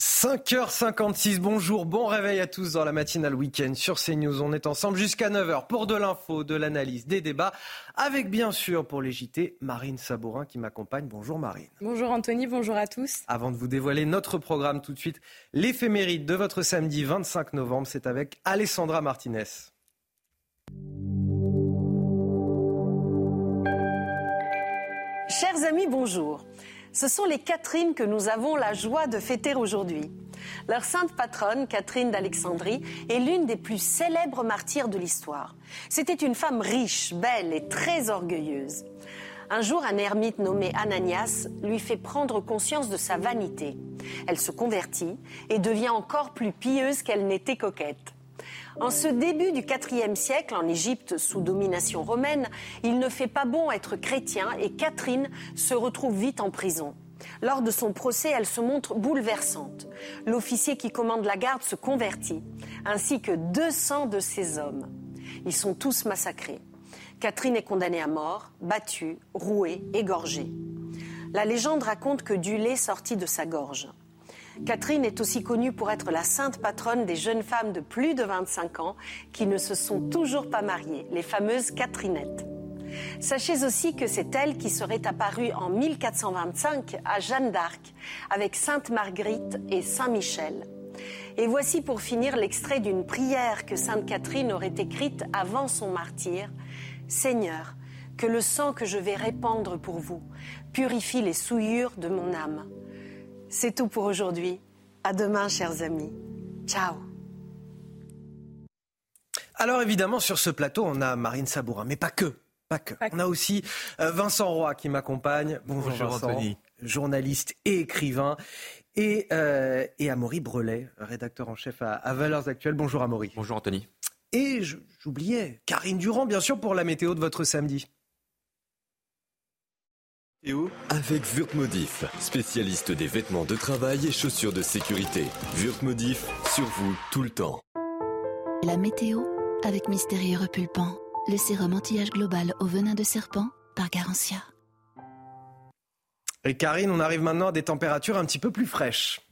5h56, bonjour, bon réveil à tous dans la matinale week-end sur CNews. On est ensemble jusqu'à 9h pour de l'info, de l'analyse, des débats, avec bien sûr pour les JT, Marine Sabourin qui m'accompagne. Bonjour Marine. Bonjour Anthony, bonjour à tous. Avant de vous dévoiler notre programme tout de suite, l'éphéméride de votre samedi 25 novembre, c'est avec Alessandra Martinez. Chers amis, bonjour. Ce sont les Catherine que nous avons la joie de fêter aujourd'hui. Leur sainte patronne, Catherine d'Alexandrie, est l'une des plus célèbres martyrs de l'histoire. C'était une femme riche, belle et très orgueilleuse. Un jour, un ermite nommé Ananias lui fait prendre conscience de sa vanité. Elle se convertit et devient encore plus pieuse qu'elle n'était coquette. En ce début du IVe siècle, en Égypte sous domination romaine, il ne fait pas bon être chrétien et Catherine se retrouve vite en prison. Lors de son procès, elle se montre bouleversante. L'officier qui commande la garde se convertit, ainsi que 200 de ses hommes. Ils sont tous massacrés. Catherine est condamnée à mort, battue, rouée, égorgée. La légende raconte que du lait sortit de sa gorge. Catherine est aussi connue pour être la sainte patronne des jeunes femmes de plus de 25 ans qui ne se sont toujours pas mariées, les fameuses Catherinettes. Sachez aussi que c'est elle qui serait apparue en 1425 à Jeanne d'Arc avec Sainte Marguerite et Saint Michel. Et voici pour finir l'extrait d'une prière que Sainte Catherine aurait écrite avant son martyre. Seigneur, que le sang que je vais répandre pour vous purifie les souillures de mon âme. C'est tout pour aujourd'hui. À demain, chers amis. Ciao. Alors évidemment, sur ce plateau, on a Marine Sabourin, mais pas que. Pas que. On a aussi euh, Vincent Roy qui m'accompagne. Bonjour, Vincent, Anthony. journaliste et écrivain. Et, euh, et Amaury Brelet, rédacteur en chef à, à Valeurs Actuelles. Bonjour Amaury. Bonjour Anthony. Et j'oubliais, Karine Durand, bien sûr, pour la météo de votre samedi. Et où? Avec Wurtmodif, spécialiste des vêtements de travail et chaussures de sécurité. Wurtmodif, sur vous tout le temps. La météo avec Mystérieux Repulpant, le sérum anti-âge global au venin de serpent par Garantia. Et Karine, on arrive maintenant à des températures un petit peu plus fraîches.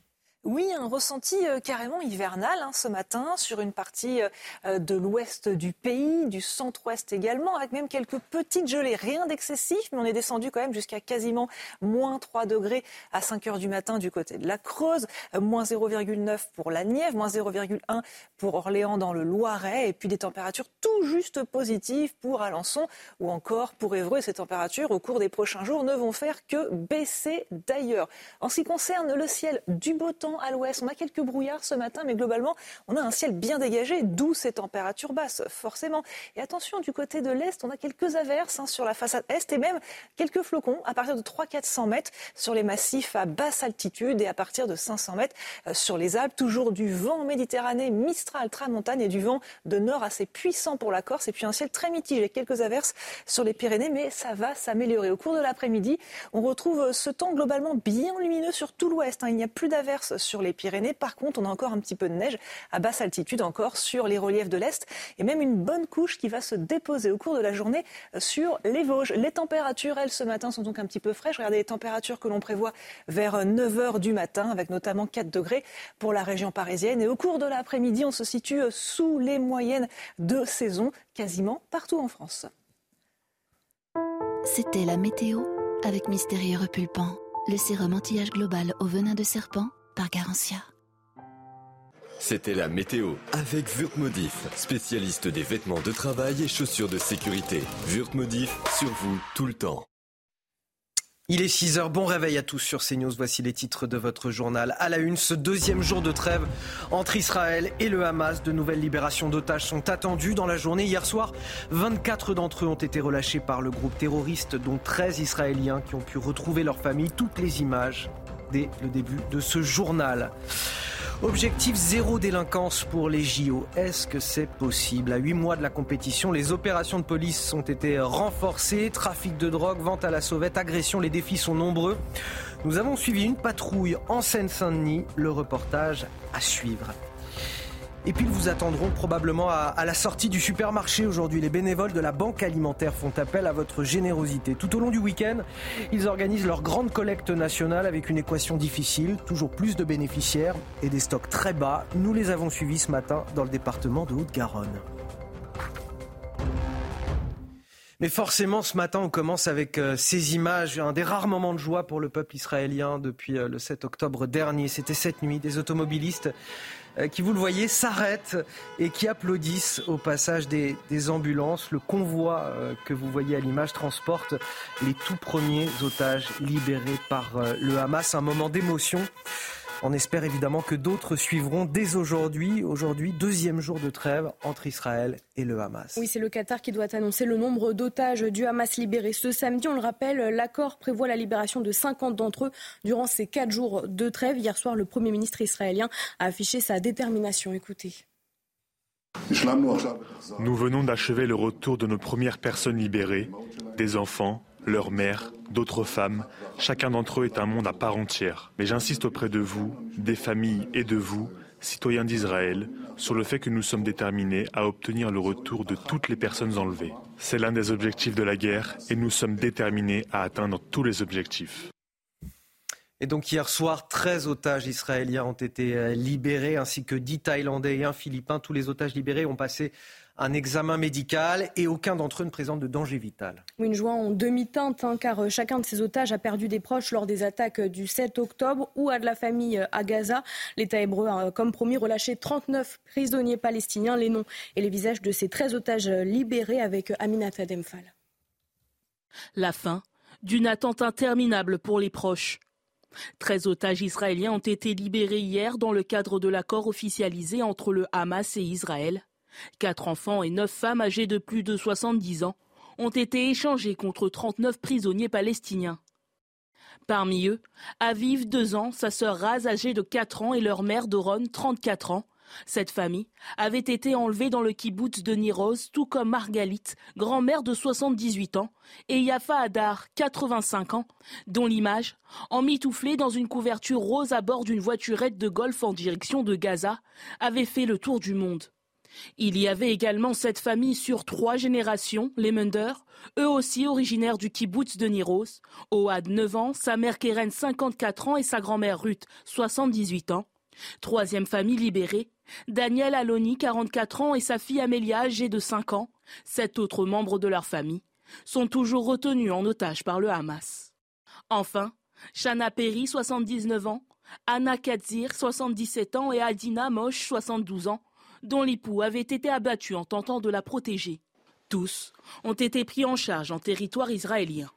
Oui, un ressenti euh, carrément hivernal hein, ce matin sur une partie euh, de l'ouest du pays, du centre-ouest également, avec même quelques petites gelées. Rien d'excessif, mais on est descendu quand même jusqu'à quasiment moins 3 degrés à 5 heures du matin du côté de la Creuse, euh, moins 0,9 pour la Nièvre, moins 0,1 pour Orléans dans le Loiret, et puis des températures tout juste positives pour Alençon ou encore pour Évreux. Ces températures, au cours des prochains jours, ne vont faire que baisser d'ailleurs. En ce qui concerne le ciel, du beau temps à l'ouest. On a quelques brouillards ce matin, mais globalement, on a un ciel bien dégagé, d'où ces températures basses, forcément. Et attention, du côté de l'est, on a quelques averses hein, sur la façade est et même quelques flocons à partir de 300-400 mètres sur les massifs à basse altitude et à partir de 500 mètres euh, sur les Alpes. Toujours du vent en Méditerranée, Mistral, Tramontane et du vent de nord assez puissant pour la Corse. Et puis un ciel très mitigé, quelques averses sur les Pyrénées, mais ça va s'améliorer. Au cours de l'après-midi, on retrouve ce temps globalement bien lumineux sur tout l'ouest. hein. Il n'y a plus d'averses sur les Pyrénées. Par contre, on a encore un petit peu de neige à basse altitude encore sur les reliefs de l'Est et même une bonne couche qui va se déposer au cours de la journée sur les Vosges. Les températures, elles, ce matin, sont donc un petit peu fraîches. Regardez les températures que l'on prévoit vers 9 h du matin, avec notamment 4 degrés pour la région parisienne. Et au cours de l'après-midi, on se situe sous les moyennes de saison, quasiment partout en France. C'était la météo avec Mystérieux Repulpant, le sérum anti-âge global au venin de serpent par Garantia. C'était la météo avec Wurtmodif, spécialiste des vêtements de travail et chaussures de sécurité. Wurtmodif, sur vous tout le temps. Il est 6h, bon réveil à tous sur CNews. Voici les titres de votre journal. À la une, ce deuxième jour de trêve entre Israël et le Hamas. De nouvelles libérations d'otages sont attendues dans la journée. Hier soir, 24 d'entre eux ont été relâchés par le groupe terroriste, dont 13 Israéliens qui ont pu retrouver leur famille. Toutes les images dès le début de ce journal. Objectif zéro délinquance pour les JO. Est-ce que c'est possible? À huit mois de la compétition, les opérations de police ont été renforcées. Trafic de drogue, vente à la sauvette, agression, les défis sont nombreux. Nous avons suivi une patrouille en Seine-Saint-Denis. Le reportage à suivre. Et puis ils vous attendront probablement à, la sortie du supermarché aujourd'hui. Les bénévoles de la Banque alimentaire font appel à votre générosité. Tout au long du week-end, ils organisent leur grande collecte nationale avec une équation difficile, toujours plus de bénéficiaires et des stocks très bas. Nous les avons suivis ce matin dans le département de Haute-Garonne. Mais forcément, ce matin, on commence avec euh, ces images, un des rares moments de joie pour le peuple israélien depuis euh, le 7 octobre dernier. C'était cette nuit, des automobilistes qui, vous le voyez, s'arrêtent et qui applaudissent au passage des, ambulances. Le convoi euh, que vous voyez à l'image transporte les tout premiers otages libérés par euh, le Hamas. Un moment d'émotion. On espère évidemment que d'autres suivront dès aujourd'hui. Aujourd'hui, deuxième jour de trêve entre Israël et le Hamas. Oui, c'est le Qatar qui doit annoncer le nombre d'otages du Hamas libérés ce samedi. On le rappelle, l'accord prévoit la libération de 50 d'entre eux durant ces quatre jours de trêve. Hier soir, le Premier ministre israélien a affiché sa détermination. Écoutez. Nous venons d'achever le retour de nos premières personnes libérées, des enfants, leurs mères, d'autres femmes. Chacun d'entre eux est un monde à part entière. Mais j'insiste auprès de vous, des familles et de vous, citoyens d'Israël, sur le fait que nous sommes déterminés à obtenir le retour de toutes les personnes enlevées. C'est l'un des objectifs de la guerre et nous sommes déterminés à atteindre tous les objectifs. Et donc hier soir, 13 otages israéliens ont été euh, libérés, ainsi que 10 Thaïlandais et un Philippin. Tous les otages libérés ont passé un examen médical et aucun d'entre eux ne présente de danger vital. Une joie en demi-teinte, hein, car euh, chacun de ces otages a perdu des proches lors des attaques euh, du 7 octobre ou à de la famille euh, à Gaza. L'État hébreu a, comme promis, relâché 39 prisonniers palestiniens. Les noms et les visages de ces 13 otages libérés avec Aminata Demphal. La fin d'une attente interminable pour les proches. 13 otages israéliens ont été libérés hier dans le cadre de l'accord officialisé entre le Hamas et Israël. Quatre enfants et neuf femmes âgées de plus de 70 ans ont été échangés contre 39 prisonniers palestiniens. Parmi eux, Aviv, 2 ans, sa sœur Raz, âgée de 4 ans, et leur mère Doron, 34 ans. Cette famille avait été enlevée dans le kibbutz de Niroz, tout comme Margalit, grand-mère de 78 ans, et Yafa Hadar, 85 ans, dont l'image, emmitouflée dans une couverture rose à bord d'une voiturette de golf en direction de Gaza, avait fait le tour du monde. Il y avait également cette famille sur trois générations, les Munder, eux aussi originaires du kibbutz de Niros. Oad, 9 ans, sa mère Keren, 54 ans et sa grand-mère Ruth, 78 ans. Troisième famille libérée, Daniel Aloni, 44 ans, et sa fille Amélia, âgée de 5 ans. Sept autres membres de leur famille sont toujours retenus en otage par le Hamas. Enfin, Shana Perry, 79 ans, Anna Kadzir, 77 ans, et Adina Mosh, 72 ans, dont l'époux avait été abattu en tentant de la protéger. Tous ont été pris en charge en territoire israélien.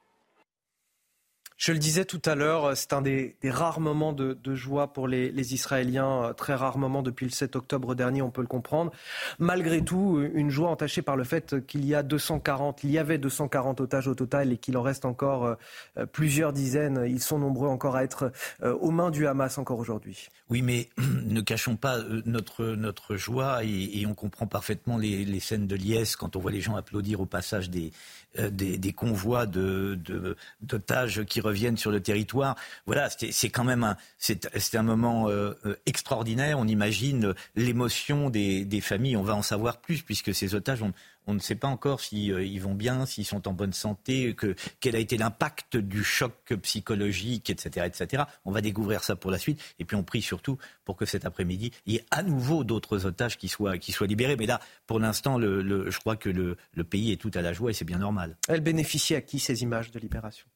Je le disais tout à l'heure, c'est un des, rares moments de, joie pour les, Israéliens, euh, très rare moment depuis le 7 octobre dernier, on peut le comprendre. Malgré tout, une joie entachée par le fait qu'il y a 240, il y avait 240 otages au total et qu'il en reste encore euh, plusieurs dizaines. Ils sont nombreux encore à être euh, aux mains du Hamas encore aujourd'hui. Oui, mais ne cachons pas notre, notre joie et, on comprend parfaitement les scènes de liesse quand on voit les gens applaudir au passage des, euh, des, convois d'otages de, qui reviennent sur le territoire. Voilà, c'est quand même un, c'est un moment euh, euh, extraordinaire. On imagine l'émotion des, des, familles. On va en savoir plus puisque ces otages ont, on ne sait pas encore s'ils euh, vont bien, s'ils sont en bonne santé, que, quel a été l'impact du choc psychologique, etc., etc. On va découvrir ça pour la suite. Et puis on prie surtout pour que cet après-midi, il y ait à nouveau d'autres otages qui soient, qui soient libérés. Mais là, pour l'instant, le, je crois que le, pays est tout à la joie et c'est bien normal. Elle bénéficie à qui ces images de libération?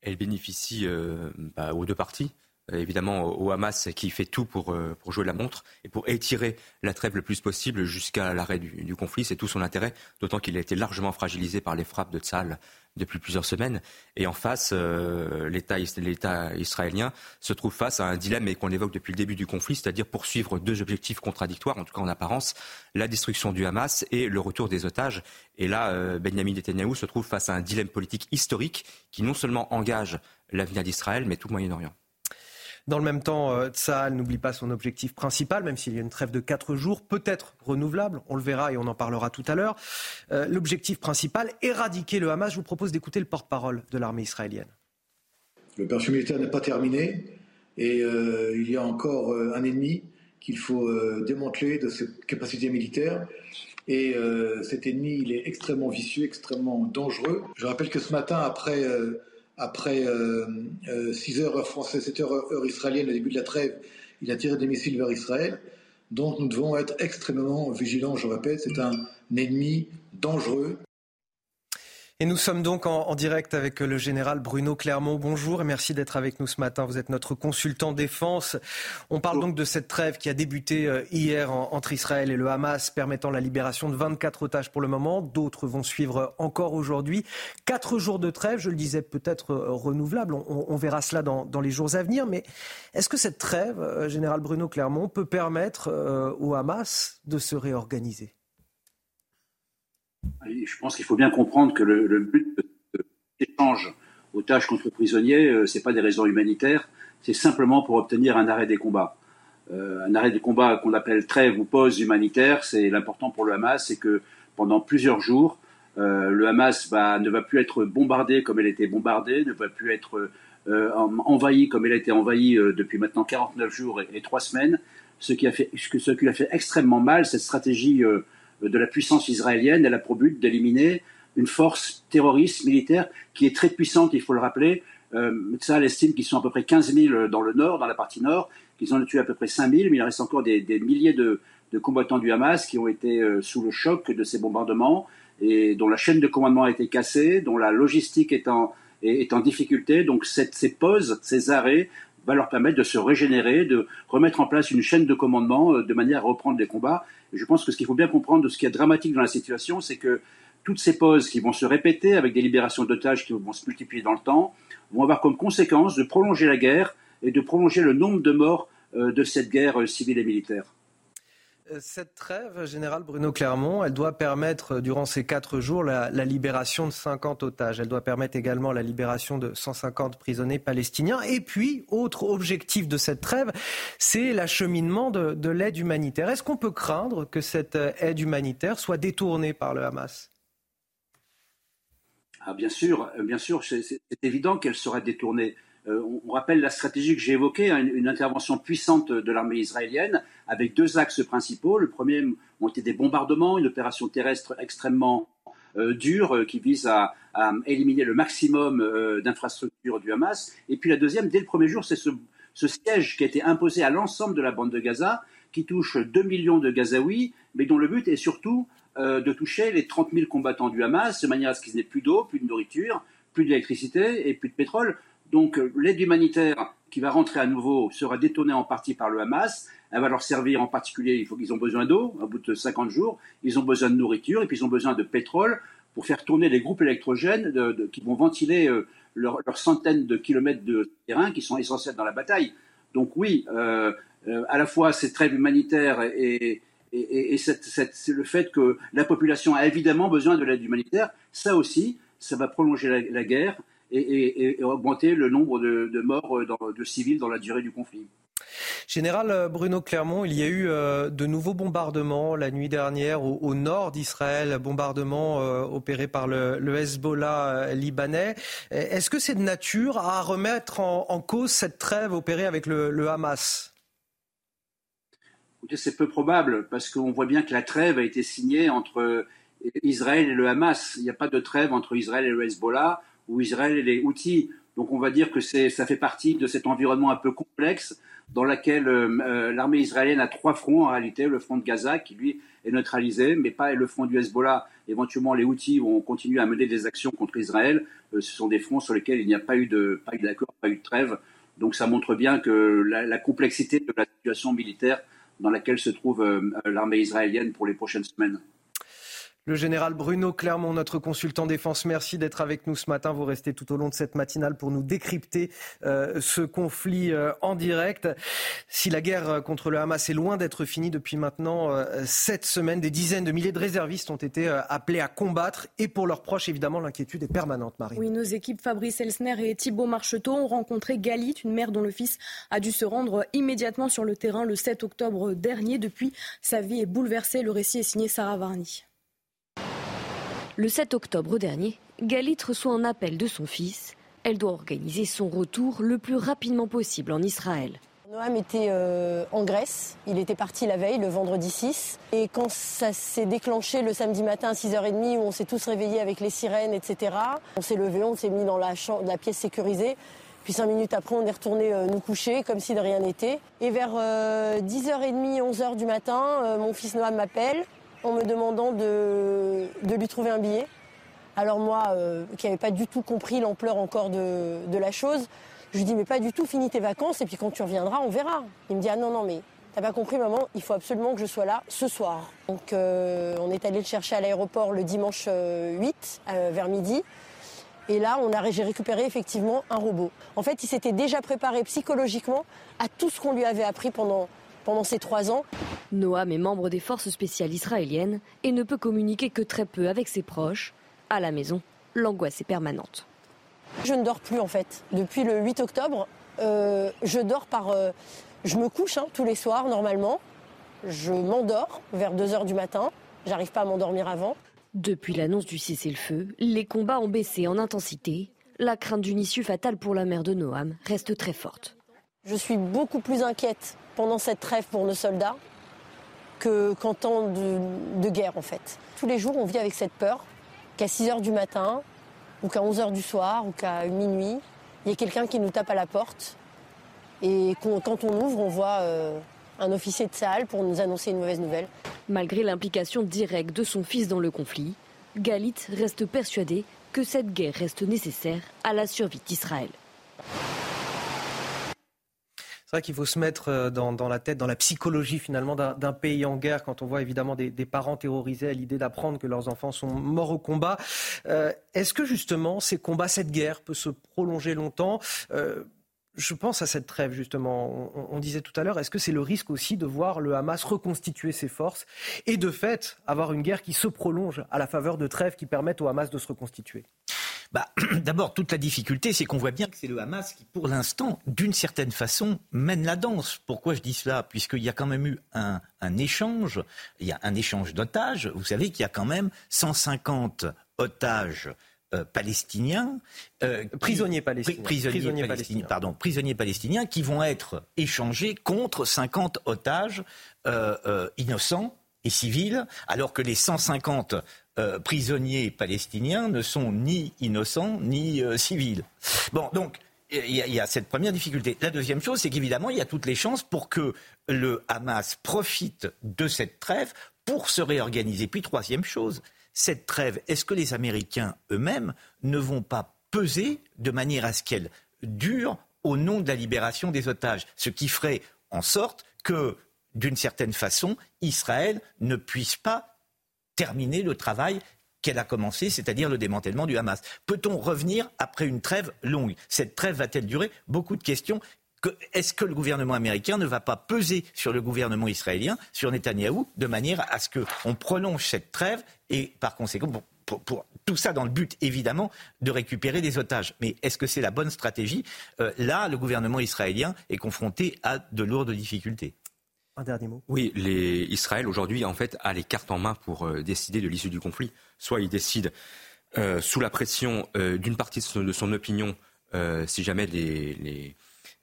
Elle bénéficie euh, bah, aux deux parties. Euh, évidemment au Hamas qui fait tout pour, euh, pour jouer la montre et pour étirer la trêve le plus possible jusqu'à l'arrêt du, conflit. C'est tout son intérêt, d'autant qu'il a été largement fragilisé par les frappes de Tzal depuis plusieurs semaines. Et en face, euh, l'État israélien se trouve face à un dilemme qu'on évoque depuis le début du conflit, c'est-à-dire poursuivre deux objectifs contradictoires, en tout cas en apparence, la destruction du Hamas et le retour des otages. Et là, Benjamin Netanyahu se trouve face à un dilemme politique historique qui non seulement engage l'avenir d'Israël, mais tout le Moyen-Orient. Dans le même temps, euh, Tsahal n'oublie pas son objectif principal, même s'il y a une trêve de quatre jours, peut-être renouvelable, on le verra et on en parlera tout à l'heure. Euh, l'objectif principal, éradiquer le Hamas. Je vous propose d'écouter le porte-parole de l'armée israélienne. L'opération militaire n'est pas terminée et euh, il y a encore un ennemi qu'il faut démanteler de ses capacités militaires. Et cet ennemi, il est extrêmement vicieux, extrêmement dangereux. Je rappelle que ce matin, après après 6 euh, euh, heures heure française, 7 heures heure israélienne, au début de la trêve, il a tiré des missiles vers Israël. Donc nous devons être extrêmement vigilants, je répète, c'est un ennemi dangereux et nous sommes donc en, direct avec le général Bruno Clermont. Bonjour et merci d'être avec nous ce matin. Vous êtes notre consultant défense. On parle donc de cette trêve qui a débuté euh, hier entre Israël et le Hamas, permettant la libération de 24 otages pour le moment. D'autres vont suivre encore aujourd'hui. Quatre jours de trêve, je le disais, peut-être euh, renouvelable. On, verra cela dans, les jours à venir. Mais est-ce que cette trêve, euh, général Bruno Clermont, peut permettre au Hamas de se réorganiser? Je pense qu'il faut bien comprendre que le, but de l'échange otages contre prisonniers, euh, ce n'est pas des raisons humanitaires, c'est simplement pour obtenir un arrêt des combats. Euh, un arrêt des combats qu'on appelle trêve ou pause humanitaire, c'est l'important pour le Hamas, c'est que pendant plusieurs jours, euh, le Hamas ne va plus être bombardé comme elle était bombardée, ne va plus être envahi comme elle a été envahie depuis maintenant 49 jours et, et 3 semaines, ce qui, a fait, ce qui a fait extrêmement mal, cette stratégie de la puissance israélienne. Elle a pour but d'éliminer une force terroriste militaire qui est très puissante, il faut le rappeler. Euh, ça, estime qu'ils sont à peu près 15 000 dans le nord, dans la partie nord, qu'ils ont tué à peu près 5 000, mais il reste encore des, milliers de, combattants du Hamas qui ont été euh, sous le choc de ces bombardements et dont la chaîne de commandement a été cassée, dont la logistique est en, est, en difficulté. Donc ces pauses, ces arrêts va leur permettre de se régénérer, de remettre en place une chaîne de commandement euh, de manière à reprendre les combats. Je pense que ce qu'il faut bien comprendre de ce qui est dramatique dans la situation, c'est que toutes ces pauses qui vont se répéter avec des libérations d'otages qui vont se multiplier dans le temps, vont avoir comme conséquence de prolonger la guerre et de prolonger le nombre de morts euh, de cette guerre euh, civile et militaire. Euh, cette trêve, général Bruno Clermont, elle doit permettre, euh, durant ces quatre jours, la, libération de 50 otages. Elle doit permettre également la libération de 150 prisonniers palestiniens. Et puis, autre objectif de cette trêve, c'est l'acheminement de, l'aide humanitaire. Est-ce qu'on peut craindre que cette euh, aide humanitaire soit détournée par le Hamas? Ah, Bien sûr, bien sûr, c'est évident qu'elle sera détournée. Euh, on, rappelle la stratégie que j'ai évoquée, hein, une, intervention puissante de l'armée israélienne avec deux axes principaux. Le premier ont été des bombardements, une opération terrestre extrêmement euh, dure euh, qui vise à, éliminer le maximum d'infrastructures du Hamas. Et puis la deuxième, dès le premier jour, c'est ce, siège qui a été imposé à l'ensemble de la bande de Gaza, qui touche 2 millions de Gazaouis, mais dont le but est surtout de toucher les 30 000 combattants du Hamas, de manière à ce qu'ils n'aient plus d'eau, plus de nourriture, plus d'électricité et plus de pétrole. Donc euh, l'aide humanitaire qui va rentrer à nouveau sera détournée en partie par le Hamas. Elle va leur servir en particulier, il faut qu'ils ont besoin d'eau, au bout de 50 jours, ils ont besoin de nourriture et puis ils ont besoin de pétrole pour faire tourner les groupes électrogènes qui vont ventiler euh, leurs centaines de kilomètres de terrain qui sont essentiels dans la bataille. Donc oui, euh, à la fois cette trêve humanitaire et, et, le fait que la population a évidemment besoin de l'aide humanitaire, ça aussi, ça va prolonger la guerre et, augmenter le nombre de, morts euh, de civils dans la durée du conflit. Général euh, Bruno Clermont, il y a eu euh, de nouveaux bombardements la nuit dernière au, nord d'Israël, bombardements opérés par le, Hezbollah libanais. Est-ce que c'est de nature à remettre en, cause cette trêve opérée avec le, Hamas? C'est peu probable parce qu'on voit bien que la trêve a été signée entre Israël et le Hamas. Il n'y a pas de trêve entre Israël et le Hezbollah ou Israël et les outils. Donc on va dire que ça fait partie de cet environnement un peu complexe dans lequel euh, euh, l'armée israélienne a trois fronts en réalité, le front de Gaza qui lui est neutralisé, mais pas le front du Hezbollah. Éventuellement les outils vont continuer à mener des actions contre Israël. Euh, ce sont des fronts sur lesquels il n'y a pas eu de pas eu d'accord, pas eu de trêve. Donc ça montre bien que la, complexité de la situation militaire dans laquelle se trouve l'armée israélienne pour les prochaines semaines. Le général Bruno Clermont, notre consultant défense, merci d'être avec nous ce matin. Vous restez tout au long de cette matinale pour nous décrypter euh, ce conflit euh, en direct. Si la guerre contre le Hamas est loin d'être finie depuis maintenant euh, sept semaines, des dizaines de milliers de réservistes ont été appelés à combattre et pour leurs proches, évidemment, l'inquiétude est permanente, Marie. Oui, nos équipes Fabrice Elsner et Thibault Marcheteau ont rencontré Galit, une mère dont le fils a dû se rendre immédiatement sur le terrain le 7 octobre dernier. Depuis, sa vie est bouleversée. Le récit est signé Sarah Varni. Le 7 octobre dernier, Galit reçoit un appel de son fils. Elle doit organiser son retour le plus rapidement possible en Israël. Noam était euh, en Grèce, il était parti la veille, le vendredi 6. Et quand ça s'est déclenché le samedi matin à 6h30, où on s'est tous réveillés avec les sirènes, etc., on s'est levé, on s'est mis dans la, pièce sécurisée. Puis cinq minutes après, on est retourné euh, nous coucher comme si de rien n'était. Et vers 10h30, euh, 11h du matin, mon fils Noam m'appelle en me demandant de, lui trouver un billet. Alors moi, euh, qui n'avais pas du tout compris l'ampleur encore de, la chose, je lui dis mais pas du tout, finis tes vacances et puis quand tu reviendras, on verra. Il me dit ah non non mais t'as pas compris maman, il faut absolument que je sois là ce soir. Donc euh, on est allé le chercher à l'aéroport le dimanche 8 euh, vers midi. Et là, on a, j'ai récupéré effectivement un robot. En fait, il s'était déjà préparé psychologiquement à tout ce qu'on lui avait appris pendant, pendant ces trois ans. Noam est membre des forces spéciales israéliennes et ne peut communiquer que très peu avec ses proches. À la maison, l'angoisse est permanente. Je ne dors plus en fait. Depuis le 8 octobre, euh, je dors par... Euh, je me couche hein, tous les soirs normalement. Je m'endors vers 2 h du matin. J'arrive pas à m'endormir avant. Depuis l'annonce du cessez-le-feu, les combats ont baissé en intensité. La crainte d'une issue fatale pour la mère de Noam reste très forte. Je suis beaucoup plus inquiète pendant cette trêve pour nos soldats qu'en temps de, guerre en fait. Tous les jours, on vit avec cette peur qu'à 6 h du matin, ou qu'à 11 h du soir, ou qu'à minuit, il y ait quelqu'un qui nous tape à la porte. Et quand on ouvre, on voit euh, un officier de salle pour nous annoncer une mauvaise nouvelle. Malgré l'implication directe de son fils dans le conflit, Galit reste persuadé que cette guerre reste nécessaire à la survie d'Israël qu'il faut se mettre euh, dans, la tête, dans la psychologie finalement d'un pays en guerre quand on voit évidemment des, parents terrorisés à l'idée d'apprendre que leurs enfants sont morts au combat. Euh, est-ce que justement ces combats, cette guerre peut se prolonger longtemps? Euh, je pense à cette trêve, justement. On, disait tout à l'heure, est-ce que c'est le risque aussi de voir le Hamas reconstituer ses forces et de fait avoir une guerre qui se prolonge à la faveur de trêves qui permettent au Hamas de se reconstituer? Bah, D'abord, toute la difficulté, c'est qu'on voit bien que c'est le Hamas qui, pour l'instant, d'une certaine façon, mène la danse. Pourquoi je dis cela? Puisqu'il y a quand même eu un, échange, il y a un échange d'otages. Vous savez qu'il y a quand même 150 otages euh, palestiniens, euh, prisonniers palestiniens, prisonniers, palestiniens, pardon, prisonniers palestiniens qui vont être échangés contre 50 otages euh, innocents et civils, alors que les 150 euh, prisonniers palestiniens ne sont ni innocents ni euh, civils. Bon, donc il y, a cette première difficulté. La deuxième chose, c'est qu'évidemment, il y a toutes les chances pour que le Hamas profite de cette trêve pour se réorganiser. Puis troisième chose, cette trêve, est-ce que les Américains eux-mêmes ne vont pas peser de manière à ce qu'elle dure au nom de la libération des otages? Ce qui ferait en sorte que, d'une certaine façon, Israël ne puisse pas terminer le travail qu'elle a commencé, c'est-à-dire le démantèlement du Hamas. Peut-on revenir après une trêve longue? Cette trêve va-t-elle durer? Beaucoup de questions. Est-ce que le gouvernement américain ne va pas peser sur le gouvernement israélien, sur Netanyahou, de manière à ce qu'on prolonge cette trêve et par conséquent, pour, tout ça dans le but évidemment de récupérer des otages? Mais est-ce que c'est la bonne stratégie? Euh, Là, le gouvernement israélien est confronté à de lourdes difficultés. Un dernier mot. Oui, Israël aujourd'hui en fait a les cartes en main pour euh, décider de l'issue du conflit. Soit il décide euh, sous la pression euh, d'une partie de son, opinion, si jamais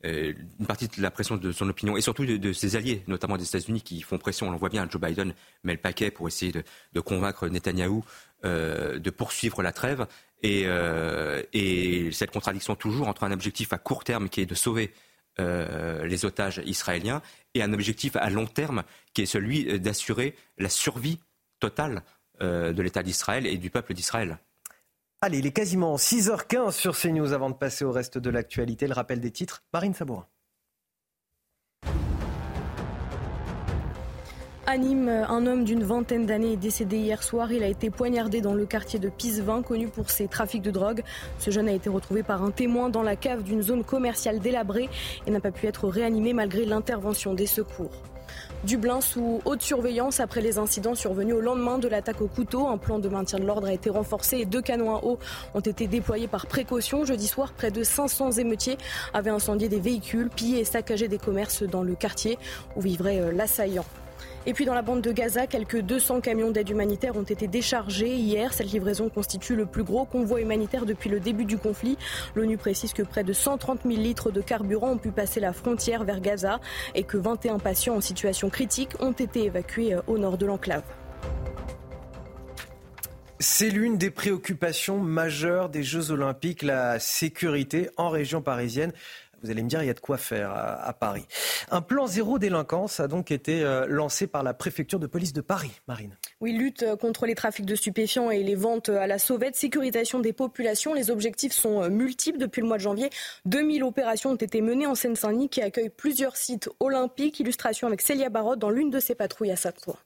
une partie de la pression de son opinion et surtout de, ses alliés, notamment des États-Unis qui font pression. On le voit bien, Joe Biden met le paquet pour essayer de, convaincre Netanyahou de poursuivre la trêve et cette contradiction toujours entre un objectif à court terme qui est de sauver euh, les otages israéliens et un objectif à long terme qui est celui euh, d'assurer la survie totale euh, de l'État d'Israël et du peuple d'Israël. Allez, il est quasiment 6h15 sur CNews avant de passer au reste de l'actualité. Le rappel des titres, Marine Sabourin. Anime, un homme d'une vingtaine d'années est décédé hier soir. Il a été poignardé dans le quartier de Pisevin, connu pour ses trafics de drogue. Ce jeune a été retrouvé par un témoin dans la cave d'une zone commerciale délabrée et n'a pas pu être réanimé malgré l'intervention des secours. Dublin sous haute surveillance après les incidents survenus au lendemain de l'attaque au couteau. Un plan de maintien de l'ordre a été renforcé et deux canons à eau ont été déployés par précaution. Jeudi soir, près de 500 émeutiers avaient incendié des véhicules, pillé et saccagé des commerces dans le quartier où vivrait euh, l'assaillant. Et puis dans la bande de Gaza, quelques 200 camions d'aide humanitaire ont été déchargés hier. Cette livraison constitue le plus gros convoi humanitaire depuis le début du conflit. L'ONU précise que près de 130 000 litres de carburant ont pu passer la frontière vers Gaza et que 21 patients en situation critique ont été évacués euh, au nord de l'enclave. C'est l'une des préoccupations majeures des Jeux Olympiques, la sécurité en région parisienne. Vous allez me dire, il y a de quoi faire à, Paris. Un plan zéro délinquance a donc été euh, lancé par la préfecture de police de Paris, Marine. Oui, lutte euh, contre les trafics de stupéfiants et les ventes à la sauvette, sécurisation des populations. Les objectifs sont euh, multiples. Depuis le mois de janvier, 2000 opérations ont été menées en Seine-Saint-Denis qui accueille plusieurs sites olympiques. Illustration avec Célia Barotte dans l'une de ses patrouilles à Saint-Ouen.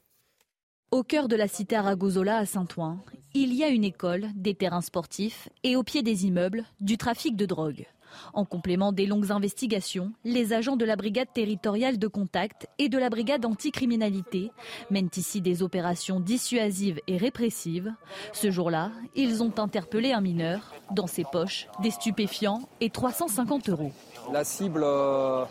Au cœur de la cité Aragozola à Saint-Ouen, il y a une école, des terrains sportifs et au pied des immeubles, du trafic de drogue. En complément des longues investigations, les agents de la brigade territoriale de contact et de la brigade anticriminalité mènent ici des opérations dissuasives et répressives. Ce jour-là, ils ont interpellé un mineur. Dans ses poches, des stupéfiants et 350 euros. La cible euh,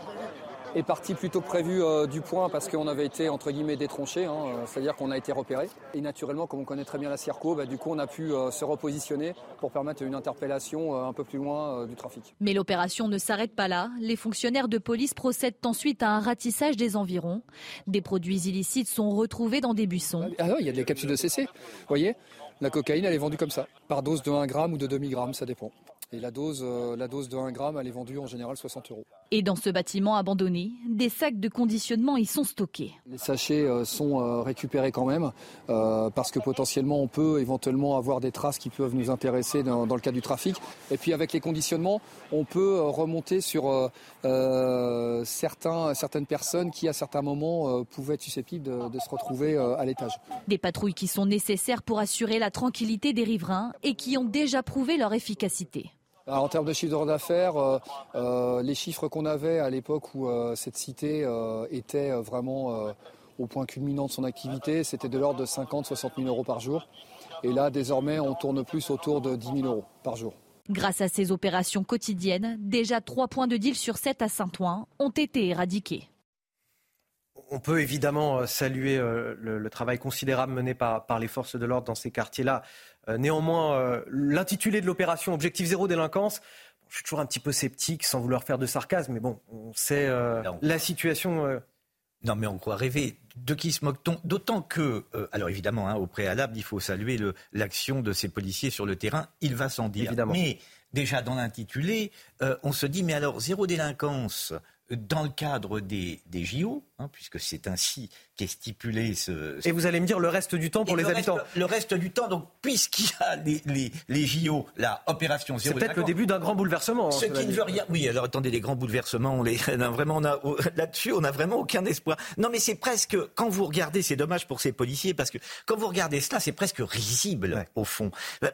est parti plutôt que prévu euh, du point parce qu'on avait été entre guillemets détronché, hein, euh, c'est-à-dire qu'on a été repéré. Et naturellement, comme on connaît très bien la Circo, bah, du coup on a pu euh, se repositionner pour permettre une interpellation un peu plus loin du trafic. Mais l'opération ne s'arrête pas là. Les fonctionnaires de police procèdent ensuite à un ratissage des environs. Des produits illicites sont retrouvés dans des buissons. Ah il y a des capsules de CC, vous voyez la cocaïne, elle est vendue comme ça, par dose de 1 gramme ou de demi-gramme, ça dépend. Et la dose, la dose de 1 gramme, elle est vendue en général 60 euros. Et dans ce bâtiment abandonné, des sacs de conditionnement y sont stockés. Les sachets euh, sont euh, récupérés quand même, parce que potentiellement on peut éventuellement avoir des traces qui peuvent nous intéresser dans, le cas du trafic. Et puis avec les conditionnements, on peut remonter sur certains, certaines personnes qui à certains moments pouvaient être susceptibles de, de se retrouver à l'étage. Des patrouilles qui sont nécessaires pour assurer la tranquillité des riverains et qui ont déjà prouvé leur efficacité. En termes de chiffre d'affaires, euh, euh, les chiffres qu'on avait à l'époque où euh, cette cité était vraiment au point culminant de son activité, c'était de l'ordre de 50-60 000 euros par jour. Et là, désormais, on tourne plus autour de 10 000 euros par jour. Grâce à ces opérations quotidiennes, déjà trois points de deal sur 7 à Saint-Ouen ont été éradiqués on peut évidemment saluer le, travail considérable mené par, les forces de l'ordre dans ces quartiers-là. Euh, néanmoins, l'intitulé de l'opération Objectif zéro délinquance, je suis toujours un petit peu sceptique sans vouloir faire de sarcasme, mais bon, on sait la situation. Non, mais on croit rêver. De qui se moque-t-on? D'autant que, alors évidemment, hein, au préalable, il faut saluer l'action de ces policiers sur le terrain. Il va sans dire. Évidemment. Mais déjà dans l'intitulé, on se dit, mais alors, zéro délinquance, dans le cadre des, des JO, hein, puisque c'est ainsi qu'est stipulé ce, Et vous allez me dire le reste du temps pour les habitants. le reste du temps, donc puisqu'il y a les, les, les, JO, la opération zéro. C'est peut-être le début d'un grand bouleversement. Hein, ce qui ne veut rien. Oui, alors attendez, les grands bouleversements, on les, vraiment, on a, là-dessus, on n'a vraiment aucun espoir. Non, mais c'est presque, quand vous regardez, c'est dommage pour ces policiers, parce que quand vous regardez cela, c'est presque risible, au fond.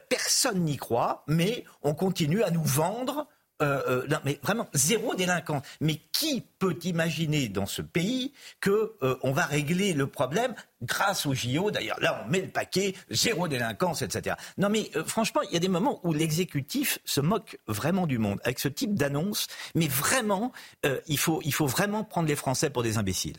Personne n'y croit, mais on continue à nous vendre euh, euh, non, mais vraiment zéro délinquant. Mais qui peut imaginer dans ce pays que euh, on va régler le problème grâce au JO D'ailleurs, là, on met le paquet, zéro délinquance, etc. Non, mais franchement, il y a des moments où l'exécutif se moque vraiment du monde avec ce type d'annonce. Mais vraiment, il faut il faut vraiment prendre les Français pour des imbéciles.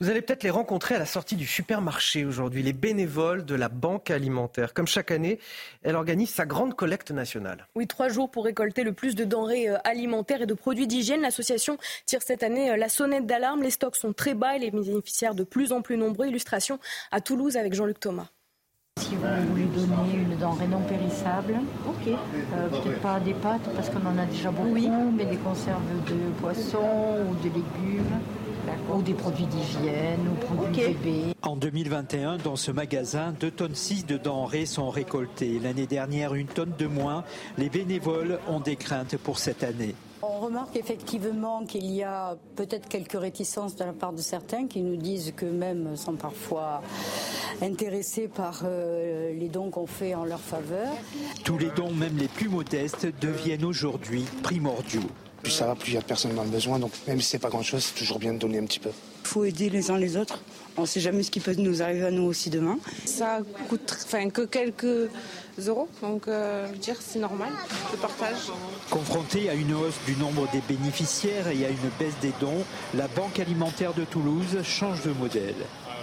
Vous allez peut-être les rencontrer à la sortie du supermarché aujourd'hui, les bénévoles de la Banque alimentaire. Comme chaque année, elle organise sa grande collecte nationale. Oui, trois jours pour récolter le plus de denrées euh, alimentaires et de produits d'hygiène. L'association tire cette année euh, la sonnette d'alarme. Les stocks sont très bas et les bénéficiaires de plus en plus nombreux. Illustration à Toulouse avec Jean-Luc Thomas. Si vous voulez donner une denrée non périssable, ok. Euh, peut-être pas des pâtes parce qu'on en a déjà beaucoup, mais des conserves de poissons ou de légumes Ou des produits d'hygiène, ou produits bébés. En 2021, dans ce magasin, 2 tonnes 6 de denrées sont récoltées. L'année dernière, une tonne de moins. Les bénévoles ont des craintes pour cette année. On remarque effectivement qu'il y a peut-être quelques réticences de la part de certains qui nous disent qu'eux-mêmes sont parfois intéressés par euh, les dons qu'on fait en leur faveur. Tous les dons, même les plus modestes, deviennent aujourd'hui primordiaux. Plus ça va, plus il y a personne dans le besoin. Donc même si c'est pas grand-chose, c'est toujours bien de donner un petit peu. Il faut aider les uns les autres. On ne sait jamais ce qui peut nous arriver à nous aussi demain. Ça coûte enfin, que quelques euros, donc euh, je veux dire c'est normal, le partage. Confronté à une hausse du nombre des bénéficiaires et à une baisse des dons, la Banque alimentaire de Toulouse change de modèle.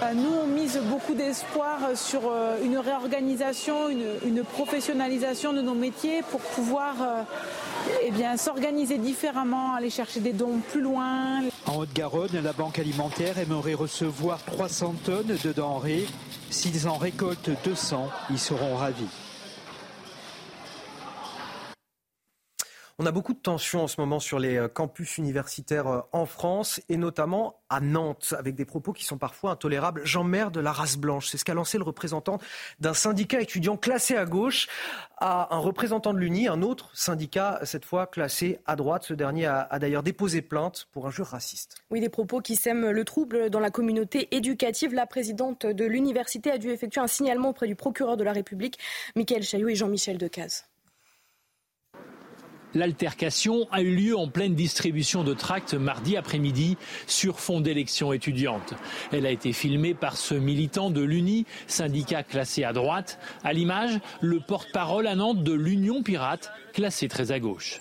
Euh, nous, on mise beaucoup d'espoir sur euh, une réorganisation, une, une, professionnalisation de nos métiers pour pouvoir eh bien, s'organiser différemment, aller chercher des dons plus loin. En Haute-Garonne, la Banque alimentaire aimerait recevoir 300 tonnes de denrées. S'ils en récoltent 200, ils seront ravis. On a beaucoup de tensions en ce moment sur les euh, campus universitaires euh, en France et notamment à Nantes avec des propos qui sont parfois intolérables. Jean Maire de la race blanche, c'est ce qu'a lancé le représentant d'un syndicat étudiant classé à gauche à un représentant de l'UNI, un autre syndicat cette fois classé à droite. Ce dernier a, a d'ailleurs déposé plainte pour injure raciste. Oui, des propos qui sèment le trouble dans la communauté éducative. La présidente de l'université a dû effectuer un signalement auprès du procureur de la République, Michael Chaillot et Jean-Michel Decaze. L'altercation a eu lieu en pleine distribution de tracts mardi après-midi sur fond d'élection étudiante. Elle a été filmée par ce militant de l'UNI, syndicat classé à droite. À l'image, le porte-parole à Nantes de l'Union Pirate, classé très à gauche.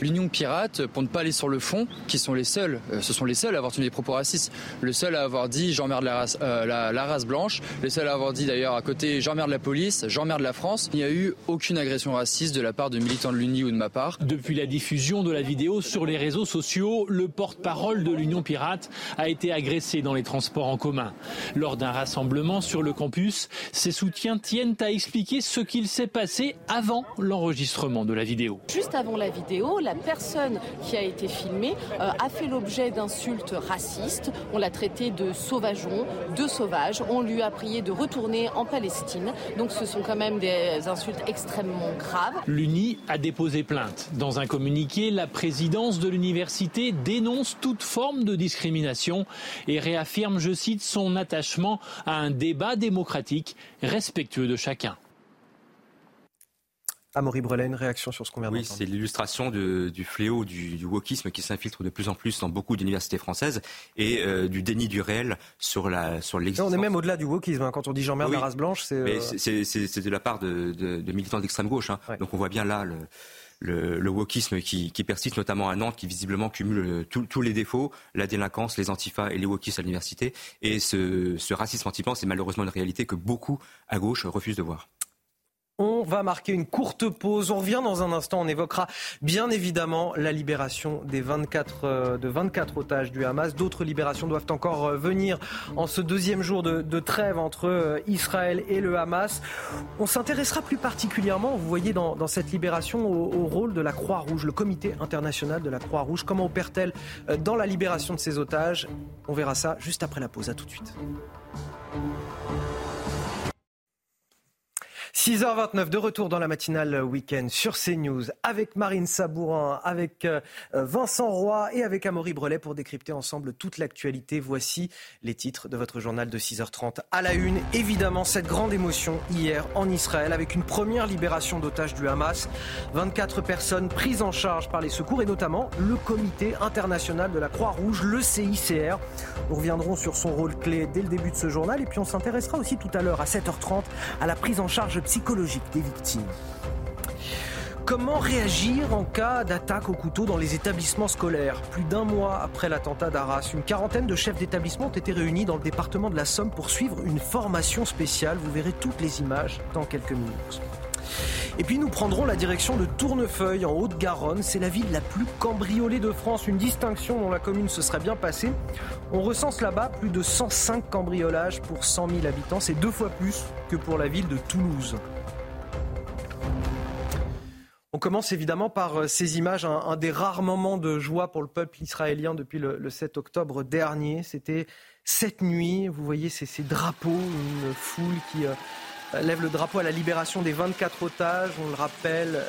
L'Union Pirate, pour ne pas aller sur le fond, qui sont les seuls, euh, ce sont les seuls à avoir tenu des propos racistes. Le seul à avoir dit j'emmerde la race, euh, la, la race blanche. Le seul à avoir dit d'ailleurs à côté j'emmerde la police, j'emmerde la France. Il n'y a eu aucune agression raciste de la part de militants de l'Uni ou de ma part. Depuis la diffusion de la vidéo sur les réseaux sociaux, le porte-parole de l'Union Pirate a été agressé dans les transports en commun. Lors d'un rassemblement sur le campus, ses soutiens tiennent à expliquer ce qu'il s'est passé avant l'enregistrement de la vidéo. Juste avant la vidéo, la personne qui a été filmée euh, a fait l'objet d'insultes racistes. On l'a traité de sauvageon, de sauvage. On lui a prié de retourner en Palestine. Donc ce sont quand même des insultes extrêmement graves. L'UNI a déposé plainte. Dans un communiqué, la présidence de l'université dénonce toute forme de discrimination et réaffirme, je cite, son attachement à un débat démocratique respectueux de chacun. Amaury Brelet, une réaction sur ce qu'on vient Oui, c'est l'illustration du fléau du, du wokisme qui s'infiltre de plus en plus dans beaucoup d'universités françaises et euh, du déni du réel sur la sur l'existence. on est même au-delà du wokisme. hein. Quand on dit Jean-Maire Oui. la race blanche, c'est. Euh, c'est- de la part de, de- de militants d'extrême gauche. hein. Donc on voit bien là le, le, le wokisme qui, qui persiste, notamment à Nantes, qui visiblement cumule euh, tous- tous les défauts, la délinquance, les antifas et les wokistes à l'université. Et ce, ce racisme anti-blanc, c'est malheureusement une réalité que beaucoup à gauche refusent de voir. On va marquer une courte pause. On revient dans un instant. On évoquera bien évidemment la libération des 24, euh, de 24 otages du Hamas. D'autres libérations doivent encore euh, venir en ce deuxième jour de, trêve entre euh, Israël et le Hamas. On s'intéressera plus particulièrement, vous voyez, dans, cette libération au, au rôle de la Croix-Rouge, le comité international de la Croix-Rouge. Comment opère-t-elle dans la libération de ces otages? On verra ça juste après la pause. À tout de suite. 6h29 de retour dans la matinale week-end sur CNews avec Marine Sabourin, avec euh, Vincent Roy et avec Amaury Brelet pour décrypter ensemble toute l'actualité. Voici les titres de votre journal de 6h30. À la une, évidemment, cette grande émotion hier en Israël avec une première libération d'otages du Hamas. 24 personnes prises en charge par les secours et notamment le comité international de la Croix-Rouge, le CICR. Nous reviendrons sur son rôle clé dès le début de ce journal et puis on s'intéressera aussi tout à l'heure à 7h30 à la prise en charge psychologique des victimes. Comment réagir en cas d'attaque au couteau dans les établissements scolaires? Plus d'un mois après l'attentat d'Arras, une quarantaine de chefs d'établissement ont été réunis dans le département de la Somme pour suivre une formation spéciale. Vous verrez toutes les images dans quelques minutes. Et puis nous prendrons la direction de Tournefeuille en Haute-Garonne. C'est la ville la plus cambriolée de France, une distinction dont la commune se serait bien passée. On recense là-bas plus de 105 cambriolages pour 100 000 habitants. C'est deux fois plus que pour la ville de Toulouse. On commence évidemment par ces images, un, des rares moments de joie pour le peuple israélien depuis le, 7 octobre dernier. C'était cette nuit, vous voyez ces, ces drapeaux, une foule qui lève le drapeau à la libération des 24 otages. On le rappelle,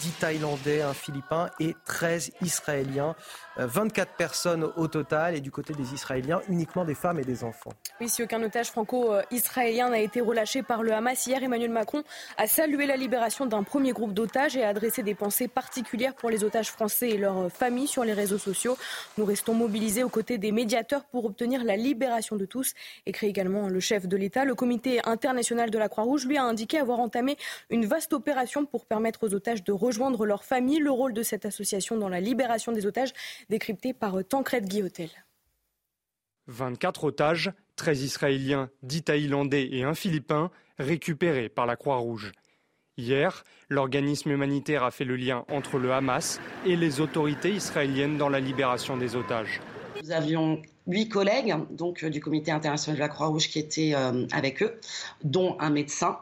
10 Thaïlandais, un Philippin et 13 Israéliens. 24 euh, personnes au total et du côté des Israéliens, uniquement des femmes et des enfants. Oui, si aucun otage franco-israélien n'a été relâché par le Hamas, hier Emmanuel Macron a salué la libération d'un premier groupe d'otages et a adressé des pensées particulières pour les otages français et leurs familles sur les réseaux sociaux. Nous restons mobilisés aux côtés des médiateurs pour obtenir la libération de tous, écrit également le chef de l'État. Le comité international de la Croix-Rouge lui a indiqué avoir entamé une vaste opération pour permettre aux otages de rejoindre leurs familles. Le rôle de cette association dans la libération des otages décrypté par Tancred Guillotel. 24 otages, 13 Israéliens, 10 Thaïlandais et un Philippin, récupérés par la Croix-Rouge. Hier, l'organisme humanitaire a fait le lien entre le Hamas et les autorités israéliennes dans la libération des otages. Nous avions huit collègues donc, du comité international de la Croix-Rouge qui étaient euh, avec eux, dont un médecin.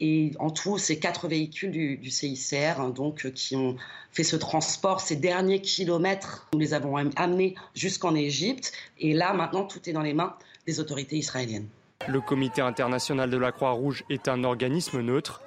Et en tout, c'est quatre véhicules du, CICR hein, donc, qui ont fait ce transport, ces derniers kilomètres. Nous les avons amenés jusqu'en Égypte. Et là, maintenant, tout est dans les mains des autorités israéliennes. Le Comité international de la Croix-Rouge est un organisme neutre.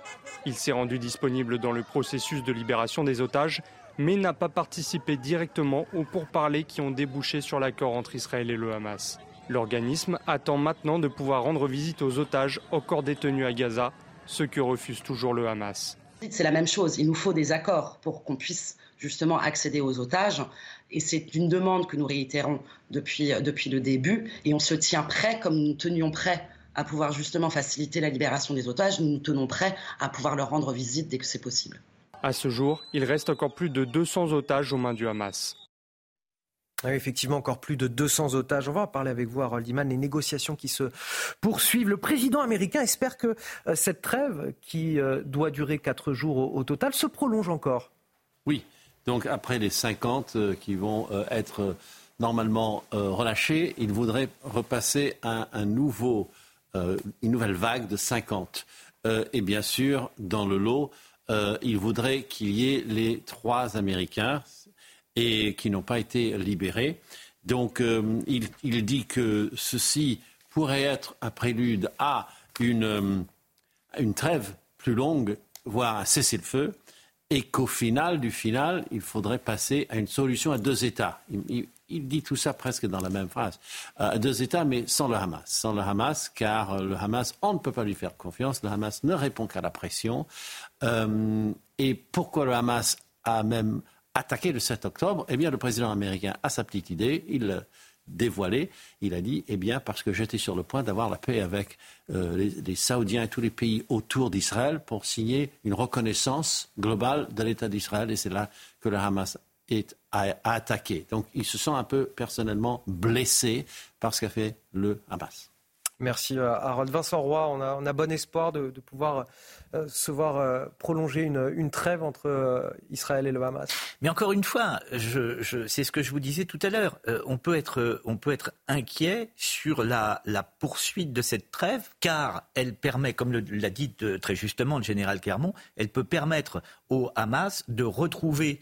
Il s'est rendu disponible dans le processus de libération des otages, mais n'a pas participé directement aux pourparlers qui ont débouché sur l'accord entre Israël et le Hamas. L'organisme attend maintenant de pouvoir rendre visite aux otages encore détenus à Gaza ce que refuse toujours le Hamas. C'est la même chose, il nous faut des accords pour qu'on puisse justement accéder aux otages. Et c'est une demande que nous réitérons depuis, depuis le début. Et on se tient prêt, comme nous tenions prêts à pouvoir justement faciliter la libération des otages, nous nous tenons prêts à pouvoir leur rendre visite dès que c'est possible. À ce jour, il reste encore plus de 200 otages aux mains du Hamas. Ah effectivement, encore plus de 200 otages. On va en parler avec vous, Harold Iman, les négociations qui se poursuivent. Le président américain espère que euh, cette trêve, qui euh, doit durer quatre jours au, total, se prolonge encore. Oui, donc après les 50 euh, qui vont être normalement relâchés, il voudrait repasser à une nouvelle vague de 50. et bien sûr, dans le lot, il voudrait qu'il y ait les trois Américains, et qui n'ont pas été libérés. Donc euh, il, dit que ceci pourrait être un prélude à une, euh, trêve plus longue, voire un cessez-le-feu, et qu'au final du final, il faudrait passer à une solution à deux États. Il, dit tout ça presque dans la même phrase. Euh, deux États, mais sans le Hamas. Sans le Hamas, car le Hamas, on ne peut pas lui faire confiance. Le Hamas ne répond qu'à la pression. et pourquoi le Hamas a même attaqué le 7 octobre, eh bien, le président américain a sa petite idée, il l'a dévoilé, il a dit, eh bien, parce que j'étais sur le point d'avoir la paix avec euh, les, Saoudiens et tous les pays autour d'Israël pour signer une reconnaissance globale de l'État d'Israël, et c'est là que le Hamas est, a, attaqué. Donc, il se sent un peu personnellement blessé par ce qu'a fait le Hamas. Merci euh, Harold. Vincent Roy, on a, on a bon espoir de, pouvoir se voir euh, prolonger une, trêve entre euh, Israël et le Hamas. Mais encore une fois, c'est ce que je vous disais tout à l'heure. on, peut être, inquiet sur la, poursuite de cette trêve, car elle permet, comme l'a dit très justement le général Clermont, elle peut permettre au Hamas de retrouver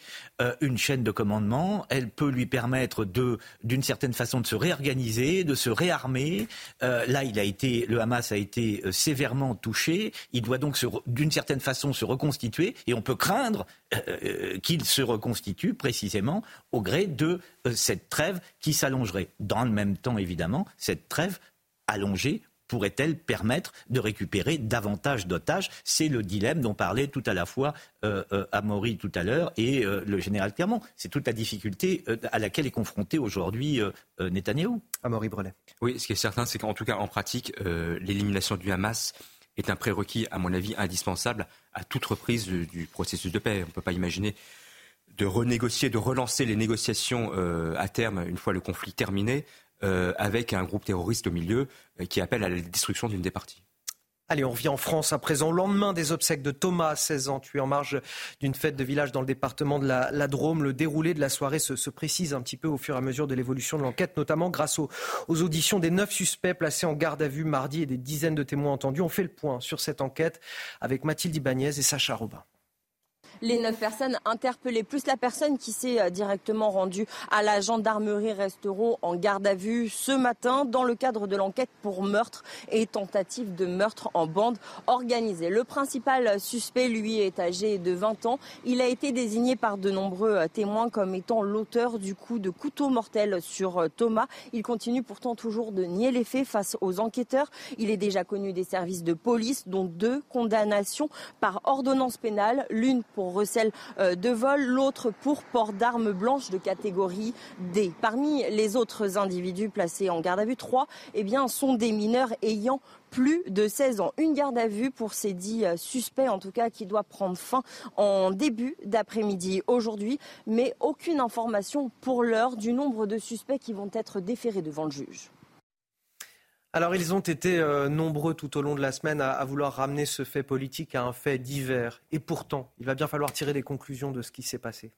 une chaîne de commandement. Elle peut lui permettre d'une certaine façon, de se réorganiser, de se réarmer. là, il a été, le Hamas a été sévèrement touché. Il doit donc se d'une certaine façon se reconstituer et on peut craindre euh, euh, qu'il se reconstitue précisément au gré de euh, cette trêve qui s'allongerait. Dans le même temps, évidemment, cette trêve allongée pourrait-elle permettre de récupérer davantage d'otages? C'est le dilemme dont parlait tout à la fois euh, Amaury tout à l'heure et le général Clermont. C'est toute la difficulté à laquelle est confronté aujourd'hui Netanyahou. Amaury Brelet. Oui, ce qui est certain, c'est qu'en tout cas en pratique, l'élimination du Hamas est un prérequis, à mon avis, indispensable à toute reprise du, processus de paix. On ne peut pas imaginer de renégocier, de relancer les négociations euh, à terme, une fois le conflit terminé, euh, avec un groupe terroriste au milieu euh, qui appelle à la destruction d'une des parties. Allez, on revient en France à présent. lendemain des obsèques de Thomas, 16 ans, tué en marge d'une fête de village dans le département de la, Drôme. Le déroulé de la soirée se, précise un petit peu au fur et à mesure de l'évolution de l'enquête, notamment grâce aux, auditions des neuf suspects placés en garde à vue mardi et des dizaines de témoins entendus. On fait le point sur cette enquête avec Mathilde Ibanez et Sacha Robin. Les neuf personnes interpellées, plus la personne qui s'est euh, directement rendue à la gendarmerie resteront en garde à vue ce matin dans le cadre de l'enquête pour meurtre et tentative de meurtre en bande organisée. Le principal suspect, lui, est âgé de 20 ans. Il a été désigné par de nombreux euh, témoins comme étant l'auteur du coup de couteau mortel sur euh, Thomas. Il continue pourtant toujours de nier les faits face aux enquêteurs. Il est déjà connu des services de police, dont deux condamnations par ordonnance pénale, l'une pour recel euh, de vol, l'autre pour port d'armes blanches de catégorie D. Parmi les autres individus placés en garde à vue, trois eh sont des mineurs ayant plus de 16 ans. Une garde à vue pour ces dix euh, suspects, en tout cas, qui doit prendre fin en début d'après-midi aujourd'hui, mais aucune information pour l'heure du nombre de suspects qui vont être déférés devant le juge. Alors ils ont été euh, nombreux tout au long de la semaine à, vouloir ramener ce fait politique à un fait divers. Et pourtant, il va bien falloir tirer des conclusions de ce qui s'est passé.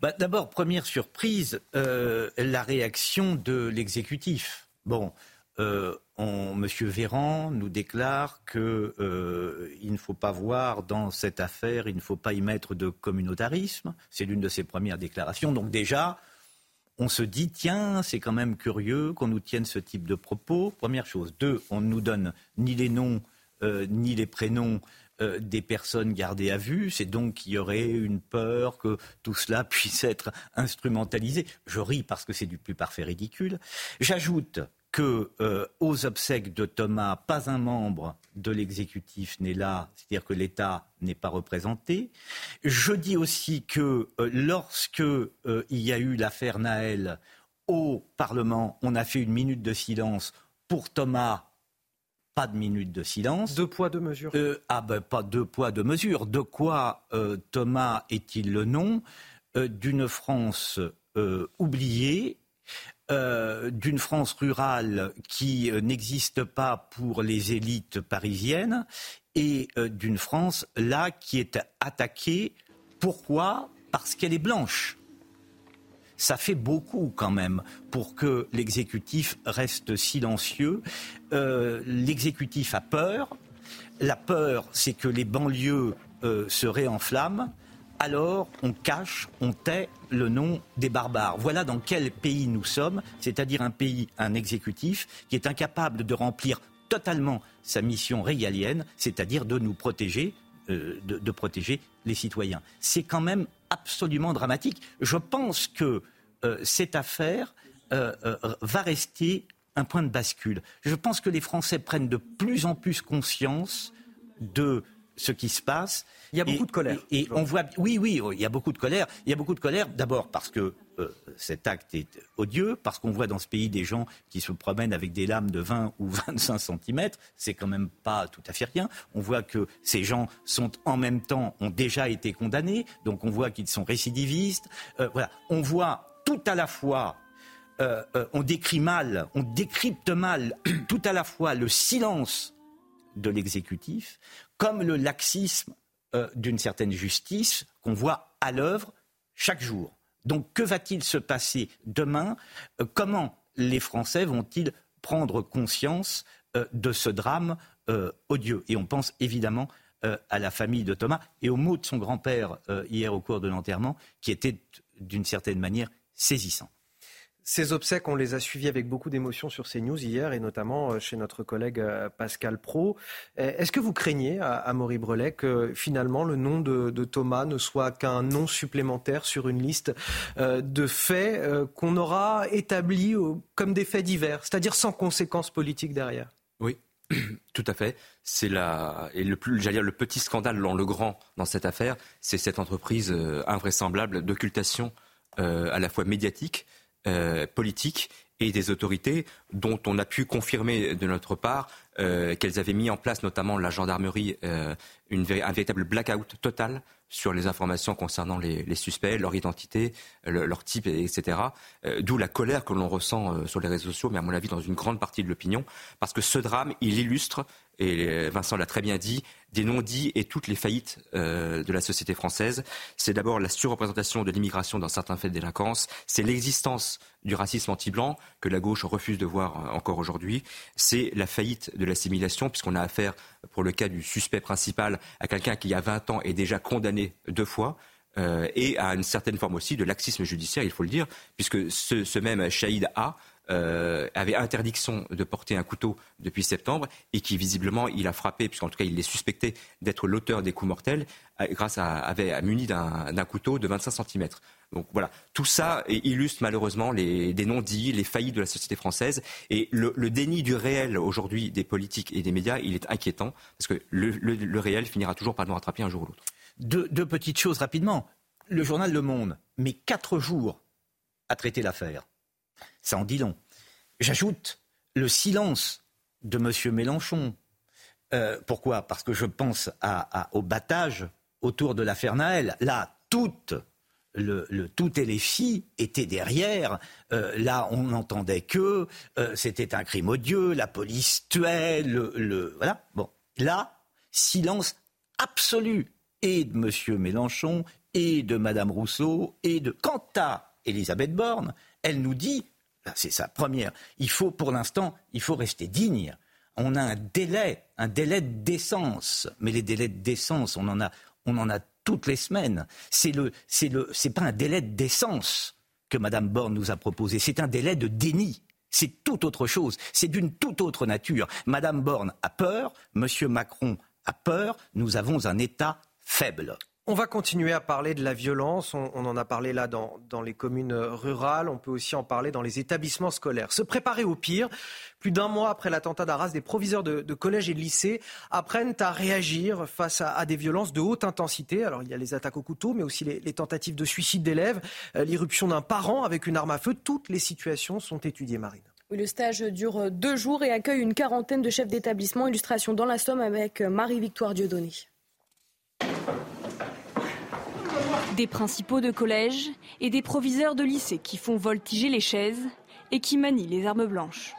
Bah, d'abord, première surprise, euh, la réaction de l'exécutif. Bon, euh, M. Véran nous déclare qu'il ne faut pas voir dans cette affaire, il ne faut pas y mettre de communautarisme. C'est l'une de ses premières déclarations. Donc déjà, on se dit, tiens, c'est quand même curieux qu'on nous tienne ce type de propos. Première chose. Deux, on ne nous donne ni les noms euh, ni les prénoms euh, des personnes gardées à vue. C'est donc qu'il y aurait une peur que tout cela puisse être instrumentalisé. Je ris parce que c'est du plus parfait ridicule. J'ajoute que euh, aux obsèques de Thomas, pas un membre de l'exécutif n'est là, c'est-à-dire que l'État n'est pas représenté. Je dis aussi que euh, lorsque euh, il y a eu l'affaire Naël au Parlement, on a fait une minute de silence pour Thomas. Pas de minute de silence. Deux poids, deux mesures. ah ben pas deux poids, deux mesures. De quoi Thomas est-il le nom D'une France oubliée, euh, d'une France rurale qui euh, n'existe pas pour les élites parisiennes et euh, d'une France là qui est attaquée. Pourquoi? Parce qu'elle est blanche. Ça fait beaucoup quand même pour que l'exécutif reste silencieux. l'exécutif a peur. La peur, c'est que les banlieues se réenflamment alors on cache, on tait le nom des barbares. Voilà dans quel pays nous sommes, c'est-à-dire un pays, un exécutif qui est incapable de remplir totalement sa mission régalienne, c'est-à-dire de nous protéger, euh, de, protéger les citoyens. C'est quand même absolument dramatique. Je pense que euh, cette affaire euh, va rester un point de bascule. Je pense que les Français prennent de plus en plus conscience de ce qui se passe. Il y a beaucoup de colère. Et, on voit, oui, oui, il y a beaucoup de colère. Il y a beaucoup de colère, d'abord parce que euh, cet acte est odieux, parce qu'on voit dans ce pays des gens qui se promènent avec des lames de 20 ou 25 cm. C'est quand même pas tout à fait rien. On voit que ces gens sont en même temps, ont déjà été condamnés, donc on voit qu'ils sont récidivistes. Euh, voilà. On voit tout à la fois euh, on décrit mal, on décrypte mal tout à la fois le silence de l'exécutif, comme le laxisme euh, d'une certaine justice qu'on voit à l'œuvre chaque jour. Donc que va-t-il se passer demain? Euh, Comment les Français vont-ils prendre conscience euh, de ce drame odieux? Et on pense évidemment à la famille de Thomas et aux mots de son grand-père hier au cours de l'enterrement, qui était d'une certaine manière saisissant. Ces obsèques, on les a suivis avec beaucoup d'émotion sur CNews hier et notamment euh, chez notre collègue euh, Pascal Pro. Euh, est-ce que vous craignez, à Maurice Brelet, que finalement le nom de, Thomas ne soit qu'un nom supplémentaire sur une liste de faits qu'on aura établis comme des faits divers, c'est-à-dire sans conséquences politiques derrière? Oui, tout à fait. C'est la et le plus, j'allais dire le petit scandale dans le grand dans cette affaire, c'est cette entreprise invraisemblable d'occultation à la fois médiatique euh, politiques et des autorités dont on a pu confirmer de notre part euh, qu'elles avaient mis en place, notamment la gendarmerie, euh, une, un véritable blackout total sur les informations concernant les, suspects, leur identité, leur type, etc. D'où la colère que l'on ressent sur les réseaux sociaux, mais à mon avis dans une grande partie de l'opinion, parce que ce drame, il illustre et Vincent l'a très bien dit, des non-dits et toutes les faillites euh, de la société française. C'est d'abord la surreprésentation de l'immigration dans certains faits de délinquance, c'est l'existence du racisme anti-blanc que la gauche refuse de voir euh, encore aujourd'hui, c'est la faillite de l'assimilation puisqu'on a affaire, pour le cas du suspect principal, à quelqu'un qui, il y a 20 ans, est déjà condamné deux fois. Euh, et à une certaine forme aussi de laxisme judiciaire, il faut le dire, puisque ce, ce même Shahid A euh, avait interdiction de porter un couteau depuis septembre et qui visiblement il a frappé, puisqu'en tout cas il est suspecté d'être l'auteur des coups mortels, euh, grâce à, avait muni d'un couteau de 25 cm. Donc voilà, tout ça illustre malheureusement les, des non-dits, les faillites de la société française et le, déni du réel aujourd'hui des politiques et des médias, il est inquiétant parce que le, réel finira toujours par nous rattraper un jour ou l'autre. Deux petites choses rapidement. Le journal Le Monde met quatre jours à traiter l'affaire. Ça en dit long. J'ajoute le silence de M. Mélenchon. Euh, pourquoi? Parce que je pense au battage autour de l'affaire Naël. Là, toutes tout et les filles étaient derrière. Euh, là, on n'entendait que euh, c'était un crime odieux, la police tuait, le, voilà. Bon, là, silence absolu et de M. Mélenchon et de Mme Rousseau et de. Quant à Elisabeth Borne, elle nous dit c'est sa première. Il faut, pour l'instant, il faut rester digne. On a un délai, un délai de décence. Mais les délais de décence, on en a, on en a toutes les semaines. C'est le, c'est le, c'est pas un délai de décence que Mme Borne nous a proposé. C'est un délai de déni. C'est tout autre chose. C'est d'une toute autre nature. Mme Borne a peur. M. Macron a peur. Nous avons un État faible. On va continuer à parler de la violence. On, en a parlé là dans, les communes rurales. On peut aussi en parler dans les établissements scolaires. Se préparer au pire. Plus d'un mois après l'attentat d'Arras, des proviseurs de, collèges et de lycées apprennent à réagir face à, à, des violences de haute intensité. Alors il y a les attaques au couteau, mais aussi les, les tentatives de suicide d'élèves, euh, l'irruption d'un parent avec une arme à feu. Toutes les situations sont étudiées, Marine. Oui, le stage dure deux jours et accueille une quarantaine de chefs d'établissement. Illustration dans la Somme avec Marie-Victoire Dieudonné. Des principaux de collège et des proviseurs de lycée qui font voltiger les chaises et qui manient les armes blanches.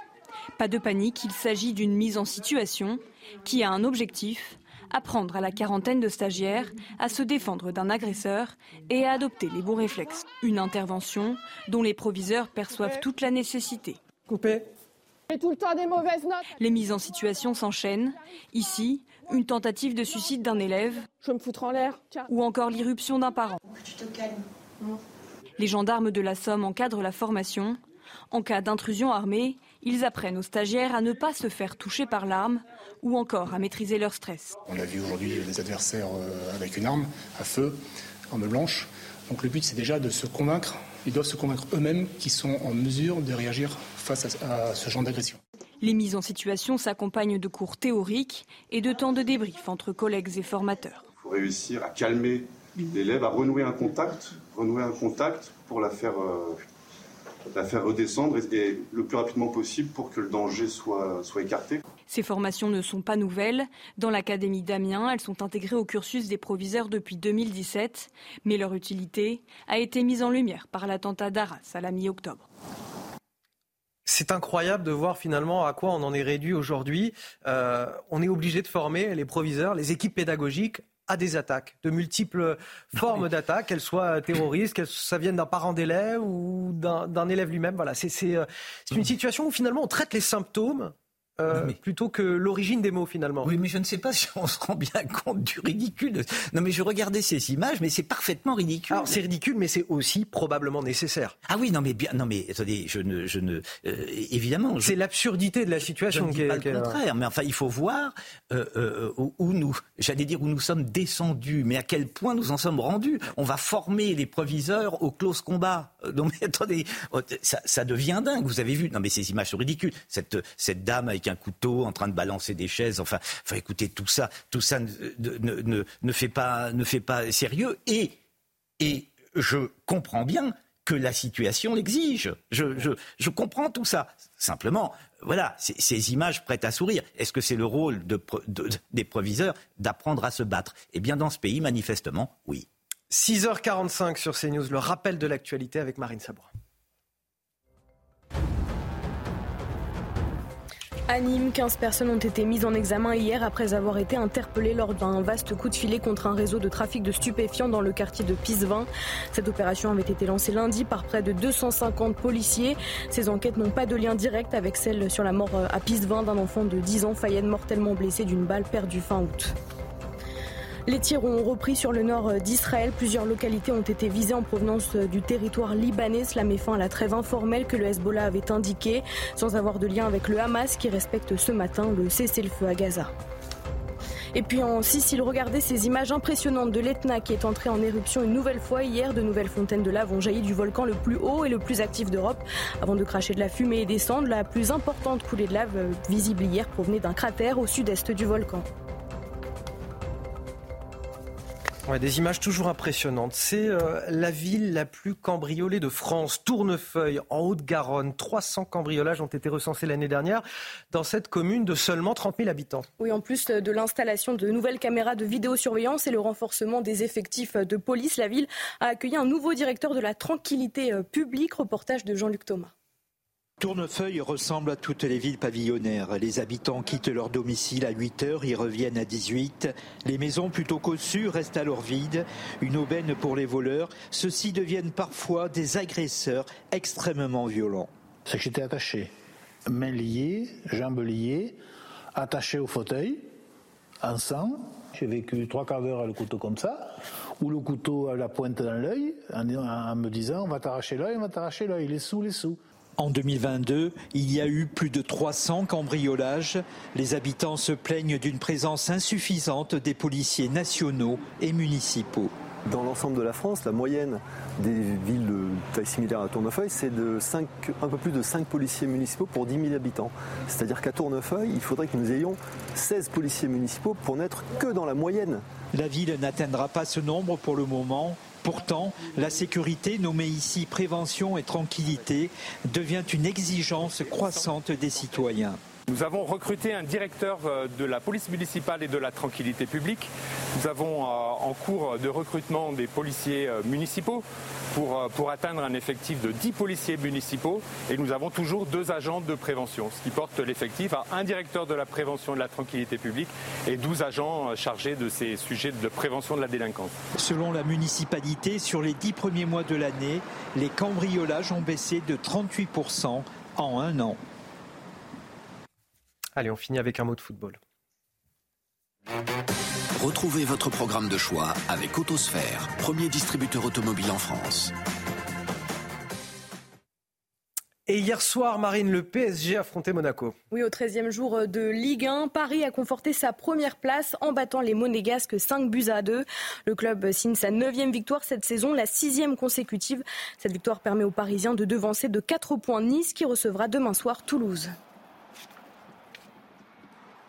Pas de panique, il s'agit d'une mise en situation qui a un objectif, apprendre à la quarantaine de stagiaires à se défendre d'un agresseur et à adopter les bons réflexes. Une intervention dont les proviseurs perçoivent toute la nécessité. Coupé. Et tout le temps des mauvaises notes. Les mises en situation s'enchaînent. Ici, une tentative de suicide d'un élève. Je me foutre en l'air. Ou encore l'irruption d'un parent. Tu te calmes. Les gendarmes de la Somme encadrent la formation. En cas d'intrusion armée, ils apprennent aux stagiaires à ne pas se faire toucher par l'arme ou encore à maîtriser leur stress. On a vu aujourd'hui des adversaires avec une arme à feu, arme blanche. Donc le but c'est déjà de se convaincre, ils doivent se convaincre eux-mêmes qu'ils sont en mesure de réagir face à ce genre d'agression. Les mises en situation s'accompagnent de cours théoriques et de temps de débrief entre collègues et formateurs. Il faut réussir à calmer l'élève, à renouer un contact, renouer un contact pour la faire, euh, la faire redescendre et, et, le plus rapidement possible pour que le danger soit, soit écarté. Ces formations ne sont pas nouvelles. Dans l'Académie d'Amiens, elles sont intégrées au cursus des proviseurs depuis 2017, mais leur utilité a été mise en lumière par l'attentat d'Arras à la mi-octobre. C'est incroyable de voir finalement à quoi on en est réduit aujourd'hui. Euh, on est obligé de former les proviseurs, les équipes pédagogiques à des attaques, de multiples formes d'attaques, qu'elles soient terroristes, qu'elles ça vienne d'un parent d'élève ou d'un élève lui-même. Voilà, c'est une situation où finalement on traite les symptômes euh, mais... plutôt que l'origine des mots finalement. Oui, mais je ne sais pas si on se rend bien compte du ridicule. Non, mais je regardais ces images, mais c'est parfaitement ridicule. Alors c'est ridicule, mais c'est aussi probablement nécessaire. Ah oui, non, mais bien, non, mais attendez, je ne, je ne, euh, évidemment. C'est l'absurdité de la situation. Je ne dis pas le contraire, mais enfin, il faut voir euh, euh, où nous, j'allais dire où nous sommes descendus, mais à quel point nous en sommes rendus. On va former les proviseurs au close combat. Non, mais attendez, ça, ça devient dingue. Vous avez vu Non, mais ces images sont ridicules. Cette, cette dame avec un couteau, en train de balancer des chaises. Enfin, écoutez, tout ça, tout ça ne, ne, ne, fait pas, ne fait pas sérieux. Et, et je comprends bien que la situation l'exige. Je, je, je, comprends tout ça. Simplement, voilà, ces images prêtes à sourire. Est-ce que c'est le rôle de, de, des proviseurs d'apprendre à se battre? Eh bien, dans ce pays, manifestement, oui. 6h45 sur CNews, le rappel de l'actualité avec Marine Sabourin. À Nîmes, 15 personnes ont été mises en examen hier après avoir été interpellées lors d'un vaste coup de filet contre un réseau de trafic de stupéfiants dans le quartier de Pisevin. Cette opération avait été lancée lundi par près de 250 policiers. Ces enquêtes n'ont pas de lien direct avec celle sur la mort à Pisevin d'un enfant de 10 ans, Fayenne mortellement blessé d'une balle perdue fin août. Les tirs ont repris sur le nord d'Israël. Plusieurs localités ont été visées en provenance du territoire libanais. Cela met fin à la trêve informelle que le Hezbollah avait indiquée, sans avoir de lien avec le Hamas qui respecte ce matin le cessez-le-feu à Gaza. Et puis en Sicile, regardez ces images impressionnantes de l'Etna qui est entré en éruption une nouvelle fois hier. De nouvelles fontaines de lave ont jailli du volcan le plus haut et le plus actif d'Europe avant de cracher de la fumée et descendre. La plus importante coulée de lave visible hier provenait d'un cratère au sud-est du volcan. Des images toujours impressionnantes. C'est euh, la ville la plus cambriolée de France, Tournefeuille, en Haute-Garonne. 300 cambriolages ont été recensés l'année dernière dans cette commune de seulement 30 000 habitants. Oui, en plus de l'installation de nouvelles caméras de vidéosurveillance et le renforcement des effectifs de police, la ville a accueilli un nouveau directeur de la tranquillité publique. Reportage de Jean-Luc Thomas. Tournefeuille ressemble à toutes les villes pavillonnaires. Les habitants quittent leur domicile à 8 heures, y reviennent à 18. Les maisons plutôt cossues restent alors vides. Une aubaine pour les voleurs. Ceux-ci deviennent parfois des agresseurs extrêmement violents. C'est que j'étais attaché, mains liées, jambes liées, attaché au fauteuil, en sang. J'ai vécu trois quarts d'heure à le couteau comme ça, ou le couteau à la pointe dans l'œil, en, en me disant on va t'arracher l'œil, on va t'arracher l'œil, les sous, les sous. En 2022, il y a eu plus de 300 cambriolages. Les habitants se plaignent d'une présence insuffisante des policiers nationaux et municipaux. Dans l'ensemble de la France, la moyenne des villes de taille similaire à Tournefeuille, c'est de 5, un peu plus de 5 policiers municipaux pour 10 000 habitants. C'est-à-dire qu'à Tournefeuille, il faudrait que nous ayons 16 policiers municipaux pour n'être que dans la moyenne. La ville n'atteindra pas ce nombre pour le moment. Pourtant, la sécurité, nommée ici prévention et tranquillité, devient une exigence croissante des citoyens. Nous avons recruté un directeur de la police municipale et de la tranquillité publique. Nous avons en cours de recrutement des policiers municipaux pour, pour atteindre un effectif de 10 policiers municipaux et nous avons toujours deux agents de prévention, ce qui porte l'effectif à un directeur de la prévention et de la tranquillité publique et 12 agents chargés de ces sujets de prévention de la délinquance. Selon la municipalité, sur les 10 premiers mois de l'année, les cambriolages ont baissé de 38% en un an. Allez, on finit avec un mot de football. Retrouvez votre programme de choix avec Autosphère, premier distributeur automobile en France. Et hier soir, Marine, le PSG affrontait Monaco. Oui, au 13e jour de Ligue 1, Paris a conforté sa première place en battant les Monégasques 5 buts à 2. Le club signe sa 9e victoire cette saison, la 6e consécutive. Cette victoire permet aux Parisiens de devancer de 4 points Nice qui recevra demain soir Toulouse.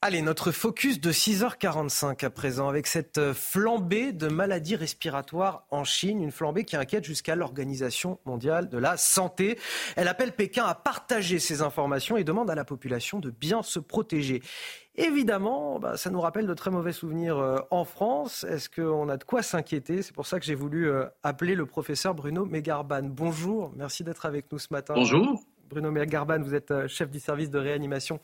Allez, notre focus de 6h45 à présent avec cette flambée de maladies respiratoires en Chine, une flambée qui inquiète jusqu'à l'Organisation mondiale de la santé. Elle appelle Pékin à partager ces informations et demande à la population de bien se protéger. Évidemment, bah, ça nous rappelle de très mauvais souvenirs euh, en France. Est-ce qu'on a de quoi s'inquiéter? C'est pour ça que j'ai voulu euh, appeler le professeur Bruno Megarban. Bonjour, merci d'être avec nous ce matin. Bonjour. Bruno Megarban, vous êtes euh, chef du service de réanimation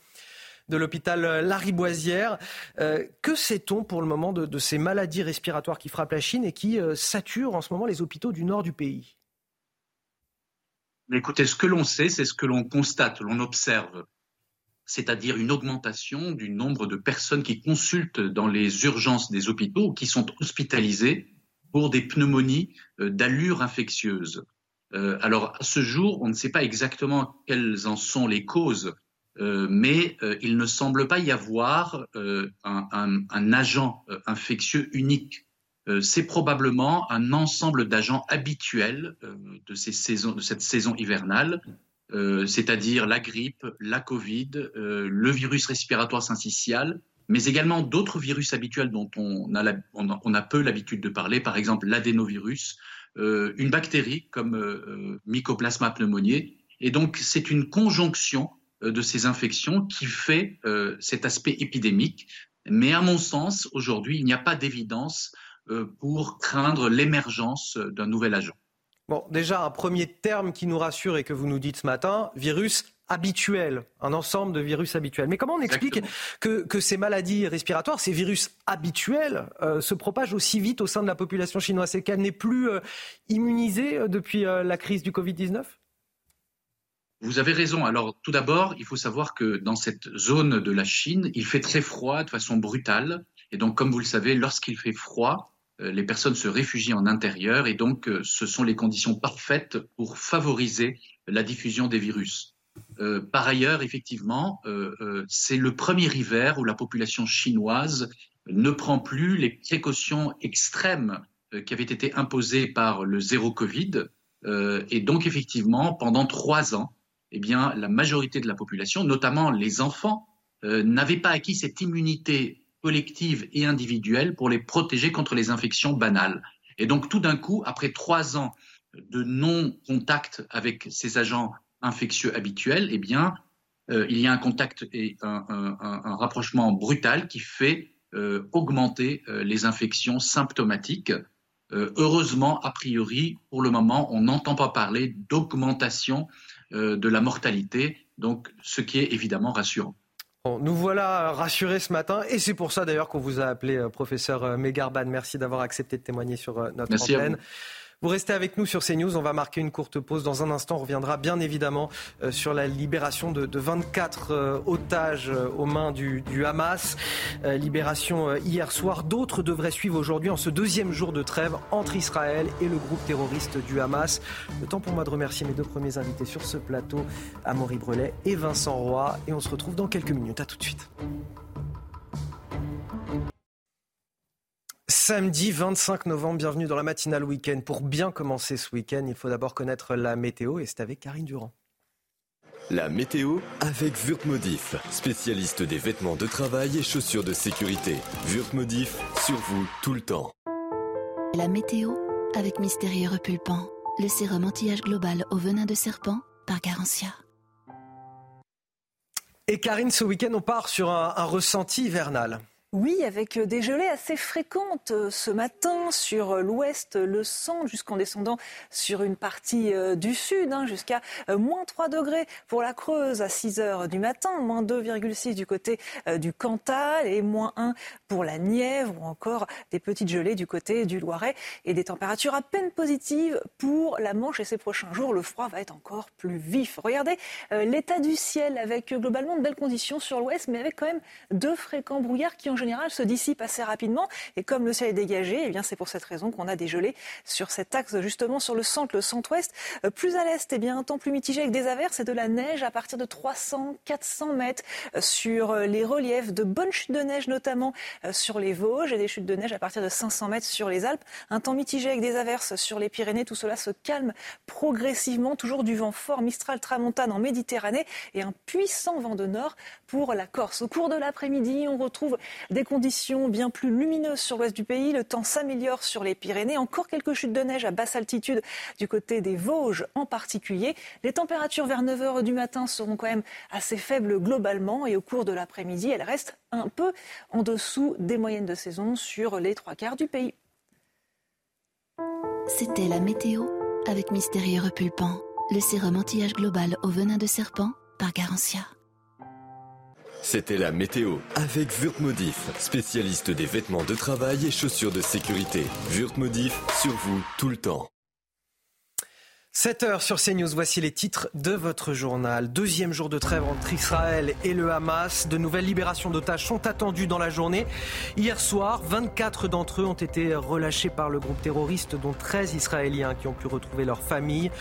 de l'hôpital Lariboisière. Euh, que sait-on pour le moment de, ces maladies respiratoires qui frappent la Chine et qui euh, saturent en ce moment les hôpitaux du nord du pays? Écoutez, ce que l'on sait, c'est ce que l'on constate, l'on observe, c'est-à-dire une augmentation du nombre de personnes qui consultent dans les urgences des hôpitaux ou qui sont hospitalisées pour des pneumonies euh, d'allure infectieuse. Euh, alors, à ce jour, on ne sait pas exactement quelles en sont les causes euh, mais euh, il ne semble pas y avoir euh, un, agent infectieux unique. c'est probablement un ensemble d'agents habituels de, cette saison hivernale, c'est-à-dire la grippe, la Covid, le virus respiratoire syncytial, mais également d'autres virus habituels dont on a peu l'habitude de parler, par exemple l'adénovirus, une bactérie comme Mycoplasma pneumoniae. Et donc c'est une conjonction de ces infections qui fait euh, cet aspect épidémique. Mais à mon sens, aujourd'hui, il n'y a pas d'évidence pour craindre l'émergence d'un nouvel agent. Bon, déjà, un premier terme qui nous rassure et que vous nous dites ce matin, virus habituel, un ensemble de virus habituels. Mais comment on explique que, ces maladies respiratoires, ces virus habituels, euh, se propagent aussi vite au sein de la population chinoise C'est qu'elle n'est plus euh, immunisée euh, depuis la crise du Covid-19 vous avez raison. Alors, tout d'abord, il faut savoir que dans cette zone de la Chine, il fait très froid de façon brutale. Et donc, comme vous le savez, lorsqu'il fait froid, les personnes se réfugient en intérieur et donc ce sont les conditions parfaites pour favoriser la diffusion des virus. Euh, par ailleurs, effectivement, euh, euh, c'est le premier hiver où la population chinoise ne prend plus les précautions extrêmes qui avaient été imposées par le zéro Covid. et donc, effectivement, pendant trois ans, eh bien, la majorité de la population, notamment les enfants, n'avaient pas acquis cette immunité collective et individuelle pour les protéger contre les infections banales. Et donc, tout d'un coup, après trois ans de non-contact avec ces agents infectieux habituel, eh bien, euh, il y a un contact et un, rapprochement brutal qui fait euh, augmenter euh, les infections symptomatiques. heureusement, a priori, pour le moment, on n'entend pas parler d'augmentation de la mortalité, donc ce qui est évidemment rassurant. nous voilà rassurés ce matin et c'est pour ça d'ailleurs qu'on vous a appelé professeur Megarban. Merci d'avoir accepté de témoigner sur notre Merci antenne. Vous restez avec nous sur CNews. On va marquer une courte pause. Dans un instant, on reviendra bien évidemment euh, sur la libération de, 24 euh, otages euh, aux mains du, Hamas. libération hier soir. D'autres devraient suivre aujourd'hui en ce deuxième jour de trêve entre Israël et le groupe terroriste du Hamas. Le temps pour moi de remercier mes deux premiers invités sur ce plateau, Amaury Brelet et Vincent Roy. Et on se retrouve dans quelques minutes. À tout de suite. Samedi 25 novembre, bienvenue dans la matinale week-end. Pour bien commencer ce week-end, il faut d'abord connaître la météo et c'est avec Karine Durand. La météo avec Wurtmodif, spécialiste des vêtements de travail et chaussures de sécurité. Wurtmodif, sur vous tout le temps. La météo avec Mystérieux Repulpant, le sérum anti-âge global au venin de serpent par Garantia. Et Karine, ce week-end, on part sur un ressenti hivernal. Oui, avec des gelées assez fréquentes euh, ce matin sur euh, l'ouest, le centre, jusqu'en descendant sur une partie euh, du sud, hein, jusqu'à moins 3 degrés pour la Creuse à 6 heures du matin, moins 2,6 du côté du Cantal et moins 1 pour la Nièvre ou encore des petites gelées du côté du Loiret et des températures à peine positives pour la Manche et ces prochains jours. Le froid va être encore plus vif. Regardez l'état du ciel avec globalement de belles conditions sur l'ouest, mais avec quand même deux fréquents brouillards qui en général se dissipe assez rapidement. Et comme le ciel est dégagé, eh bien c'est pour cette raison qu'on a des gelées sur cet axe justement sur le centre, le centre-ouest. Euh, plus à l'est, eh bien un temps plus mitigé avec des averses et de la neige à partir de 300, 400 mètres euh, sur euh, les reliefs, de bonnes chutes de neige notamment sur les Vosges et des chutes de neige à partir de 500 mètres sur les Alpes. Un temps mitigé avec des averses sur les Pyrénées. Tout cela se calme progressivement. Toujours du vent fort, Mistral Tramontane en Méditerranée et un puissant vent de nord pour la Corse. Au cours de l'après-midi, on retrouve des conditions bien plus lumineuses sur l'ouest du pays. Le temps s'améliore sur les Pyrénées. Encore quelques chutes de neige à basse altitude du côté des Vosges en particulier. Les températures vers 9 h du matin seront quand même assez faibles globalement et au cours de l'après-midi, elles restent un peu en dessous des moyennes de saison sur les trois quarts du pays. C'était la météo avec Mystérieux Repulpant, le sérum anti-âge global au venin de serpent par Garantia. C'était la météo avec Wurtmodif, spécialiste des vêtements de travail et chaussures de sécurité. Wurtmodif, sur vous tout le temps. 7 heures sur CNews, voici les titres de votre journal. Deuxième jour de trêve entre Israël et le Hamas. De nouvelles libérations d'otages sont attendues dans la journée. Hier soir, 24 d'entre eux ont été relâchés par le groupe terroriste, dont 13 Israéliens qui ont pu retrouver leur famille.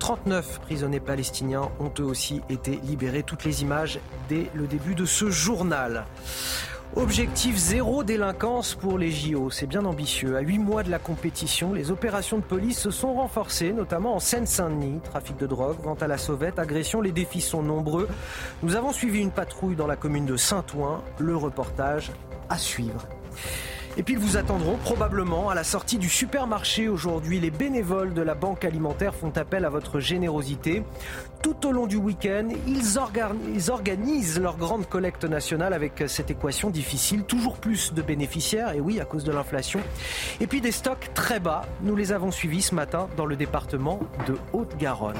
39 prisonniers palestiniens ont eux aussi été libérés. Toutes les images dès le début de ce journal. Objectif zéro délinquance pour les JO, c'est bien ambitieux. À huit mois de la compétition, les opérations de police se sont renforcées, notamment en Seine-Saint-Denis. Trafic de drogue, vente à la sauvette, agression, les défis sont nombreux. Nous avons suivi une patrouille dans la commune de Saint-Ouen. Le reportage à suivre. Et puis ils vous attendront probablement à la sortie du supermarché aujourd'hui. Les bénévoles de la Banque alimentaire font appel à votre générosité. Tout au long du week-end, ils, organisent leur grande collecte nationale avec cette équation difficile. Toujours plus de bénéficiaires, et oui, à cause de l'inflation. Et puis des stocks très bas. Nous les avons suivis ce matin dans le département de Haute-Garonne.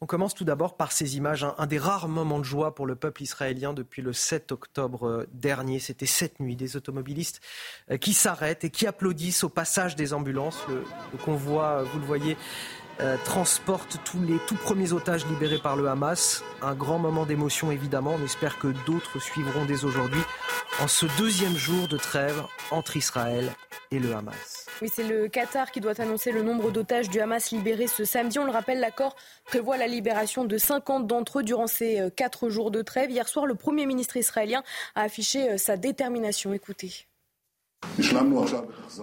On commence tout d'abord par ces images, un, des rares moments de joie pour le peuple israélien depuis le 7 octobre euh, dernier. C'était cette nuit, des automobilistes euh, qui s'arrêtent et qui applaudissent au passage des ambulances. Le, convoi, euh, vous le voyez, transporte tous les tout premiers otages libérés par le Hamas. Un grand moment d'émotion évidemment. On espère que d'autres suivront dès aujourd'hui en ce deuxième jour de trêve entre Israël et le Hamas. Oui, c'est le Qatar qui doit annoncer le nombre d'otages du Hamas libérés ce samedi. On le rappelle, l'accord prévoit la libération de 50 d'entre eux durant ces euh, quatre jours de trêve. Hier soir, le Premier ministre israélien a affiché euh, sa détermination. Écoutez.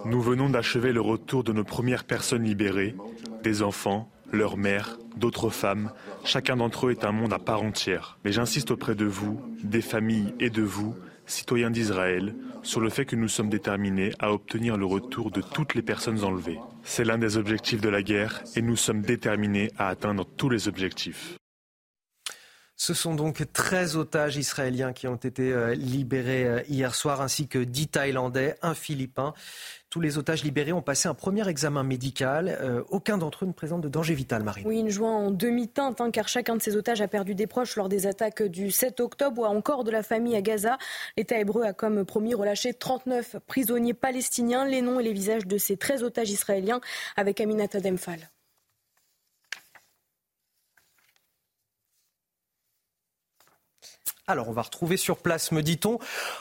Nous venons d'achever le retour de nos premières personnes libérées, des enfants, leurs mères, d'autres femmes. Chacun d'entre eux est un monde à part entière. Mais j'insiste auprès de vous, des familles et de vous, citoyens d'Israël, sur le fait que nous sommes déterminés à obtenir le retour de toutes les personnes enlevées. C'est l'un des objectifs de la guerre et nous sommes déterminés à atteindre tous les objectifs. Ce sont donc 13 otages israéliens qui ont été euh, libérés euh, hier soir, ainsi que 10 Thaïlandais, un Philippin. Tous les otages libérés ont passé un premier examen médical. Euh, aucun d'entre eux ne présente de danger vital, Marie. Oui, une joie en demi-teinte, hein, car chacun de ces otages a perdu des proches lors des attaques du 7 octobre ou encore de la famille à Gaza. L'État hébreu a comme promis relâché 39 prisonniers palestiniens, les noms et les visages de ces 13 otages israéliens avec Aminata Demphal. Alors, on va retrouver sur place, me dit-on.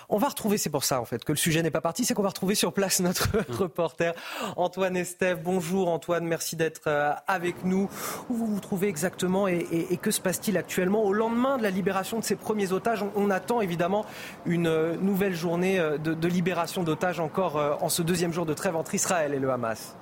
On va retrouver, c'est pour ça en fait que le sujet n'est pas parti, c'est qu'on va retrouver sur place notre reporter Antoine Estève. Bonjour Antoine, merci d'être euh, avec nous. Où vous vous trouvez exactement et, que se passe-t-il actuellement Au lendemain de la libération de ces premiers otages, on, attend évidemment une euh, nouvelle journée euh, de libération d'otages encore en ce deuxième jour de trêve entre Israël et le Hamas.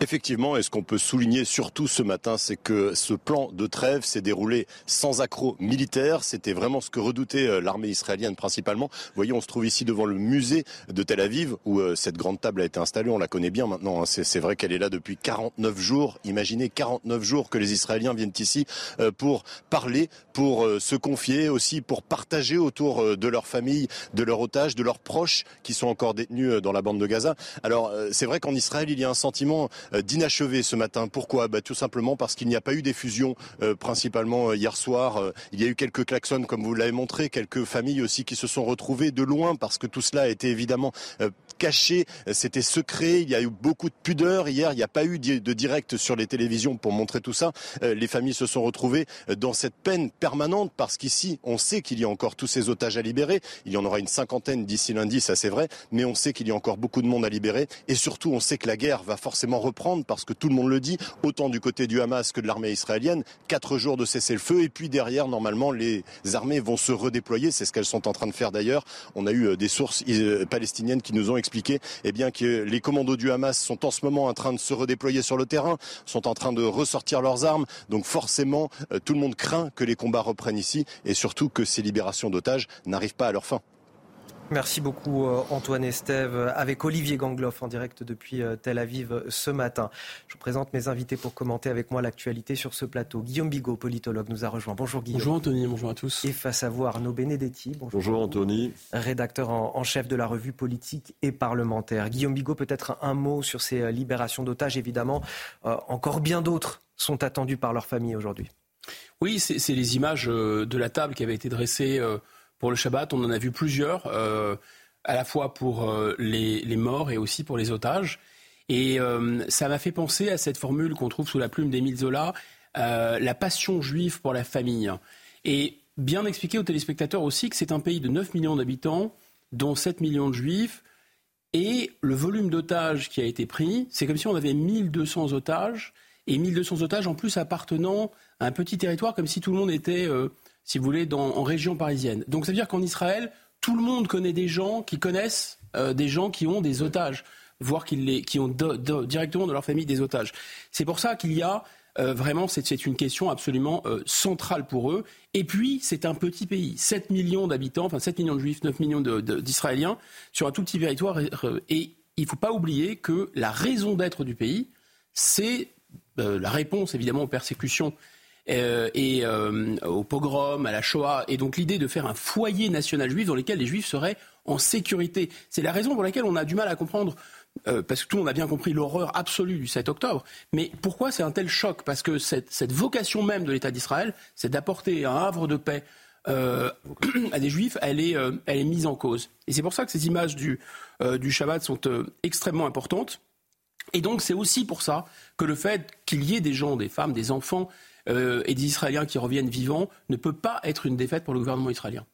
Effectivement, et ce qu'on peut souligner surtout ce matin, c'est que ce plan de trêve s'est déroulé sans accroc militaire. C'était vraiment ce que redoutait euh, l'armée israélienne principalement. Vous voyez, on se trouve ici devant le musée de Tel Aviv où euh, cette grande table a été installée. On la connaît bien maintenant. Hein. C'est vrai qu'elle est là depuis 49 jours. Imaginez 49 jours que les Israéliens viennent ici euh, pour parler, pour se confier, aussi pour partager autour de leur famille, de leurs otages, de leurs proches qui sont encore détenus dans la bande de Gaza. Alors, c'est vrai qu'en Israël, il y a un sentiment d'inachevé ce matin. Pourquoi bah, Tout simplement parce qu'il n'y a pas eu d'effusion, euh, principalement euh, hier soir. il y a eu quelques klaxons, comme vous l'avez montré, quelques familles aussi qui se sont retrouvées de loin parce que tout cela a été évidemment caché, c'était secret, il y a eu beaucoup de pudeur. Hier, il n'y a pas eu de direct sur les télévisions pour montrer tout ça. Les familles se sont retrouvées dans cette peine permanente parce qu'ici, on sait qu'il y a encore tous ces otages à libérer. Il y en aura une cinquantaine d'ici lundi, ça c'est vrai, mais on sait qu'il y a encore beaucoup de monde à libérer et surtout, on sait que la guerre va forcément reprendre parce que tout le monde le dit, autant du côté du Hamas que de l'armée israélienne, quatre jours de cessez-le-feu et puis derrière, normalement, les armées vont se redéployer. C'est ce qu'elles sont en train de faire d'ailleurs. On a eu euh, des sources euh, palestiniennes qui nous ont expliqué eh bien, que les commandos du Hamas sont en ce moment en train de se redéployer sur le terrain, sont en train de ressortir leurs armes. Donc forcément, euh, tout le monde craint que les combats reprennent ici et surtout que ces libérations d'otages n'arrivent pas à leur fin. Merci beaucoup euh, Antoine Estève avec Olivier Gangloff en direct depuis euh, Tel Aviv euh, ce matin. Je vous présente mes invités pour commenter avec moi l'actualité sur ce plateau. Guillaume Bigot, politologue, nous a rejoint. Bonjour Guillaume. Bonjour Anthony, bonjour à tous. Et face à vous Arnaud Benedetti. Bonjour, bonjour Anthony. Rédacteur en, chef de la revue politique et parlementaire. Guillaume Bigot, peut-être un, mot sur ces libérations d'otages. Évidemment, encore bien d'autres sont attendus par leur famille aujourd'hui. Oui, c'est les images de la table qui avait été dressée pour le Shabbat. On en a vu plusieurs, euh, à la fois pour euh, les, morts et aussi pour les otages. Et euh, ça m'a fait penser à cette formule qu'on trouve sous la plume d'Émile Zola, la passion juive pour la famille. Et bien expliquer aux téléspectateurs aussi que c'est un pays de 9 millions d'habitants, dont 7 millions de juifs, et le volume d'otages qui a été pris, c'est comme si on avait 1200 otages, et 1200 otages en plus appartenant à un petit territoire, comme si tout le monde était si vous voulez, en région parisienne. Donc ça veut dire qu'en Israël, tout le monde connaît des gens qui connaissent euh, des gens qui ont des otages, voire qui, les, qui ont directement dans leur famille des otages. C'est pour ça qu'il y a vraiment, c'est une question absolument centrale pour eux. Et puis, c'est un petit pays, 7 millions d'habitants, enfin 7 millions de juifs, 9 millions d'Israéliens, sur un tout petit territoire. Et il ne faut pas oublier que la raison d'être du pays, c'est la réponse évidemment aux persécutions euh, et euh, au pogrom, à la Shoah, et donc l'idée de faire un foyer national juif dans lequel les juifs seraient en sécurité. C'est la raison pour laquelle on a du mal à comprendre euh, parce que tout le monde a bien compris l'horreur absolue du 7 octobre. Mais pourquoi c'est un tel choc? Parce que cette, vocation même de l'État d'Israël, c'est d'apporter un havre de paix à des juifs, elle est, elle est mise en cause. Et c'est pour ça que ces images du, du Shabbat sont extrêmement importantes. Et donc c'est aussi pour ça que le fait qu'il y ait des gens, des femmes, des enfants euh, et des Israéliens qui reviennent vivants ne peut pas être une défaite pour le gouvernement israélien.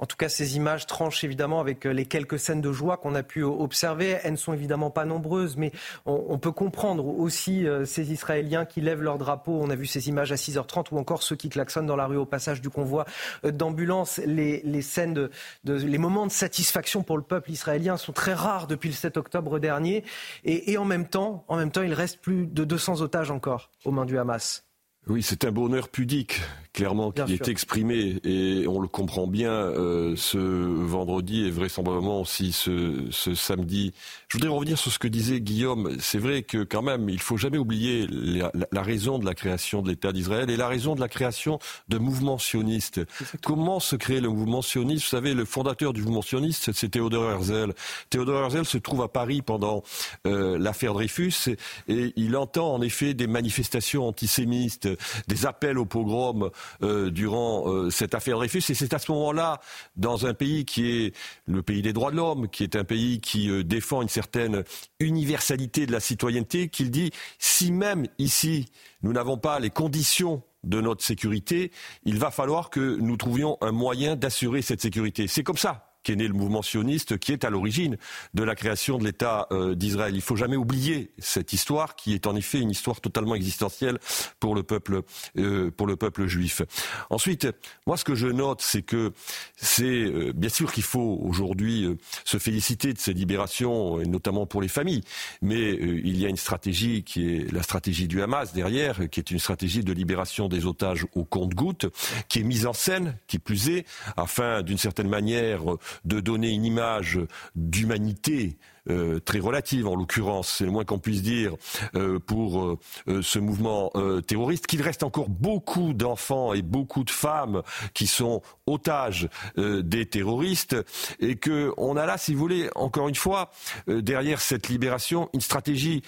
En tout cas, ces images tranchent évidemment avec euh, les quelques scènes de joie qu'on a pu observer. Elles ne sont évidemment pas nombreuses, mais on, peut comprendre aussi euh, ces Israéliens qui lèvent leur drapeau. On a vu ces images à 6h30 ou encore ceux qui klaxonnent dans la rue au passage du convoi d'ambulance. Les, scènes les moments de satisfaction pour le peuple israélien sont très rares depuis le 7 octobre dernier. Et, et en même temps, en même temps, il reste plus de 200 otages encore aux mains du Hamas. Oui, c'est un bonheur pudique, clairement, qui est exprimé et on le comprend bien euh, ce vendredi et vraisemblablement aussi ce, ce, samedi. Je voudrais revenir sur ce que disait Guillaume. C'est vrai que quand même, il faut jamais oublier la, la, raison de la création de l'État d'Israël et la raison de la création de mouvements sionistes. Comment se crée le mouvement sioniste? Vous savez, le fondateur du mouvement sioniste, c'est Théodore Herzl. Théodore Herzl se trouve à Paris pendant euh, l'affaire Dreyfus et, et il entend en effet des manifestations antisémites des appels au pogrom euh, durant euh, cette affaire Dreyfus. Et c'est à ce moment-là, dans un pays qui est le pays des droits de l'homme, qui est un pays qui euh, défend une certaine universalité de la citoyenneté, qu'il dit si même ici nous n'avons pas les conditions de notre sécurité, il va falloir que nous trouvions un moyen d'assurer cette sécurité. C'est comme ça qu'est né le mouvement sioniste, qui est à l'origine de la création de l'État euh, d'Israël. Il faut jamais oublier cette histoire, qui est en effet une histoire totalement existentielle pour le peuple, euh, pour le peuple juif. Ensuite, moi, ce que je note, c'est que c'est euh, bien sûr qu'il faut aujourd'hui se féliciter de ces libérations, et notamment pour les familles, mais il y a une stratégie qui est la stratégie du Hamas derrière, qui est une stratégie de libération des otages au compte-gouttes, qui est mise en scène, qui plus est, afin d'une certaine manière de donner une image d'humanité euh, très relative en l'occurrence, c'est le moins qu'on puisse dire euh, pour euh, ce mouvement terroriste, qu'il reste encore beaucoup d'enfants et beaucoup de femmes qui sont otages des terroristes et qu'on a là, si vous voulez, encore une fois, derrière cette libération, une stratégie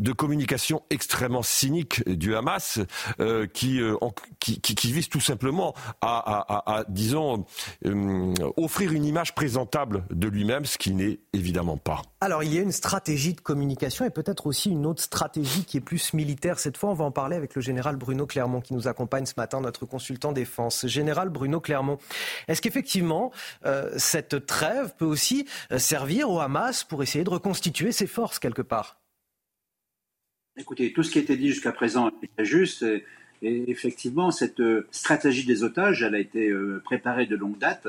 de communication extrêmement cynique du Hamas euh, qui, euh, qui, vise tout simplement à, disons, euh, offrir une image présentable de lui-même, ce qui n'est évidemment pas. Alors il y a une stratégie de communication et peut-être aussi une autre stratégie qui est plus militaire. Cette fois, on va en parler avec le général Bruno Clermont qui nous accompagne ce matin, notre consultant défense. Général Bruno Clermont, est-ce qu'effectivement cette trêve peut aussi servir au Hamas pour essayer de reconstituer ses forces quelque part? Écoutez, tout ce qui a été dit jusqu'à présent est juste. Et, effectivement, cette euh, stratégie des otages, elle a été euh, préparée de longue date.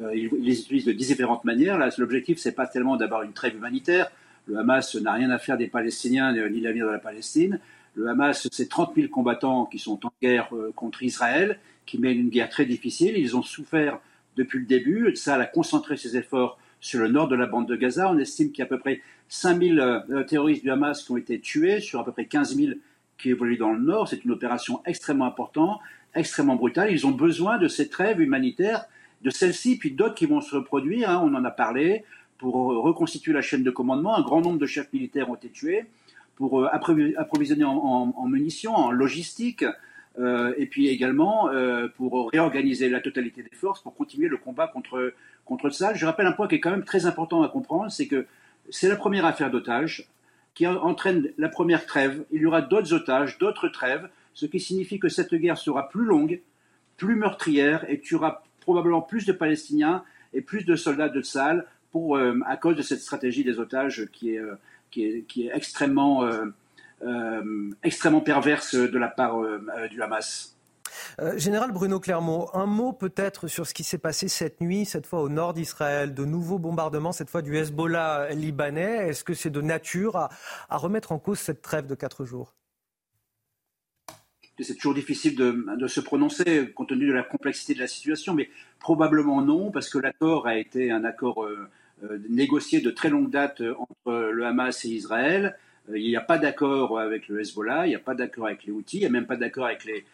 Euh, ils, les utilisent de différentes manières. L'objectif, c'est pas tellement d'avoir une trêve humanitaire. Le Hamas n'a rien à faire des Palestiniens ni l'avenir de la Palestine. Le Hamas, c'est 30 000 combattants qui sont en guerre contre Israël, qui mènent une guerre très difficile. Ils ont souffert depuis le début. Ça a concentré ses efforts sur le nord de la bande de Gaza. On estime qu'il y a à peu près 5000 euh, terroristes du Hamas qui ont été tués sur à peu près 15 000 qui évoluent dans le nord. C'est une opération extrêmement importante, extrêmement brutale. Ils ont besoin de cette trêve humanitaire, de celle-ci, puis d'autres qui vont se reproduire. Hein. on en a parlé pour reconstituer la chaîne de commandement. Un grand nombre de chefs militaires ont été tués pour euh, approvisionner en, munitions, en logistique, euh, et puis également pour réorganiser la totalité des forces pour continuer le combat contre contre ça. Je rappelle un point qui est quand même très important à comprendre, c'est que c'est la première affaire d'otages qui entraîne la première trêve. Il y aura d'autres otages, d'autres trêves, ce qui signifie que cette guerre sera plus longue, plus meurtrière et tu auras probablement plus de Palestiniens et plus de soldats de Tzal pour, euh, à cause de cette stratégie des otages qui est, euh, qui est, qui est extrêmement, euh, extrêmement perverse de la part du Hamas. Euh, Général Bruno Clermont, un mot peut-être sur ce qui s'est passé cette nuit, cette fois au nord d'Israël, de nouveaux bombardements, cette fois du Hezbollah libanais. Est-ce que c'est de nature à, remettre en cause cette trêve de quatre jours? C'est toujours difficile de, de, se prononcer compte tenu de la complexité de la situation, mais probablement non, parce que l'accord a été un accord négocié de très longue date entre le Hamas et Israël. Il n'y a pas d'accord avec le Hezbollah, il n'y a pas d'accord avec les Houthis, il n'y a même pas d'accord avec les,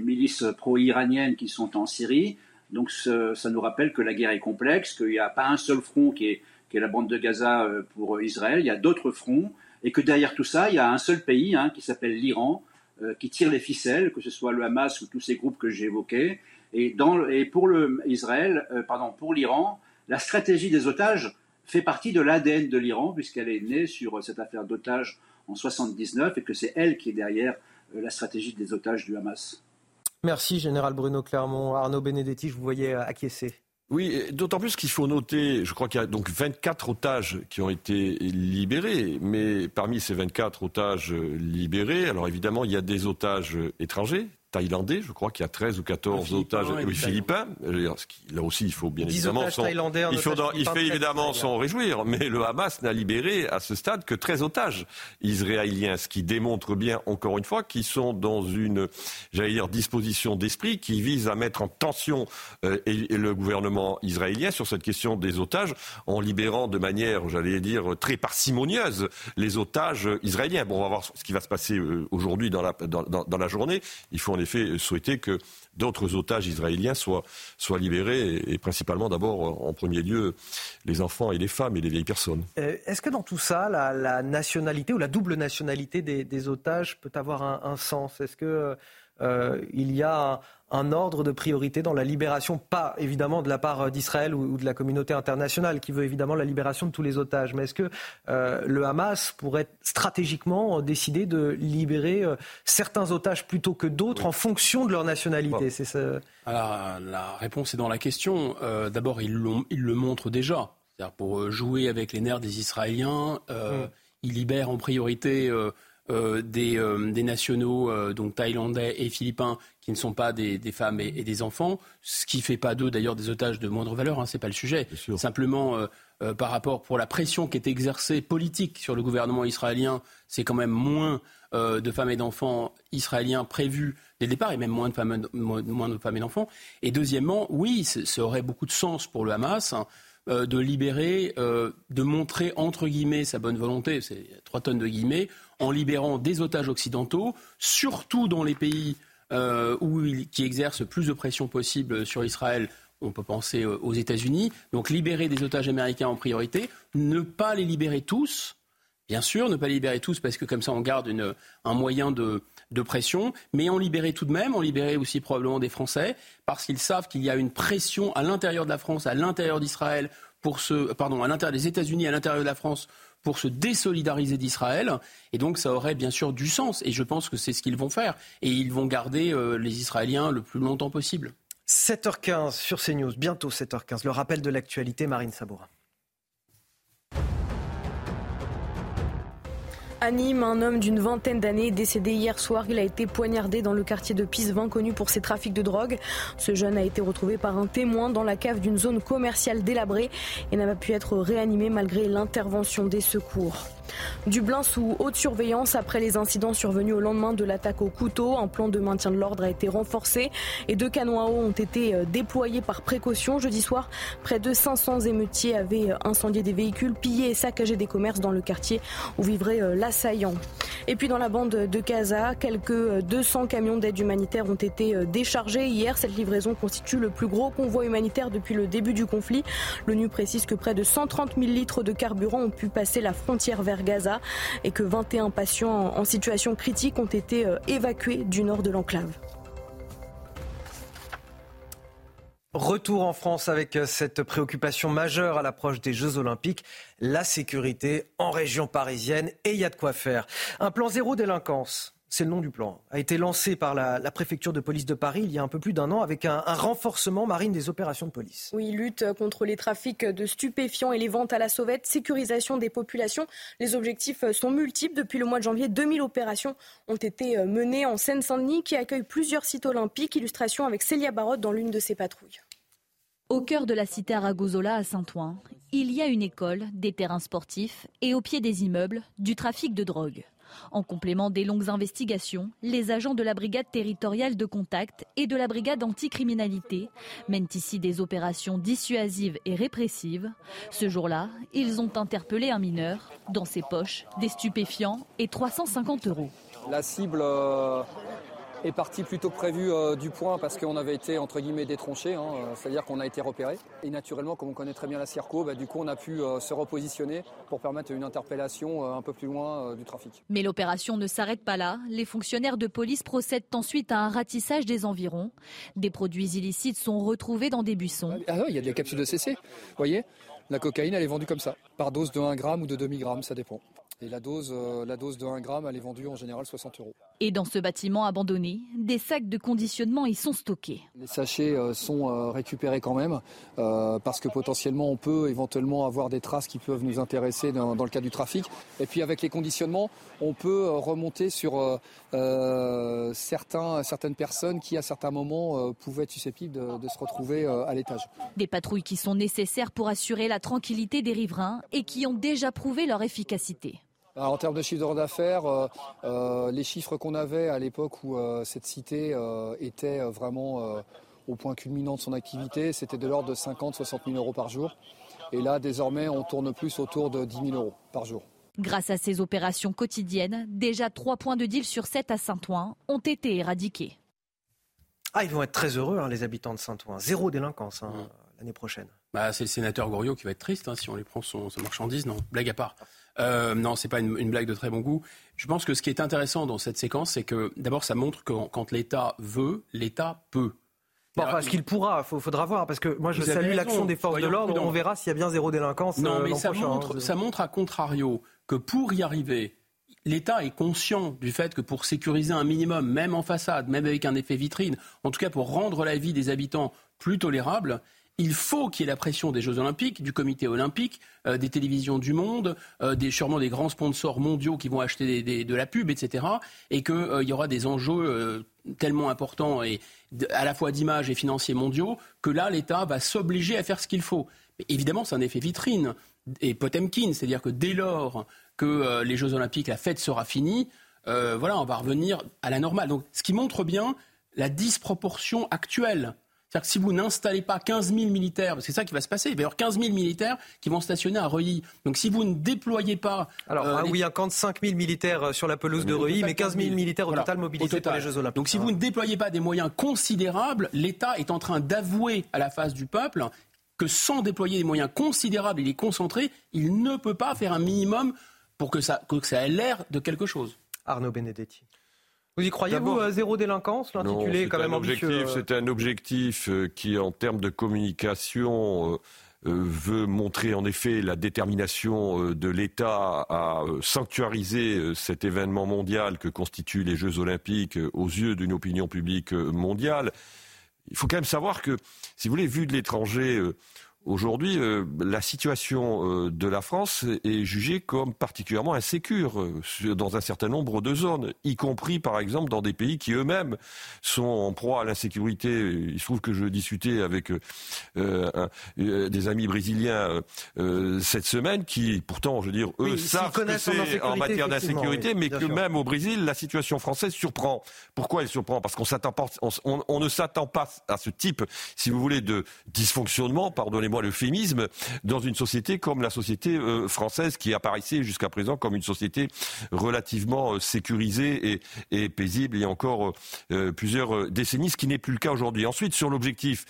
milices pro-iraniennes qui sont en Syrie. Donc ça nous rappelle que la guerre est complexe, qu'il n'y a pas un seul front qui est, la bande de Gaza euh, pour Israël, il y a d'autres fronts, et que derrière tout ça, il y a un seul pays hein, qui s'appelle l'Iran, euh, qui tire les ficelles, que ce soit le Hamas ou tous ces groupes que j'ai évoqués. Et pour le Israël, euh, pardon, pour l'Iran, la stratégie des otages fait partie de l'ADN de l'Iran, puisqu'elle est née sur cette affaire d'otages en 79, et que c'est elle qui est derrière la stratégie des otages du Hamas. Merci, Général Bruno Clermont. Arnaud Benedetti, je vous voyais acquiescer. Oui, d'autant plus qu'il faut noter, je crois qu'il y a donc 24 otages qui ont été libérés, mais parmi ces 24 otages libérés, alors évidemment, il y a des otages étrangers, thaïlandais. Je crois qu'il y a 13 ou 14 otages oui, philippins. Là aussi, il faut bien évidemment il, faut il fait évidemment s'en réjouir, mais le Hamas n'a libéré à ce stade que 13 otages israéliens, ce qui démontre bien, encore une fois, qu'ils sont dans une, j'allais dire, disposition d'esprit qui vise à mettre en tension euh, le gouvernement israélien sur cette question des otages en libérant de manière, j'allais dire, très parcimonieuse les otages israéliens. Bon, on va voir ce qui va se passer euh, aujourd'hui dans la, dans, dans la journée. Il faut en effet souhaiter que d'autres otages israéliens soient, soient libérés, et, principalement d'abord, en premier lieu, les enfants et les femmes et les vieilles personnes. Euh, est-ce que dans tout ça, la, nationalité ou la double nationalité des, otages peut avoir un, sens? Est-ce que euh, y a un ordre de priorité dans la libération, pas évidemment de la part d'Israël ou, de la communauté internationale qui veut évidemment la libération de tous les otages, mais est-ce que euh, le Hamas pourrait stratégiquement décider de libérer euh, certains otages plutôt que d'autres en fonction de leur nationalité? C'est ça... Alors, la réponse est dans la question. Euh, d'abord, ils, ils, le montrent déjà. Pour jouer avec les nerfs des Israéliens, mm. ils libèrent en priorité euh, des, euh, des, nationaux, euh, donc thaïlandais et philippins, qui ne sont pas des, des femmes et, des enfants, ce qui ne fait pas d'eux d'ailleurs des otages de moindre valeur, hein, ce n'est pas le sujet. Simplement, par rapport pour la pression qui est exercée politique sur le gouvernement israélien, c'est quand même moins de femmes et d'enfants israéliens prévus dès le départ, et même moins de femmes, moins de femmes et d'enfants. Et deuxièmement, oui, ça aurait beaucoup de sens pour le Hamas. Hein, de libérer, de montrer entre guillemets sa bonne volonté, c'est trois tonnes de guillemets, en libérant des otages occidentaux, surtout dans les pays euh, où qui exercent plus de pression possible sur Israël. On peut penser euh, aux États-Unis. Donc libérer des otages américains en priorité, ne pas les libérer tous, bien sûr, ne pas les libérer tous parce que comme ça on garde un moyen de, pression, mais en libérer tout de même, en libérer aussi probablement des Français, parce qu'ils savent qu'il y a une pression à l'intérieur de la France, à l'intérieur d'Israël, pour ce, pardon, à l'intérieur des États-Unis, à l'intérieur de la France, pour se désolidariser d'Israël. Et donc ça aurait bien sûr du sens. Et je pense que c'est ce qu'ils vont faire. Et ils vont garder euh, les Israéliens le plus longtemps possible. 7h15 sur CNews, bientôt 7h15. Le rappel de l'actualité, Marine Sabourin. Nîmes, un homme d'une vingtaine d'années décédé hier soir. Il a été poignardé dans le quartier de Pisevin, connu pour ses trafics de drogue. Ce jeune a été retrouvé par un témoin dans la cave d'une zone commerciale délabrée et n'a pas pu être réanimé malgré l'intervention des secours. Dublin sous haute surveillance après les incidents survenus au lendemain de l'attaque au couteau. Un plan de maintien de l'ordre a été renforcé et deux canons à eau ont été euh, déployés par précaution. Jeudi soir, près de 500 émeutiers avaient euh, incendié des véhicules, pillé et saccagé des commerces dans le quartier où vivrait euh, l'assaillant. Et puis dans la bande de Gaza, quelques 200 camions d'aide humanitaire ont été déchargés hier. Cette livraison constitue le plus gros convoi humanitaire depuis le début du conflit. L'ONU précise que près de 130 000 litres de carburant ont pu passer la frontière vers Gaza et que 21 patients en situation critique ont été euh, évacués du nord de l'enclave. Retour en France avec euh, cette préoccupation majeure à l'approche des Jeux Olympiques, la sécurité en région parisienne, et il y a de quoi faire. Un plan zéro délinquance, c'est le nom du plan, a été lancé par la, préfecture de police de Paris il y a un peu plus d'un an avec un, renforcement marine des opérations de police. Oui, lutte contre les trafics de stupéfiants et les ventes à la sauvette, sécurisation des populations. Les objectifs sont multiples. Depuis le mois de janvier, 2000 opérations ont été menées en Seine-Saint-Denis qui accueille plusieurs sites olympiques. Illustration avec Célia Barotte dans l'une de ses patrouilles. Au cœur de la cité Aragozola à Saint-Ouen, il y a une école, des terrains sportifs et au pied des immeubles, du trafic de drogue. En complément des longues investigations, les agents de la brigade territoriale de contact et de la brigade anticriminalité mènent ici des opérations dissuasives et répressives. Ce jour-là, ils ont interpellé un mineur. Dans ses poches, des stupéfiants et 350 euros. La cible euh, est partie plutôt que prévu euh, du point parce qu'on avait été entre guillemets détronché, hein, euh, c'est-à-dire qu'on a été repéré. Et naturellement, comme on connaît très bien la Circo, bah, du coup on a pu se repositionner pour permettre une interpellation un peu plus loin du trafic. Mais l'opération ne s'arrête pas là. Les fonctionnaires de police procèdent ensuite à un ratissage des environs. Des produits illicites sont retrouvés dans des buissons. Ah il y a des capsules de CC, vous voyez? La cocaïne, elle est vendue comme ça, par dose de 1 gramme ou de demi-gramme, ça dépend. Et la dose, euh, la dose de 1 gramme, elle est vendue en général 60 euros. Et dans ce bâtiment abandonné, des sacs de conditionnement y sont stockés. Les sachets euh, sont euh, récupérés quand même, parce que potentiellement on peut éventuellement avoir des traces qui peuvent nous intéresser dans, le cas du trafic. Et puis avec les conditionnements, on peut remonter sur certains, certaines personnes qui à certains moments pouvaient être susceptibles de, de se retrouver à l'étage. Des patrouilles qui sont nécessaires pour assurer la tranquillité des riverains et qui ont déjà prouvé leur efficacité. En termes de chiffre d'affaires, euh, euh, les chiffres qu'on avait à l'époque où euh, cette cité était vraiment au point culminant de son activité, c'était de l'ordre de 50-60 000 euros par jour. Et là, désormais, on tourne plus autour de 10 000 euros par jour. Grâce à ces opérations quotidiennes, déjà trois points de deal sur 7 à Saint-Ouen ont été éradiqués. Ah, ils vont être très heureux, hein, les habitants de Saint-Ouen. Zéro délinquance hein, mmh. l'année prochaine. Bah, c'est le sénateur Goriot qui va être triste hein, si on les prend son, sa marchandise. Non, blague à part. Euh, non, c'est pas une, blague de très bon goût. Je pense que ce qui est intéressant dans cette séquence, c'est que d'abord, ça montre que quand l'État veut, l'État peut. Bon, enfin, ce qu'il pourra, il faudra voir, parce que moi je salue l'action des forces de l'ordre, on verra s'il y a bien zéro délinquance. Non, euh, mais ça, montre, hein. ça montre à contrario que pour y arriver, l'État est conscient du fait que pour sécuriser un minimum, même en façade, même avec un effet vitrine, en tout cas pour rendre la vie des habitants plus tolérable, il faut qu'il y ait la pression des Jeux Olympiques, du Comité Olympique, euh, des télévisions du monde, euh, des, sûrement des grands sponsors mondiaux qui vont acheter de la pub, etc. Et qu'il euh, y aura des enjeux tellement importants et à la fois d'image et financiers mondiaux que là, l'État va s'obliger à faire ce qu'il faut. Mais évidemment, c'est un effet vitrine et Potemkin, c'est-à-dire que dès lors que les Jeux Olympiques, la fête sera finie, voilà, on va revenir à la normale. Donc, ce qui montre bien la disproportion actuelle c'est-à-dire que si vous n'installez pas 15 000 militaires, parce que c'est ça qui va se passer, il va y avoir 15 000 militaires qui vont stationner à Reuilly. Donc si vous ne déployez pas... Alors euh, ah oui, il y a 5 000 militaires euh, sur la pelouse de Reuilly, mais 15 000 militaires au total mobilisés pour les Jeux Olympiques. Donc si vous ne déployez pas des moyens considérables, l'État est en train d'avouer à la face du peuple que sans déployer des moyens considérables, il est concentré, il ne peut pas faire un minimum pour que ça, que ça ait l'air de quelque chose. Arnaud Benedetti. Vous y croyez, vous, euh, zéro délinquance L'intitulé est quand même ambitieux. Euh. C'est un objectif euh, qui, en termes de communication, veut montrer en effet la détermination de l'État à sanctuariser cet événement mondial que constituent les Jeux olympiques aux yeux d'une opinion publique mondiale. Il faut quand même savoir que, si vous voulez, vu de l'étranger, Aujourd'hui, euh, la situation euh, de la France est jugée comme particulièrement insécure euh, dans un certain nombre de zones, y compris par exemple dans des pays qui eux-mêmes sont en proie à l'insécurité. Il se trouve que je discutais avec des amis brésiliens cette semaine qui, pourtant, je veux dire, eux savent que c'est en matière d'insécurité, mais que même au Brésil, la situation française surprend. Pourquoi elle surprend? Parce qu'on s'attend on, on, ne s'attend pas à ce type, si vous voulez, de dysfonctionnement, pardonnez-moi l'euphémisme, dans une société comme la société euh, française qui apparaissait jusqu'à présent comme une société relativement euh, sécurisée et, paisible il y a encore euh, plusieurs décennies, ce qui n'est plus le cas aujourd'hui. Ensuite, sur l'objectif,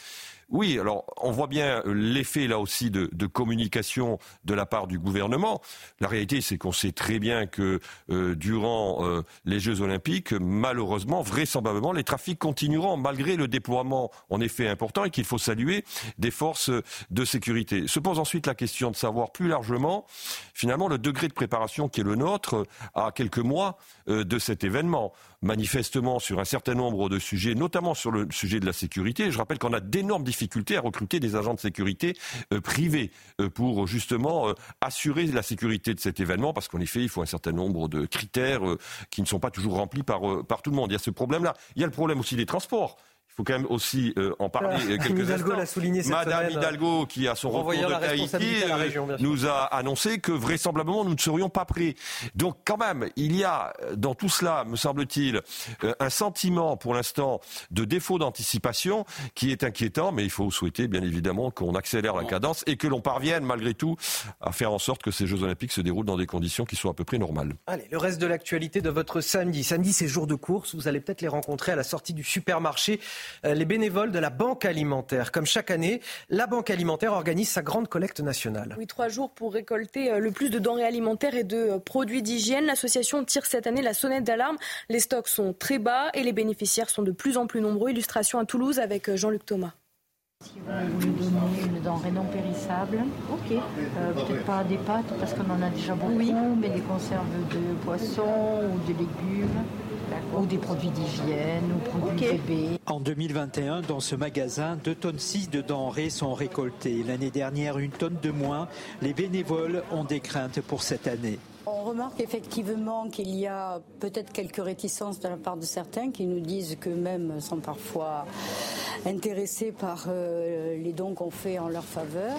oui, alors on voit bien l'effet là aussi de, communication de la part du gouvernement. La réalité, c'est qu'on sait très bien que euh, durant euh, les Jeux Olympiques, malheureusement, vraisemblablement, les trafics continueront malgré le déploiement en effet important et qu'il faut saluer des forces de sécurité. Se pose ensuite la question de savoir plus largement, finalement, le degré de préparation qui est le nôtre à quelques mois euh, de cet événement. Manifestement, sur un certain nombre de sujets, notamment sur le sujet de la sécurité, je rappelle qu'on a d'énormes difficultés difficulté à recruter des agents de sécurité euh, privés euh, pour justement euh, assurer la sécurité de cet événement, parce qu'en effet, il faut un certain nombre de critères qui ne sont pas toujours remplis par, par tout le monde. Il y a ce problème-là. Il y a le problème aussi des transports faut quand même aussi euh, en parler euh, quelques Hidalgo l'a souligné cette Madame semaine, Hidalgo, qui a son retour de Tahiti, euh, nous a annoncé que vraisemblablement nous ne serions pas prêts. Donc quand même, il y a dans tout cela, me semble-t-il, un sentiment pour l'instant de défaut d'anticipation qui est inquiétant, mais il faut souhaiter bien évidemment qu'on accélère la cadence et que l'on parvienne malgré tout à faire en sorte que ces Jeux Olympiques se déroulent dans des conditions qui soient à peu près normales. Allez, le reste de l'actualité de votre samedi. Samedi, c'est jour de course. Vous allez peut-être les rencontrer à la sortie du supermarché. Euh, les bénévoles de la Banque alimentaire. Comme chaque année, la Banque alimentaire organise sa grande collecte nationale. Oui, trois jours pour récolter euh, le plus de denrées alimentaires et de euh, produits d'hygiène. L'association tire cette année la sonnette d'alarme. Les stocks sont très bas et les bénéficiaires sont de plus en plus nombreux. Illustration à Toulouse avec Jean-Luc Thomas. Si vous lui donnez une denrée non périssable, ok. Euh, Peut-être pas des pâtes parce qu'on en a déjà beaucoup, mais des conserves de poissons ou de légumes ou des produits d'hygiène ou produits bébés. En 2021, dans ce magasin, 2 tonnes 6 de denrées sont récoltées. L'année dernière, une tonne de moins. Les bénévoles ont des craintes pour cette année. On remarque effectivement qu'il y a peut-être quelques réticences de la part de certains qui nous disent qu'eux-mêmes sont parfois intéressés par euh, les dons qu'on fait en leur faveur.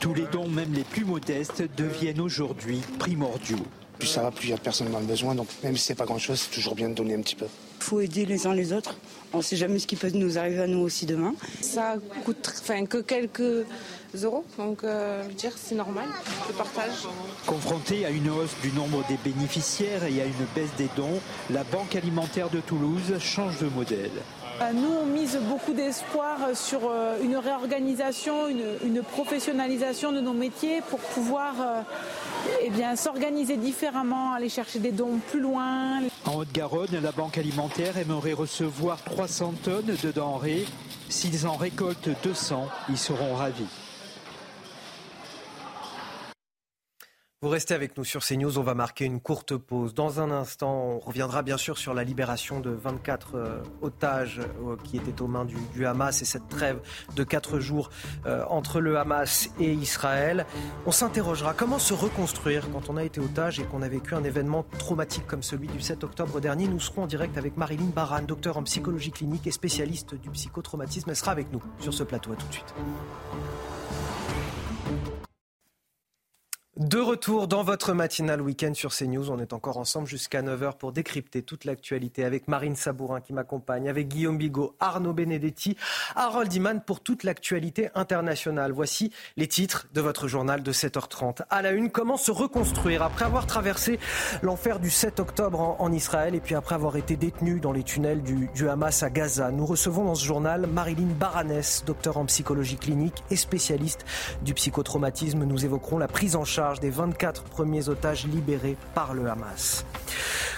Tous les dons, même les plus modestes, deviennent aujourd'hui primordiaux. Plus ça va, plus il y a de personnes dans le besoin. Donc même si c'est pas grand-chose, c'est toujours bien de donner un petit peu. Il faut aider les uns les autres. On ne sait jamais ce qui peut nous arriver à nous aussi demain. Ça coûte enfin, que quelques euros, donc euh, je veux dire c'est normal, le partage. Confrontée à une hausse du nombre des bénéficiaires et à une baisse des dons, la Banque alimentaire de Toulouse change de modèle. Euh, Nous, on mise beaucoup d'espoir sur euh, une réorganisation, une, professionnalisation de nos métiers pour pouvoir euh, eh s'organiser différemment, aller chercher des dons plus loin. En Haute-Garonne, la Banque alimentaire aimerait recevoir 300 tonnes de denrées. S'ils en récoltent 200, ils seront ravis. Vous restez avec nous sur CNews, on va marquer une courte pause. Dans un instant, on reviendra bien sûr sur la libération de 24 euh, otages euh, qui étaient aux mains du, Hamas et cette trêve de 4 jours euh, entre le Hamas et Israël. On s'interrogera comment se reconstruire quand on a été otage et qu'on a vécu un événement traumatique comme celui du 7 octobre dernier. Nous serons en direct avec Marilyn Baran, docteur en psychologie clinique et spécialiste du psychotraumatisme. Elle sera avec nous sur ce plateau. À tout de suite. De retour dans votre matinale week-end sur CNews. On est encore ensemble jusqu'à 9h pour décrypter toute l'actualité avec Marine Sabourin qui m'accompagne, avec Guillaume Bigot, Arnaud Benedetti, Harold Iman pour toute l'actualité internationale. Voici les titres de votre journal de 7h30. À la une, comment se reconstruire après avoir traversé l'enfer du 7 octobre en, Israël et puis après avoir été détenu dans les tunnels du, du Hamas à Gaza? Nous recevons dans ce journal Marilyn Baranès, docteur en psychologie clinique et spécialiste du psychotraumatisme. Nous évoquerons la prise en charge des 24 premiers otages libérés par le Hamas.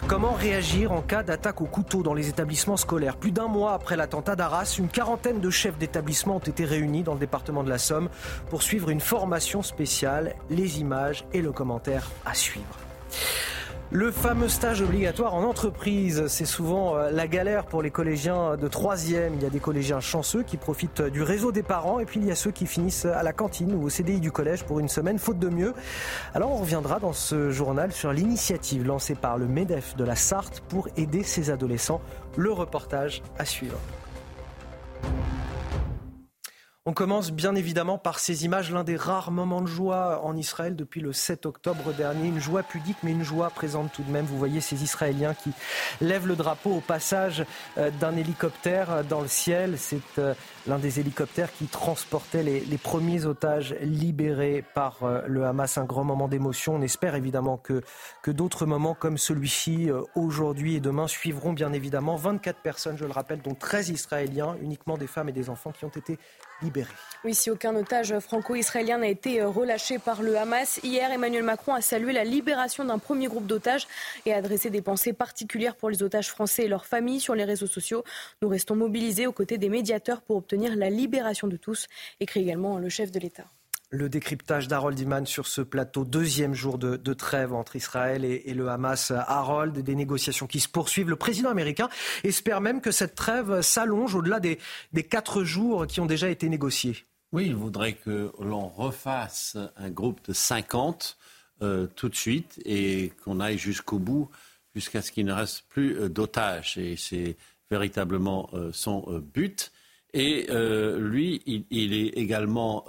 Comment réagir en cas d'attaque au couteau dans les établissements scolaires? Plus d'un mois après l'attentat d'Arras, une quarantaine de chefs d'établissement ont été réunis dans le département de la Somme pour suivre une formation spéciale. Les images et le commentaire à suivre. Le fameux stage obligatoire en entreprise, c'est souvent euh, la galère pour les collégiens de troisième. Il y a des collégiens chanceux qui profitent du réseau des parents et puis il y a ceux qui finissent à la cantine ou au CDI du collège pour une semaine, faute de mieux. Alors on reviendra dans ce journal sur l'initiative lancée par le MEDEF de la Sarthe pour aider ces adolescents. Le reportage à suivre. On commence bien évidemment par ces images, l'un des rares moments de joie en Israël depuis le 7 octobre dernier. Une joie pudique, mais une joie présente tout de même. Vous voyez ces Israéliens qui lèvent le drapeau au passage euh, d'un hélicoptère dans le ciel. C'est euh, l'un des hélicoptères qui transportait les, premiers otages libérés par euh, le Hamas. Un grand moment d'émotion. On espère évidemment que, que d'autres moments comme celui-ci, aujourd'hui et demain, suivront bien évidemment. 24 personnes, je le rappelle, dont 13 Israéliens, uniquement des femmes et des enfants qui ont été libérés. Oui, si aucun otage franco-israélien n'a été relâché par le Hamas, hier Emmanuel Macron a salué la libération d'un premier groupe d'otages et a adressé des pensées particulières pour les otages français et leurs familles sur les réseaux sociaux. Nous restons mobilisés aux côtés des médiateurs pour obtenir la libération de tous, écrit également le chef de l'État. Le décryptage d'Harold Iman sur ce plateau, deuxième jour de, trêve entre Israël et, le Hamas. Harold, des négociations qui se poursuivent. Le président américain espère même que cette trêve s'allonge au-delà des, des quatre jours qui ont déjà été négociés. Oui, il voudrait que l'on refasse un groupe de 50 euh, tout de suite et qu'on aille jusqu'au bout, jusqu'à ce qu'il ne reste plus euh, d'otages. Et c'est véritablement euh, son but. Et lui, il, est également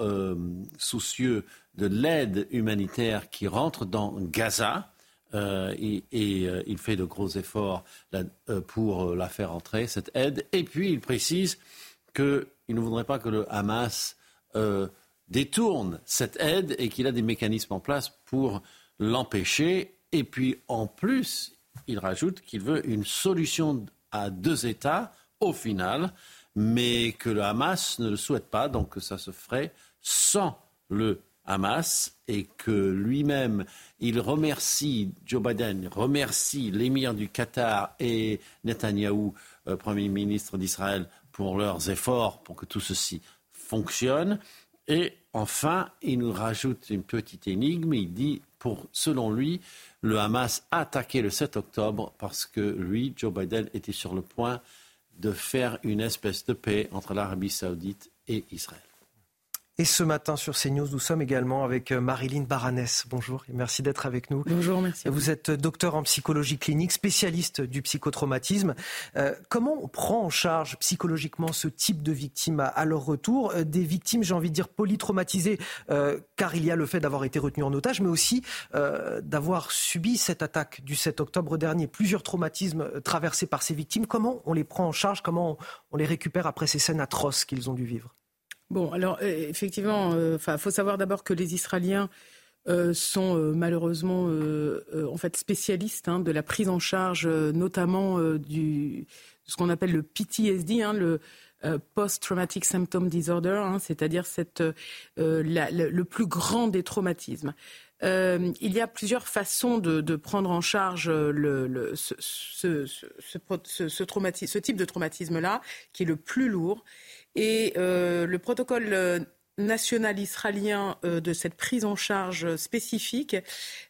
soucieux de l'aide humanitaire qui rentre dans Gaza. et, il fait de gros efforts pour la faire entrer, cette aide. Et puis, il précise qu'il ne voudrait pas que le Hamas détourne cette aide et qu'il a des mécanismes en place pour l'empêcher. Et puis en plus, il rajoute qu'il veut une solution à deux États au final, mais que le Hamas ne le souhaite pas, donc que ça se ferait sans le Hamas et que lui-même, il remercie, Joe Biden remercie l'émir du Qatar et Netanyahou, euh, Premier ministre d'Israël, pour leurs efforts pour que tout ceci fonctionne. Et enfin, il nous rajoute une petite énigme. Il dit, selon lui, le Hamas a attaqué le 7 octobre parce que lui, Joe Biden, était sur le point de faire une espèce de paix entre l'Arabie saoudite et Israël. Et ce matin sur CNews, nous sommes également avec euh, Marilyn Baranès. Bonjour et merci d'être avec nous. Bonjour, merci. Vous êtes docteur en psychologie clinique, spécialiste du psychotraumatisme. Euh, comment on prend en charge psychologiquement ce type de victimes à, leur retour? Euh, Des victimes, j'ai envie de dire, polytraumatisées, car il y a le fait d'avoir été retenu en otage, mais aussi d'avoir subi cette attaque du 7 octobre dernier. Plusieurs traumatismes traversés par ces victimes. Comment on les prend en charge? Comment on les récupère après ces scènes atroces qu'ils ont dû vivre? Bon, alors euh, effectivement, il euh, faut savoir d'abord que les Israéliens euh, sont malheureusement en fait spécialistes hein, de la prise en charge, notamment du ce qu'on appelle le PTSD, hein, le Post-Traumatic Symptom Disorder, hein, c'est-à-dire le plus grand des traumatismes. il y a plusieurs façons de, prendre en charge ce, type de traumatisme-là, qui est le plus lourg. Et euh, le protocole euh, national israélien euh, de cette prise en charge spécifique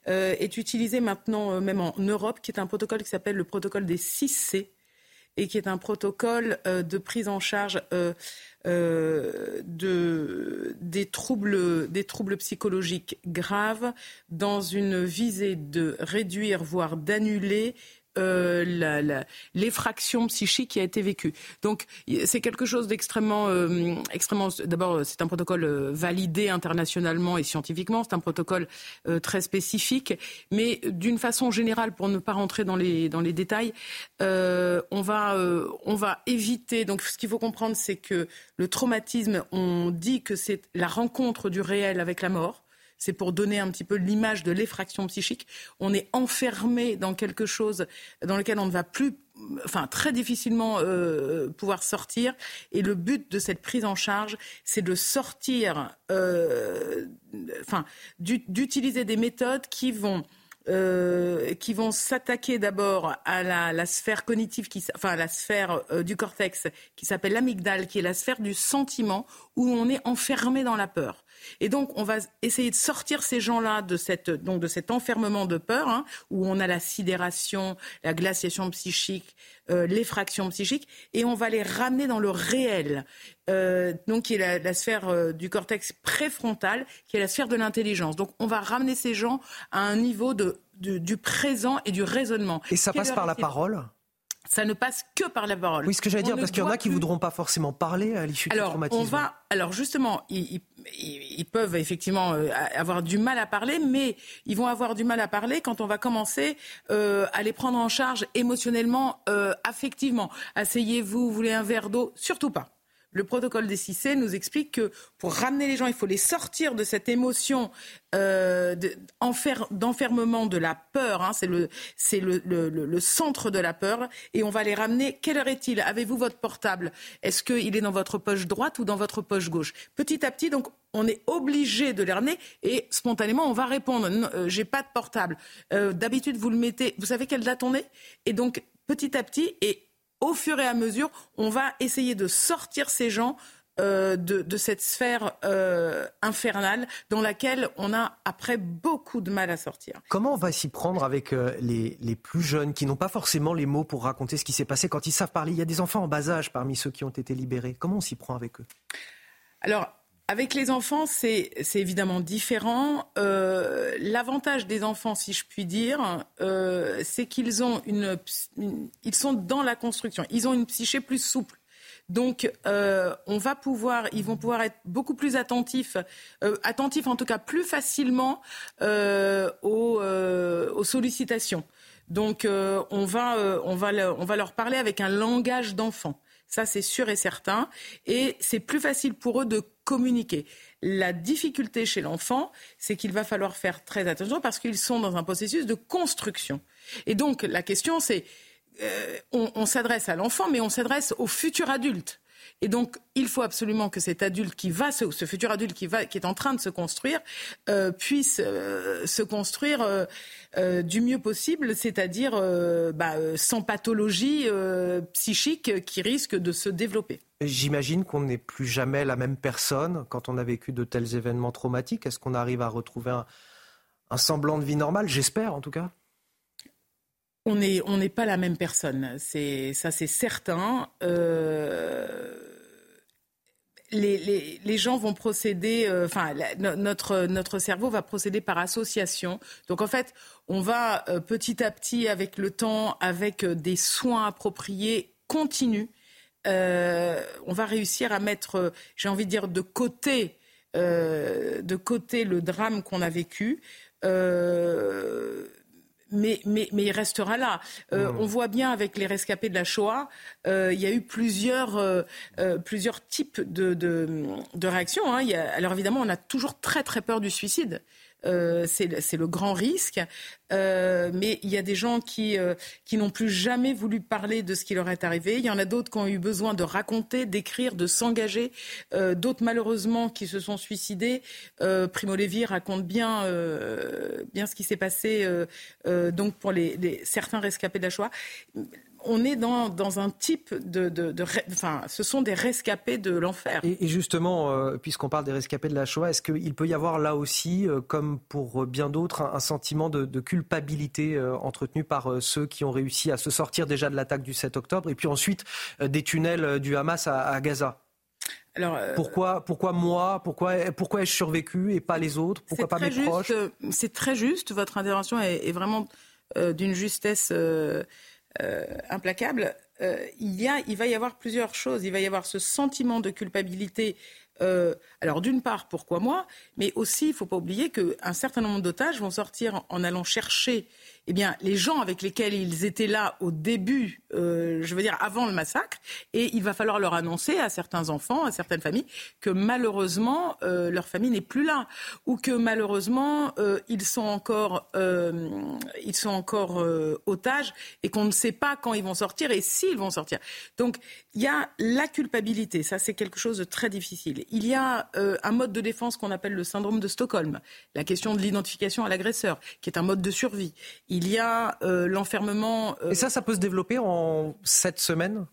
est utilisé maintenant même en Europe, qui est un protocole qui s'appelle le protocole des 6C et qui est un protocole de prise en charge de, des, troubles, des troubles psychologiques graves dans une visée de réduire, voire d'annuler euh, l'effraction psychique qui a été vécue. Donc c'est quelque chose d'extrêmement, euh, extrêmement. D'abord, c'est un protocole euh, validé internationalement et scientifiquement. C'est un protocole très spécifique, mais d'une façon générale, pour ne pas rentrer dans les dans les détails, on va on va éviter. Donc ce qu'il faut comprendre, c'est que le traumatisme, on dit que c'est la rencontre du réel avec la mort c'est pour donner un petit peu l'image de l'effraction psychique. On est enfermé dans quelque chose dans lequel on ne va plus enfin très difficilement euh, pouvoir sortir. Et le but de cette prise en charge, c'est de sortir, euh, enfin, d'utiliser des méthodes qui vont euh, qui vont s'attaquer d'abord à la, sphère cognitive, qui, enfin la sphère du cortex qui s'appelle l'amygdale, qui est la sphère du sentiment où on est enfermé dans la peur. Et donc, on va essayer de sortir ces gens-là de, cette, donc de cet enfermement de peur, hein, où on a la sidération, la glaciation psychique, euh, l'effraction psychique, et on va les ramener dans le réel, euh, donc qui est la, sphère euh, du cortex préfrontal, qui est la sphère de l'intelligence. Donc, on va ramener ces gens à un niveau de, du présent et du raisonnement. Et ça passe par la parole? Ça ne passe que par la parole. Oui, ce que j'allais dire, parce qu'il y en a qui ne voudront pas forcément parler à l'issue du traumatisme. On va, alors justement, ils, ils, peuvent effectivement euh, avoir du mal à parler, mais ils vont avoir du mal à parler quand on va commencer euh, à les prendre en charge émotionnellement, euh, affectivement. Asseyez-vous, vous voulez un verre d'eau? Surtout pas le protocole des 6C nous explique que pour ramener les gens, il faut les sortir de cette émotion euh, d'enfermement de la peur. Hein, c'est le, centre de la peur. Et on va les ramener. Quelle heure est-il? Avez-vous votre portable? Est-ce qu'il est dans votre poche droite ou dans votre poche gauche? Petit à petit, donc, on est obligé de les ramener et spontanément, on va répondre. Euh, j'ai pas de portable. Euh, d'habitude, vous le mettez. Vous savez quelle date on est? Et donc, petit à petit, et au fur et à mesure, on va essayer de sortir ces gens euh, de, cette sphère euh, infernale dans laquelle on a après beaucoup de mal à sortir. Comment on va s'y prendre avec euh, les, les, plus jeunes qui n'ont pas forcément les mots pour raconter ce qui s'est passé quand ils savent parler? Il y a des enfants en bas âge parmi ceux qui ont été libérés. Comment on s'y prend avec eux? Alors, avec les enfants, c'est évidemment différent. Euh, l'avantage des enfants, si je puis dire, euh, c'est qu'ils ont une, ils sont dans la construction. Ils ont une psyché plus souple. Donc, euh, on va pouvoir, ils vont pouvoir être beaucoup plus attentifs, attentifs en tout cas plus facilement aux, aux, sollicitations. Donc, on va, on, va, on va leur parler avec un langage d'enfant. Ça, c'est sûr et certain. Et c'est plus facile pour eux de communiquer. La difficulté chez l'enfant, c'est qu'il va falloir faire très attention parce qu'ils sont dans un processus de construction. Et donc, la question, c'est euh, on, s'adresse à l'enfant, mais on s'adresse au futur adulte. Et donc, il faut absolument que cet adulte qui va, ce, futur adulte qui, va, qui est en train de se construire, euh, puisse euh, se construire du mieux possible, c'est-à-dire bah, sans pathologie psychique qui risque de se développer. J'imagine qu'on n'est plus jamais la même personne quand on a vécu de tels événements traumatiques. Est-ce qu'on arrive à retrouver un semblant de vie normale? J'espère, en tout cas on n'est on pas la même personne, c'est ça c'est certain. Euh, les, les, gens vont procéder, euh, enfin notre notre cerveau va procéder par association. Donc en fait, on va euh, petit à petit avec le temps, avec des soins appropriés continus, on va réussir à mettre, j'ai envie de dire, de côté de côté le drame qu'on a vécu mais, mais, mais, il restera là. Euh, mmh. On voit bien avec les rescapés de la Shoah, euh, il y a eu plusieurs, euh, plusieurs types de, de, de réactions. Hein. alors évidemment, on a toujours très très peur du suicide. Euh, c'est le grand risque. Euh, mais il y a des gens qui, euh, qui n'ont plus jamais voulu parler de ce qui leur est arrivé. Il y en a d'autres qui ont eu besoin de raconter, d'écrire, de s'engager. d'autres, malheureusement, qui se sont suicidés. Primo Levi raconte bien, bien ce qui s'est passé donc pour les, certains rescapés de on est dans, dans un type de, de, Enfin, ce sont des rescapés de l'enfer. Et, justement, euh, puisqu'on parle des rescapés de la Shoah, est-ce qu'il peut y avoir là aussi, euh, comme pour bien d'autres, un, sentiment de, culpabilité euh, entretenu par ceux qui ont réussi à se sortir déjà de l'attaque du 7 octobre et puis ensuite des tunnels du Hamas à, Gaza? Alors, pourquoi, pourquoi moi Pourquoi, pourquoi ai-je survécu et pas les autres? Pourquoi pas mes proches? C'est très juste. Votre intervention est, vraiment d'une justesse euh, implacable, euh, il, y a, il va y avoir plusieurs choses. Il va y avoir ce sentiment de culpabilité euh, alors d'une part, pourquoi moi Mais aussi, il ne faut pas oublier qu'un certain nombre d'otages vont sortir en allant chercher eh bien, les gens avec lesquels ils étaient là au début, euh, je veux dire avant le massacre, et il va falloir leur annoncer à certains enfants, à certaines familles, que malheureusement euh, leur famille n'est plus là, ou que malheureusement euh, ils sont encore, ils sont encore otages et qu'on ne sait pas quand ils vont sortir et s'ils vont sortir. Donc il y a la culpabilité, ça c'est quelque chose de très difficile. Il y a un mode de défense qu'on appelle le syndrome de Stockholm, la question de l'identification à l'agresseur, qui est un mode de survie. Il y a euh, l'enfermement. Euh, Et ça, ça peut se développer en sept semaines?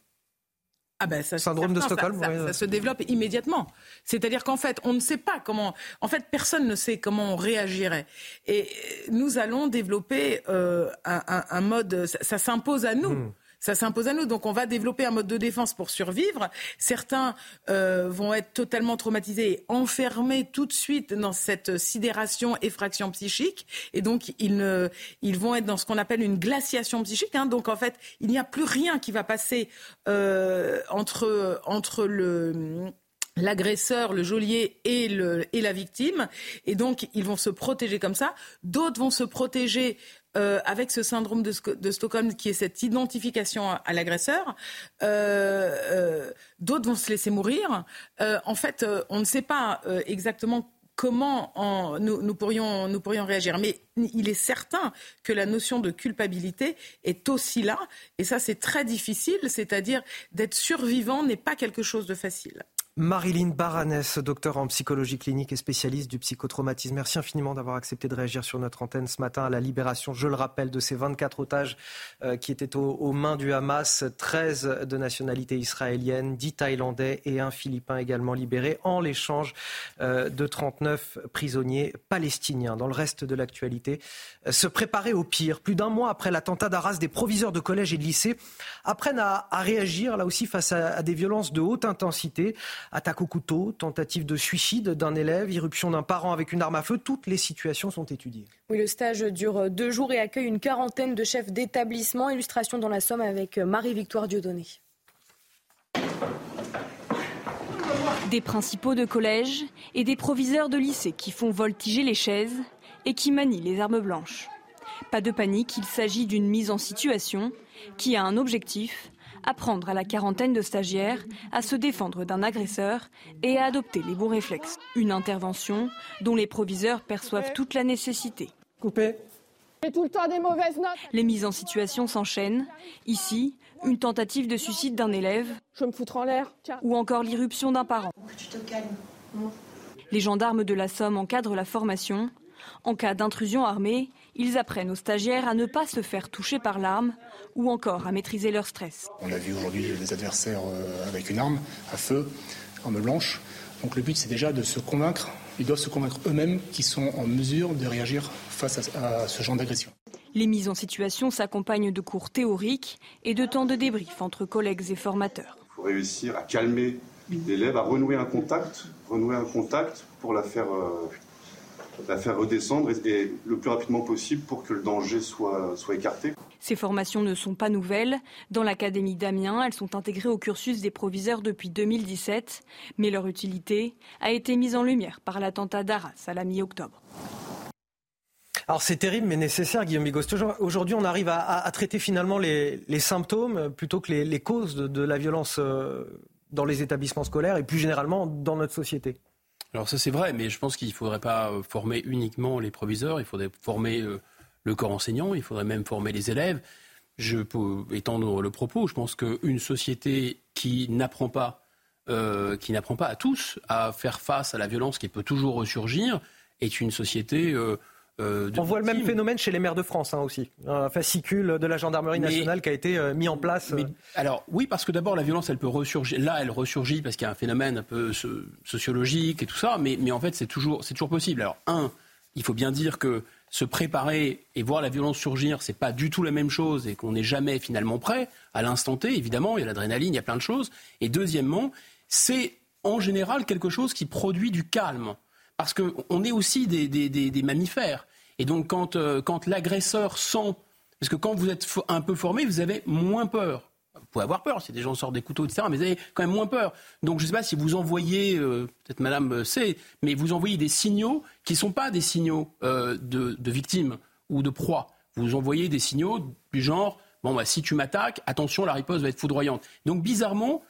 Ah ben ça, syndrome de Stockholm, ça, se développe immédiatement. C'est-à-dire qu'en fait, on ne sait pas comment. En fait, personne ne sait comment on réagirait. Et nous allons développer euh, un, mode. Ça, s'impose à nous. Hmm ça s'impose à nous. Donc on va développer un mode de défense pour survivre. Certains euh, vont être totalement traumatisés et enfermés tout de suite dans cette sidération, effraction psychique. Et donc ils, ne, ils vont être dans ce qu'on appelle une glaciation psychique. Hein. Donc en fait, il n'y a plus rien qui va passer euh, entre, entre le l'agresseur, le geôlier et, la victime. Et donc, ils vont se protéger comme ça. D'autres vont se protéger euh, avec ce syndrome de, Stockholm qui est cette identification à, l'agresseur. Euh, euh, d'autres vont se laisser mourir. en fait, on ne sait pas exactement comment nous, pourrions, nous pourrions réagir. Mais il est certain que la notion de culpabilité est aussi là. Et ça, c'est très difficile. C'est-à-dire d'être survivant n'est pas quelque chose de facile. Marilyn Baranès, docteur en psychologie clinique et spécialiste du psychotraumatisme. Merci infiniment d'avoir accepté de réagir sur notre antenne ce matin à la libération, je le rappelle, de ces 24 otages euh, qui étaient aux, mains du Hamas, 13 de nationalité israélienne, 10 Thaïlandais et un Philippin également libérés en l'échange euh, de 39 prisonniers palestiniens. Dans le reste de l'actualité, euh, se préparer au pire. Plus d'un mois après l'attentat d'Arras, des proviseurs de collèges et de lycées apprennent à, réagir, là aussi, face à des violences de haute intensité. Attaque au couteau, tentative de suicide d'un élève, irruption d'un parent avec une arme à feu, toutes les situations sont étudiées. Oui, le stage dure deux jours et accueille une quarantaine de chefs d'établissement. Illustration dans la Somme avec Marie-Victoire Dieudonné. Des principaux de collège et des proviseurs de lycée qui font voltiger les chaises et qui manient les armes blanches. Pas de panique, il s'agit d'une mise en situation qui a un objectif, apprendre à la quarantaine de stagiaires à se défendre d'un agresseur et à adopter les bons réflexes. Une intervention dont les proviseurs perçoivent toute la nécessité. Coupé. tout le temps des mauvaises notes. Les mises en situation s'enchaînent. Ici, une tentative de suicide d'un élève. Je me foutre en l'air. Ou encore l'irruption d'un parent. Les gendarmes de la Somme encadrent la formation. En cas d'intrusion armée, ils apprennent aux stagiaires à ne pas se faire toucher par l'arme ou encore à maîtriser leur stress. On a vu aujourd'hui des adversaires euh, avec une arme à feu, arme blanche. Donc le but c'est déjà de se convaincre, ils doivent se convaincre eux-mêmes qu'ils sont en mesure de réagir face à, ce genre d'agression. Les mises en situation s'accompagnent de cours théoriques et de temps de débrief entre collègues et formateurs. Il faut réussir à calmer l'élève, à renouer un contact, renouer un contact pour la faire euh, la faire redescendre et, le plus rapidement possible pour que le danger soit, soit écarté. Ces formations ne sont pas nouvelles. Dans l'Académie d'Amiens, elles sont intégrées au cursus des proviseurs depuis 2017, mais leur utilité a été mise en lumière par l'attentat d'Arras à la mi-octobre. Alors c'est terrible mais nécessaire, Guillaume Bigost. Aujourd'hui, on arrive à, traiter finalement les, symptômes plutôt que les, causes de, la violence euh, dans les établissements scolaires et plus généralement dans notre société. Alors ça c'est vrai, mais je pense qu'il ne faudrait pas euh, former uniquement les proviseurs, il faudrait former euh, le corps enseignant, il faudrait même former les élèves. Je peux étendre le propos, je pense qu'une société qui n'apprend pas, euh, qui n'apprend pas à tous à faire face à la violence qui peut toujours ressurgir, est une société euh, On voit le même phénomène chez les maires de France hein, aussi. Un fascicule de la gendarmerie nationale qui a été euh, mis en place. Euh. alors oui, parce que d'abord la violence, elle peut ressurgir. Là, elle ressurgit parce qu'il y a un phénomène un peu sociologique et tout ça. Mais, en fait, c'est toujours, toujours possible. Alors un, il faut bien dire que se préparer et voir la violence surgir, c'est pas du tout la même chose et qu'on n'est jamais finalement prêt à l'instant T. Évidemment, il y a l'adrénaline, il y a plein de choses. Et deuxièmement, c'est en général quelque chose qui produit du calme. Parce qu'on est aussi des mammifères. Et donc quand, euh, quand l'agresseur sent, parce que quand vous êtes un peu formé, vous avez moins peur. Vous pouvez avoir peur si des gens sortent des couteaux, etc., mais vous avez quand même moins peur. Donc je ne sais pas si vous envoyez, euh, peut-être madame sait, mais vous envoyez des signaux qui ne sont pas des signaux euh, de, de victimes ou de proie. Vous envoyez des signaux du genre, bon, bah, si tu m'attaques, attention, la riposte va être foudroyante. Donc bizarrement,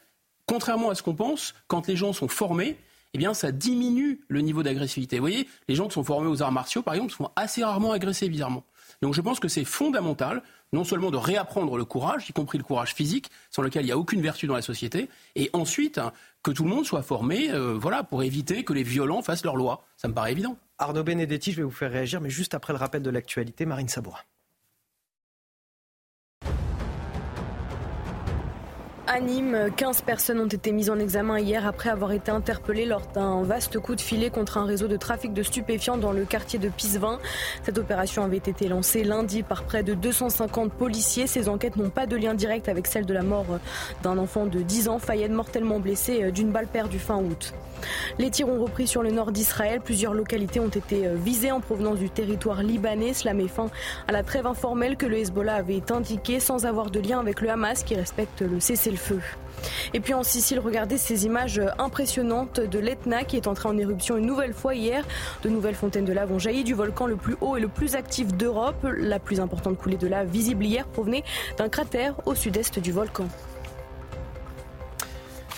contrairement à ce qu'on pense, quand les gens sont formés, eh bien, ça diminue le niveau d'agressivité. Vous voyez, les gens qui sont formés aux arts martiaux, par exemple, sont assez rarement agressés bizarrement. Donc je pense que c'est fondamental, non seulement de réapprendre le courage, y compris le courage physique, sans lequel il n'y a aucune vertu dans la société, et ensuite hein, que tout le monde soit formé euh, voilà, pour éviter que les violents fassent leur loi. Ça me paraît évident. Arnaud Benedetti, je vais vous faire réagir, mais juste après le rappel de l'actualité, Marine Sabourin. À Nîmes, 15 personnes ont été mises en examen hier après avoir été interpellées lors d'un vaste coup de filet contre un réseau de trafic de stupéfiants dans le quartier de Pisevin. Cette opération avait été lancée lundi par près de 250 policiers. Ces enquêtes n'ont pas de lien direct avec celle de la mort d'un enfant de 10 ans, Fayed mortellement blessé d'une balle perdue fin août. Les tirs ont repris sur le nord d'Israël. Plusieurs localités ont été visées en provenance du territoire libanais. Cela met fin à la trêve informelle que le Hezbollah avait indiquée sans avoir de lien avec le Hamas qui respecte le cessez-le-feu feu. Et puis en Sicile, regardez ces images impressionnantes de l'Etna qui est entré en éruption une nouvelle fois hier. De nouvelles fontaines de lave ont jailli du volcan le plus haut et le plus actif d'Europe. La plus importante coulée de lave visible hier provenait d'un cratère au sud-est du volcan.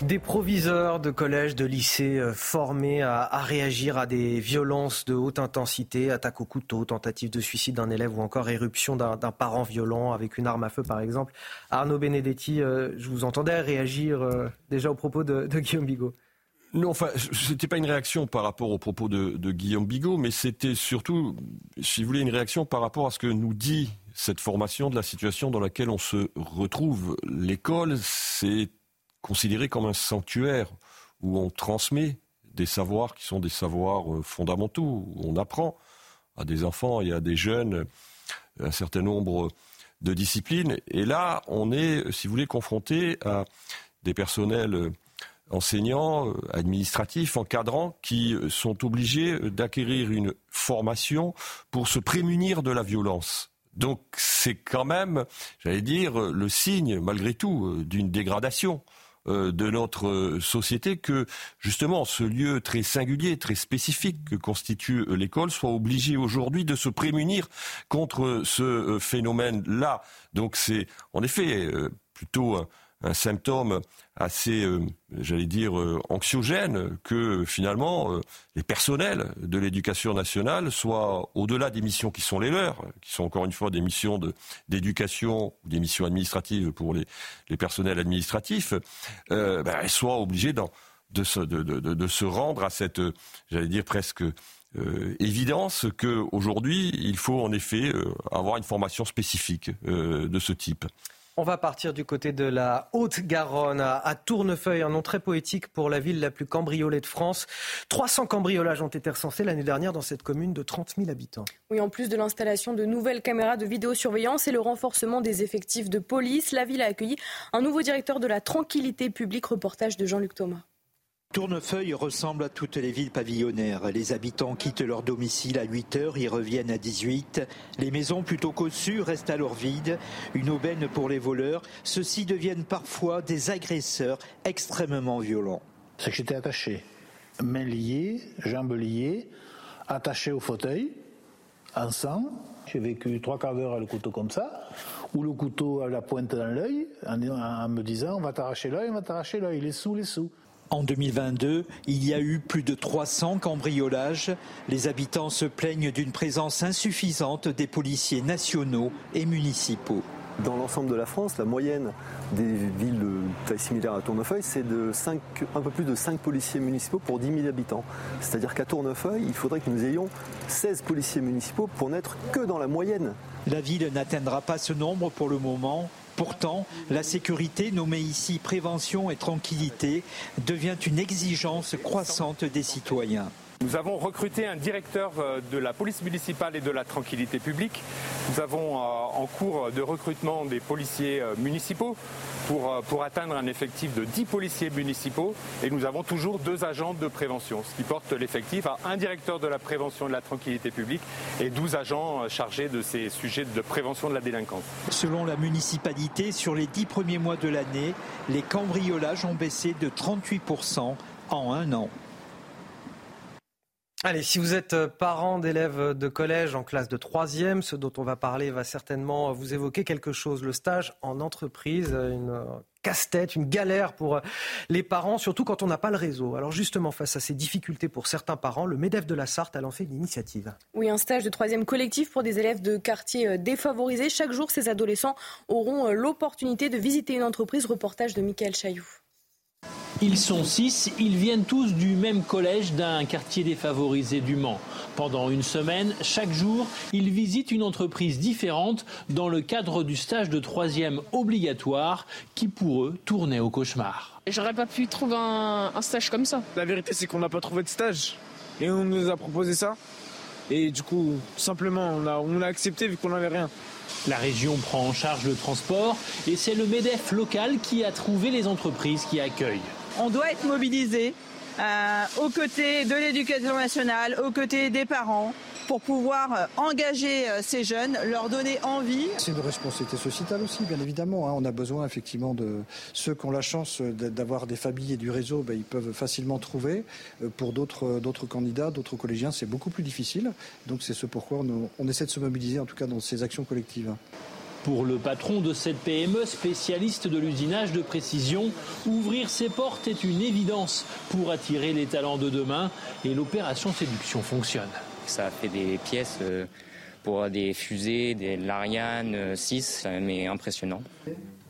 Des proviseurs de collèges, de lycées euh, formés à, réagir à des violences de haute intensité, attaque au couteau, tentative de suicide d'un élève ou encore éruption d'un parent violent avec une arme à feu par exemple. Arnaud Benedetti, euh, je vous entendais réagir euh, déjà au propos de, Guillaume Bigot. Non, enfin, c'était pas une réaction par rapport au propos de, de Guillaume Bigot, mais c'était surtout, si vous voulez, une réaction par rapport à ce que nous dit cette formation de la situation dans laquelle on se retrouve. L'école, c'est considéré comme un sanctuaire où on transmet des savoirs qui sont des savoirs euh, fondamentaux, où on apprend à des enfants et à des jeunes un certain nombre de disciplines. Et là, on est, si vous voulez, confronté à des personnels euh, enseignants, euh, administratifs, encadrants, qui sont obligés d'acquérir une formation pour se prémunir de la violence. Donc c'est quand même, j'allais dire, le signe, malgré tout, d'une dégradation euh, de notre société que justement ce lieu très singulier, très spécifique que constitue l'école soit obligé aujourd'hui de se prémunir contre ce phénomène-là. Donc c'est en effet plutôt un symptôme assez, euh, j'allais dire, euh, anxiogène que finalement euh, les personnels de l'éducation nationale soient au-delà des missions qui sont les leurs, qui sont encore une fois des missions d'éducation ou des missions administratives pour les, les personnels administratifs, ben, soient obligés de, se, rendre à cette, j'allais dire presque évidence qu'aujourd'hui, il faut en effet avoir une formation spécifique de ce type. On va partir du côté de la Haute-Garonne, à Tournefeuille, un nom très poétique pour la ville la plus cambriolée de France. 300 cambriolages ont été recensés l'année dernière dans cette commune de 30 000 habitants. Oui, en plus de l'installation de nouvelles caméras de vidéosurveillance et le renforcement des effectifs de police, la ville a accueilli un nouveau directeur de la tranquillité publique, reportage de Jean-Luc Thomas. Tournefeuille ressemble à toutes les villes pavillonnaires. Les habitants quittent leur domicile à 8 heures, y reviennent à 18. Les maisons plutôt cossues restent alors vides. Une aubaine pour les voleurs. Ceux-ci deviennent parfois des agresseurs extrêmement violents. C'est que j'étais attaché, mains liées, jambes liées, attaché au fauteuil, en sang. J'ai vécu trois quarts d'heure à le couteau comme ça, ou le couteau à la pointe dans l'œil, en, en, me disant on va t'arracher l'œil, on va t'arracher l'œil, les sous, les sous. En 2022, il y a eu plus de 300 cambriolages. Les habitants se plaignent d'une présence insuffisante des policiers nationaux et municipaux. Dans l'ensemble de la France, la moyenne des villes de taille similaire à Tournefeuille, c'est de un peu plus de 5 policiers municipaux pour 10 000 habitants. C'est-à-dire qu'à Tournefeuille, il faudrait que nous ayons 16 policiers municipaux pour n'être que dans la moyenne. La ville n'atteindra pas ce nombre pour le moment. Pourtant, la sécurité, nommée ici prévention et tranquillité, devient une exigence croissante des citoyens. Nous avons recruté un directeur euh, de la police municipale et de la tranquillité publique. Nous avons euh, en cours de recrutement des policiers euh, municipaux pour, atteindre un effectif de 10 policiers municipaux et nous avons toujours deux agents de prévention, ce qui porte l'effectif à un directeur de la prévention de la tranquillité publique et 12 agents chargés de ces sujets de prévention de la délinquance. Selon la municipalité, sur les 10 premiers mois de l'année, les cambriolages ont baissé de 38% en un an. Allez, si vous êtes euh, parent d'élèves de collège en classe de troisième, ce dont on va parler va certainement vous évoquer quelque chose. Le stage en entreprise, une euh, casse-tête, une galère pour euh, les parents, surtout quand on n'a pas le réseau. Alors justement, face à ces difficultés pour certains parents, le MEDEF de la Sarthe a lancé une initiative. Oui, un stage de troisième collectif pour des élèves de quartiers défavorisés. Chaque jour, ces adolescents auront l'opportunité de visiter une entreprise. Reportage de Michael Chailloux. Ils sont six, ils viennent tous du même collège d'un quartier défavorisé du Mans. Pendant une semaine, chaque jour, ils visitent une entreprise différente dans le cadre du stage de troisième obligatoire qui pour eux tournait au cauchemar. J'aurais pas pu trouver un, stage comme ça. La vérité c'est qu'on n'a pas trouvé de stage et on nous a proposé ça. Et du coup, simplement, on a, on a accepté vu qu'on n'avait rien. La région prend en charge le transport et c'est le MEDEF local qui a trouvé les entreprises qui accueillent. On doit être mobilisé euh, aux côtés de l'éducation nationale, aux côtés des parents, pour pouvoir euh, engager euh, ces jeunes, leur donner envie. C'est une responsabilité sociétale aussi, bien évidemment. Hein. On a besoin effectivement de ceux qui ont la chance d'avoir des familles et du réseau, ben, ils peuvent facilement trouver. Pour d'autres candidats, d'autres collégiens, c'est beaucoup plus difficile. Donc c'est ce pourquoi on essaie de se mobiliser, en tout cas dans ces actions collectives. Pour le patron de cette PME, spécialiste de l'usinage de précision, ouvrir ses portes est une évidence pour attirer les talents de demain et l'opération séduction fonctionne. Ça fait des pièces euh, pour des fusées, des Lariane 6, euh, mais impressionnant.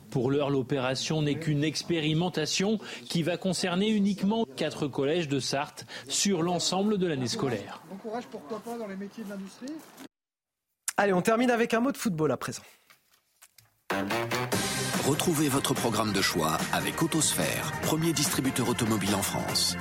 Pour l'heure, l'opération n'est qu'une expérimentation qui va concerner uniquement quatre collèges de Sarthe sur l'ensemble de l'année scolaire. Bon courage, pourquoi pas, dans les métiers de l'industrie Allez, on termine avec un mot de football à présent. Retrouvez votre programme de choix avec Autosphère, premier distributeur automobile en France.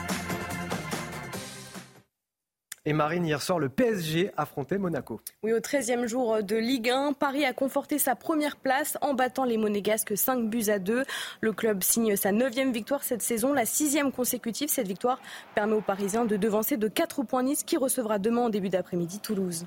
Et Marine, hier soir, le PSG affrontait Monaco. Oui, au 13e jour de Ligue 1, Paris a conforté sa première place en battant les Monégasques 5 buts à 2. Le club signe sa 9e victoire cette saison, la 6e consécutive. Cette victoire permet aux Parisiens de devancer de 4 points Nice qui recevra demain en début d'après-midi Toulouse.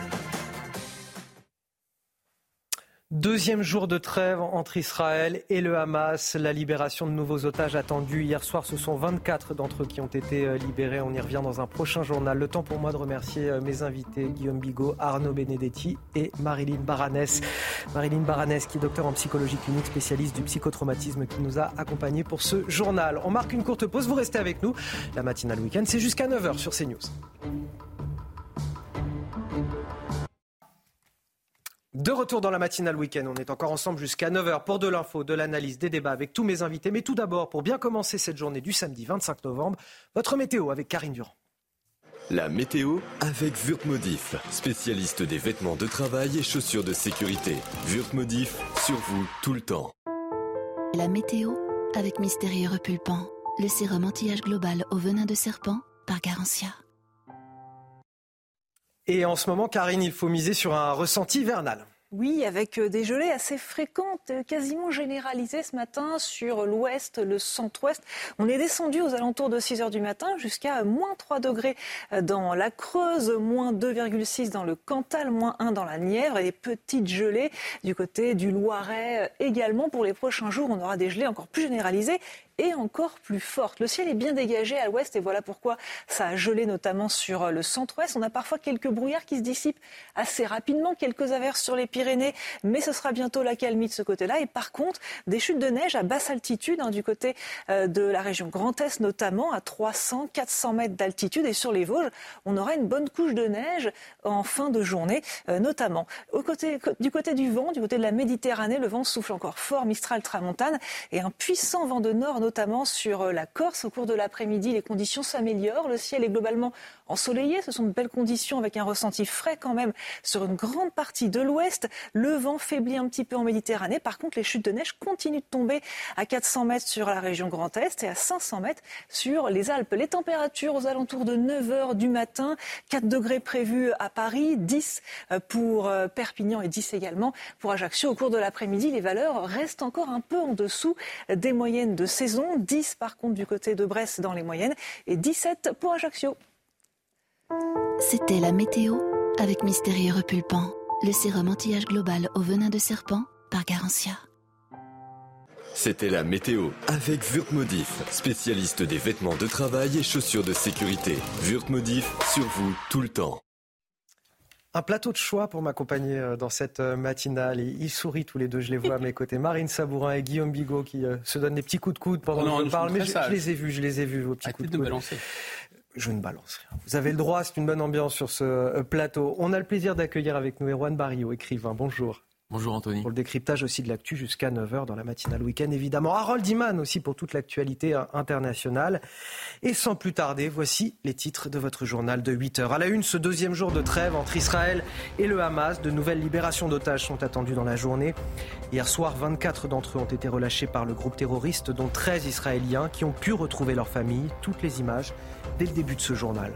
Deuxième jour de trêve entre Israël et le Hamas. La libération de nouveaux otages attendus hier soir. Ce sont 24 d'entre eux qui ont été euh, libérés. On y revient dans un prochain journal. Le temps pour moi de remercier euh, mes invités, Guillaume Bigot, Arnaud Benedetti et Marilyn Baranès. Marilyn Baranès, qui est docteur en psychologie clinique, spécialiste du psychotraumatisme, qui nous a accompagnés pour ce journal. On marque une courte pause. Vous restez avec nous. La matinale week-end, c'est jusqu'à 9h sur CNews. De retour dans la matinale week-end, on est encore ensemble jusqu'à 9h pour de l'info, de l'analyse, des débats avec tous mes invités. Mais tout d'abord, pour bien commencer cette journée du samedi 25 novembre, votre météo avec Karine Durand. La météo avec Wurtmodif, spécialiste des vêtements de travail et chaussures de sécurité. Wurtmodif, sur vous tout le temps. La météo avec Mystérieux Repulpant, le sérum anti-âge global au venin de serpent par Garantia. Et en ce moment, Karine, il faut miser sur un ressenti vernal. Oui, avec euh, des gelées assez fréquentes, euh, quasiment généralisées ce matin sur l'ouest, le centre-ouest. On est descendu aux alentours de 6 heures du matin jusqu'à moins 3 degrés euh, dans la Creuse, moins 2,6 dans le Cantal, moins 1 dans la Nièvre et des petites gelées du côté du Loiret également. Pour les prochains jours, on aura des gelées encore plus généralisées et encore plus forte. Le ciel est bien dégagé à l'ouest et voilà pourquoi ça a gelé notamment sur le centre-ouest. On a parfois quelques brouillards qui se dissipent assez rapidement, quelques averses sur les Pyrénées, mais ce sera bientôt la calmie de ce côté-là. Et par contre, des chutes de neige à basse altitude hein, du côté euh, de la région Grand Est notamment, à 300, 400 mètres d'altitude et sur les Vosges, on aura une bonne couche de neige en fin de journée, euh, notamment. Du côté du vent, du côté de la Méditerranée, le vent souffle encore fort, Mistral Tramontane, et un puissant vent de nord, notamment sur euh, la Corse. Au cours de l'après-midi, les conditions s'améliorent. Le ciel est globalement ensoleillé. Ce sont de belles conditions avec un ressenti frais quand même sur une grande partie de l'ouest. Le vent faiblit un petit peu en Méditerranée. Par contre, les chutes de neige continuent de tomber à 400 mètres sur la région Grand Est et à 500 mètres sur les Alpes. Les températures aux alentours de 9 heures du matin, 4 degrés prévus à Paris, 10 euh, pour euh, Perpignan et 10 également pour Ajaccio. Au cours de l'après-midi, les valeurs restent encore un peu en dessous des moyennes de saison. 10 par contre du côté de Brest dans les moyennes et 17 pour Ajaccio. C'était la météo avec Mystérieux Repulpant, le sérum anti-âge global au venin de serpent par Garantia. C'était la météo avec Wurtmodif, spécialiste des vêtements de travail et chaussures de sécurité. Wurtmodif, sur vous tout le temps. Un plateau de choix pour m'accompagner euh, dans cette euh, matinale. Ils sourient tous les deux, je les vois à mes côtés. Marine Sabourin et Guillaume Bigot qui euh, se donnent des petits coups de coude pendant je parle. Mais je, les ai vus, je les ai vus, vos petits coups de, coude. balancer. Je ne balance rien. Vous avez le droit, c'est une bonne ambiance sur ce plateau. On a le plaisir d'accueillir avec nous Erwan Barrio, écrivain. Bonjour. Bonjour Anthony. Pour le décryptage aussi de l'actu jusqu'à 9h dans la matinale week-end, évidemment. Harold Iman aussi pour toute l'actualité euh, internationale. Et sans plus tarder, voici les titres de votre journal de 8h. À la une, ce deuxième jour de trêve entre Israël et le Hamas. De nouvelles libérations d'otages sont attendues dans la journée. Hier soir, 24 d'entre eux ont été relâchés par le groupe terroriste, dont 13 Israéliens qui ont pu retrouver leur famille. Toutes les images dès le début de ce journal.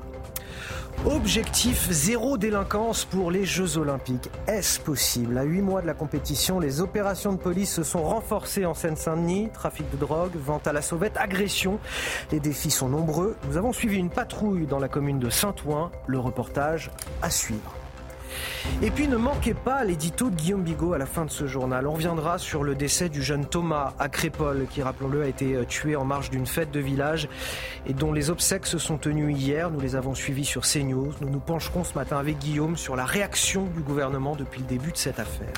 Objectif zéro délinquance pour les Jeux Olympiques. Est-ce possible? À huit mois de la compétition, les opérations de police se sont renforcées en Seine-Saint-Denis. Trafic de drogue, vente à la sauvette, agression. Les défis sont nombreux. Nous avons suivi une patrouille dans la commune de Saint-Ouen. Le reportage à suivre. Et puis ne manquez pas l'édito de Guillaume Bigot à la fin de ce journal. On reviendra sur le décès du jeune Thomas à Crépole, qui, rappelons-le, a été euh, tué en marge d'une fête de village et dont les obsèques se sont tenues hier. Nous les avons suivis sur CNews. Nous nous pencherons ce matin avec Guillaume sur la réaction du gouvernement depuis le début de cette affaire.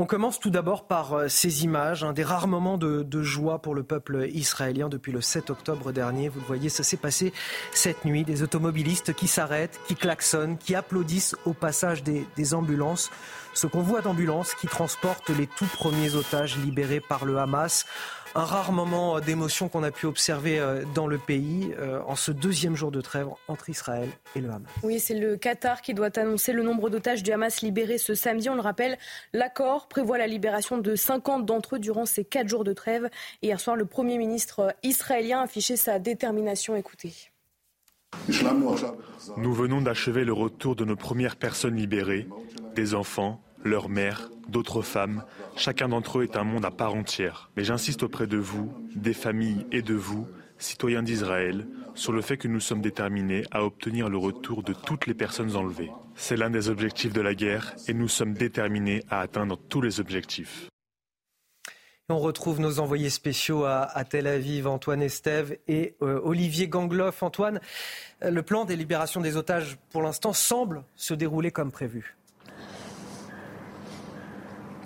On commence tout d'abord par euh, ces images, un des rares moments de, joie pour le peuple israélien depuis le 7 octobre dernier. Vous le voyez, ça s'est passé cette nuit. Des automobilistes qui s'arrêtent, qui klaxonnent, qui applaudissent au passage des, des ambulances. Ce convoi d'ambulances qui transporte les tout premiers otages libérés par le Hamas un rare moment d'émotion qu'on a pu observer euh, dans le pays euh, en ce deuxième jour de trêve entre Israël et le Hamas. Oui, c'est le Qatar qui doit annoncer le nombre d'otages du Hamas libérés ce samedi. On le rappelle, l'accord prévoit la libération de 50 d'entre eux durant ces quatre jours de trêve. Hier soir, le Premier ministre israélien a affiché sa détermination. Écoutez. Nous venons d'achever le retour de nos premières personnes libérées, des enfants, leurs mères, d'autres femmes. Chacun d'entre eux est un monde à part entière. Mais j'insiste auprès de vous, des familles et de vous, citoyens d'Israël, sur le fait que nous sommes déterminés à obtenir le retour de toutes les personnes enlevées. C'est l'un des objectifs de la guerre et nous sommes déterminés à atteindre tous les objectifs. On retrouve nos envoyés spéciaux à, Tel Aviv, Antoine Estève et euh, Olivier Gangloff. Antoine, euh, le plan des libérations des otages, pour l'instant, semble se dérouler comme prévu.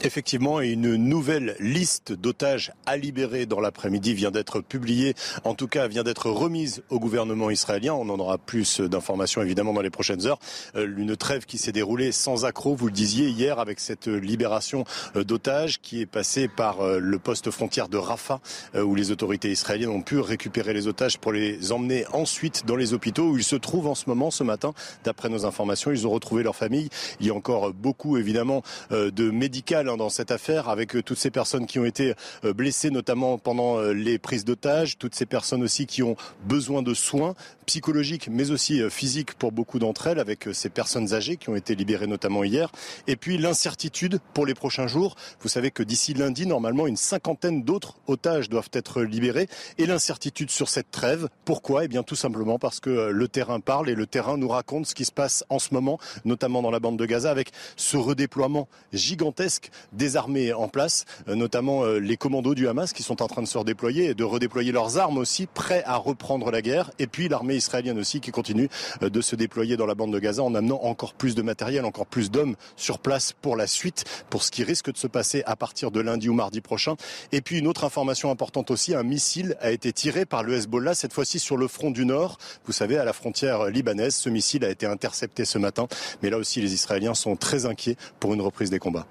Effectivement, une nouvelle liste d'otages à libérer dans l'après-midi vient d'être publiée, en tout cas vient d'être remise au gouvernement israélien. On en aura plus d'informations évidemment dans les prochaines heures. Euh, une trêve qui s'est déroulée sans accroc, vous le disiez hier, avec cette libération euh, d'otages qui est passée par euh, le poste frontière de Rafah, où les autorités israéliennes ont pu récupérer les otages pour les emmener ensuite dans les hôpitaux où ils se trouvent en ce moment, ce matin. D'après nos informations, ils ont retrouvé leur famille. Il y a encore beaucoup évidemment de médical dans cette affaire avec euh, toutes ces personnes qui ont été euh, blessées, notamment pendant euh, les prises d'otages, toutes ces personnes aussi qui ont besoin de soins psychologiques, mais aussi physiques pour beaucoup d'entre elles, avec ces personnes âgées qui ont été libérées notamment hier. Et puis l'incertitude pour les prochains jours. Vous savez que d'ici lundi, normalement, une cinquantaine d'autres otages doivent être libérés. Et l'incertitude sur cette trêve. Pourquoi? Eh bien, tout simplement parce que le terrain parle et le terrain nous raconte ce qui se passe en ce moment, notamment dans la bande de Gaza, avec ce redéploiement gigantesque des armées en place, euh, notamment euh, les commandos du Hamas qui sont en train de se redéployer et de redéployer leurs armes aussi, prêts à reprendre la guerre. Et puis l'armée israélienne aussi qui continue euh, de se déployer dans la bande de Gaza en amenant encore plus de matériel, encore plus d'hommes sur place pour la suite, pour ce qui risque de se passer à partir de lundi ou mardi prochain. Et puis une autre information importante aussi, un missile a été tiré par le Hezbollah, cette fois-ci sur le front du Nord, vous savez, à la frontière libanaise. Ce missile a été intercepté ce matin, mais là aussi les Israéliens sont très inquiets pour une reprise des combats.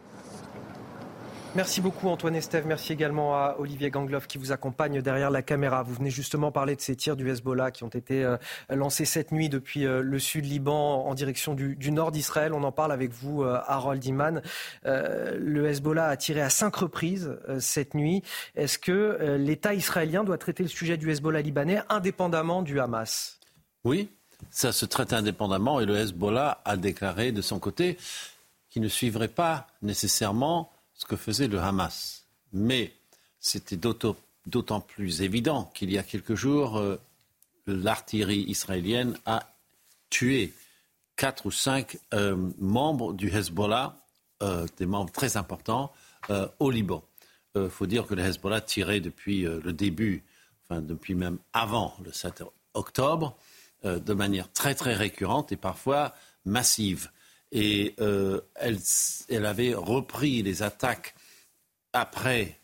Merci beaucoup Antoine Estève. Merci également à Olivier Gangloff qui vous accompagne derrière la caméra. Vous venez justement parler de ces tirs du Hezbollah qui ont été euh, lancés cette nuit depuis euh, le sud Liban en direction du, nord d'Israël. On en parle avec vous, euh, Harold Iman. le Hezbollah a tiré à cinq reprises cette nuit. Est-ce que l'État israélien doit traiter le sujet du Hezbollah libanais indépendamment du Hamas? Oui, ça se traite indépendamment et le Hezbollah a déclaré de son côté qu'il ne suivrait pas nécessairement ce que faisait le Hamas. Mais c'était d'autant plus évident qu'il y a quelques jours, euh, l'artillerie israélienne a tué quatre ou cinq euh, membres du Hezbollah, euh, des membres très importants, au Liban. Il faut dire que le Hezbollah tirait depuis le début, enfin depuis même avant le 7 octobre, de manière très très récurrente et parfois massive. Et euh, elle, avait repris les attaques après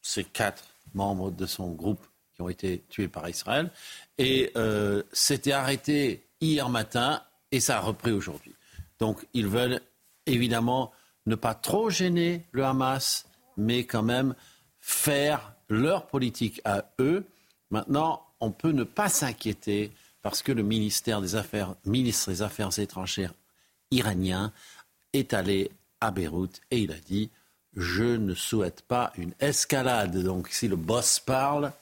ces quatre membres de son groupe qui ont été tués par Israël. Et euh, c'était arrêté hier matin et ça a repris aujourd'hui. Donc ils veulent évidemment ne pas trop gêner le Hamas, mais quand même faire leur politique à eux. Maintenant, on peut ne pas s'inquiéter parce que le ministère des Affaires, ministre des Affaires étrangères iranien est allé à Beyrouth et il a dit je ne souhaite pas une escalade. Donc si le boss parle,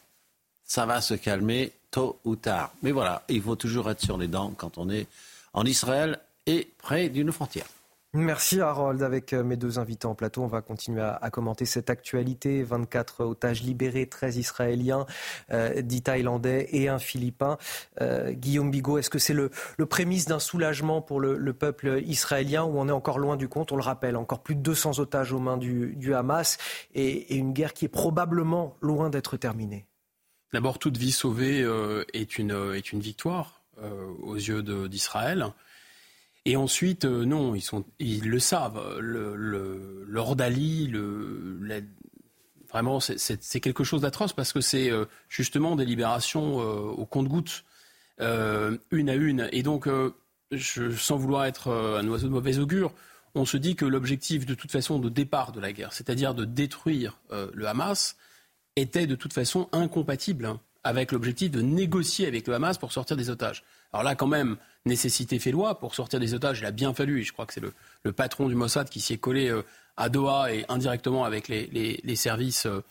ça va se calmer tôt ou tard. Mais voilà, il faut toujours être sur les dents quand on est en Israël et près d'une frontière. Merci Harold. Avec euh, mes deux invités en plateau, on va continuer à, commenter cette actualité. 24 otages libérés, 13 Israéliens, euh, 10 Thaïlandais et un Philippin. Euh, Guillaume Bigot, est-ce que c'est le, prémisse d'un soulagement pour le, peuple israélien ou on est encore loin du compte? On le rappelle, encore plus de 200 otages aux mains du, Hamas et, une guerre qui est probablement loin d'être terminée. D'abord, toute vie sauvée euh, est, une, est une victoire aux yeux d'Israël. Et ensuite, euh, non, ils, le savent. Le, le, le vraiment, c'est quelque chose d'atroce parce que c'est euh, justement des libérations euh, au compte-gouttes, une à une. Et donc, sans vouloir être un oiseau de mauvais augure, on se dit que l'objectif de toute façon de départ de la guerre, c'est-à-dire de détruire le Hamas, était de toute façon incompatible hein, avec l'objectif de négocier avec le Hamas pour sortir des otages. Alors là, quand même, nécessité fait loi. Pour sortir des otages, il a bien fallu, et je crois que c'est le, patron du Mossad qui s'y est collé euh, à Doha et indirectement avec les, services euh,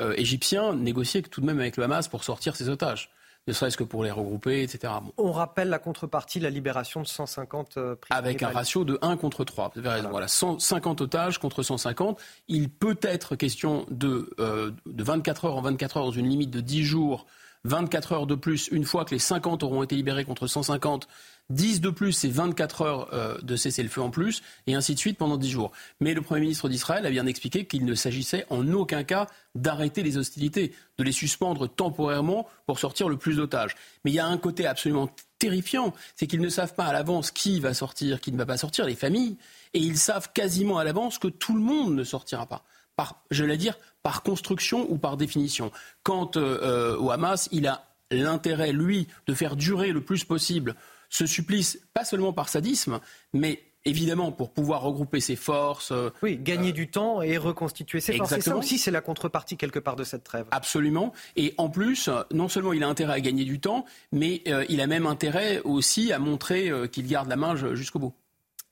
euh, égyptiens, négocier tout de même avec le Hamas pour sortir ces otages. ne serait-ce que pour les regrouper, etc. On rappelle la contrepartie, la libération de 150 prisonniers. Avec un ratio de 1 contre 3. Vous avez raison. Voilà, 150 otages contre 150. Il peut être question de, de 24 heures en 24 heures dans une limite de 10 jours 24 heures de plus une fois que les 50 auront été libérés contre 150 10 de plus, c'est 24 heures euh, de cessez-le-feu en plus, et ainsi de suite pendant 10 jours. Mais le Premier ministre d'Israël a bien expliqué qu'il ne s'agissait en aucun cas d'arrêter les hostilités, de les suspendre temporairement pour sortir le plus d'otages. Mais il y a un côté absolument terrifiant, c'est qu'ils ne savent pas à l'avance qui va sortir, qui ne va pas sortir, les familles, et ils savent quasiment à l'avance que tout le monde ne sortira pas. Par, je vais dire, par construction ou par définition. Quant euh, euh, au Hamas, il a l'intérêt, lui, de faire durer le plus possible ce supplice, pas seulement par sadisme, mais évidemment pour pouvoir regrouper ses forces. Euh, oui, gagner du temps et reconstituer ses forces. ça aussi, c'est la contrepartie quelque part de cette trêve. Absolument. Et en plus, non seulement il a intérêt à gagner du temps, mais il a même intérêt aussi à montrer qu'il garde la main jusqu'au bout.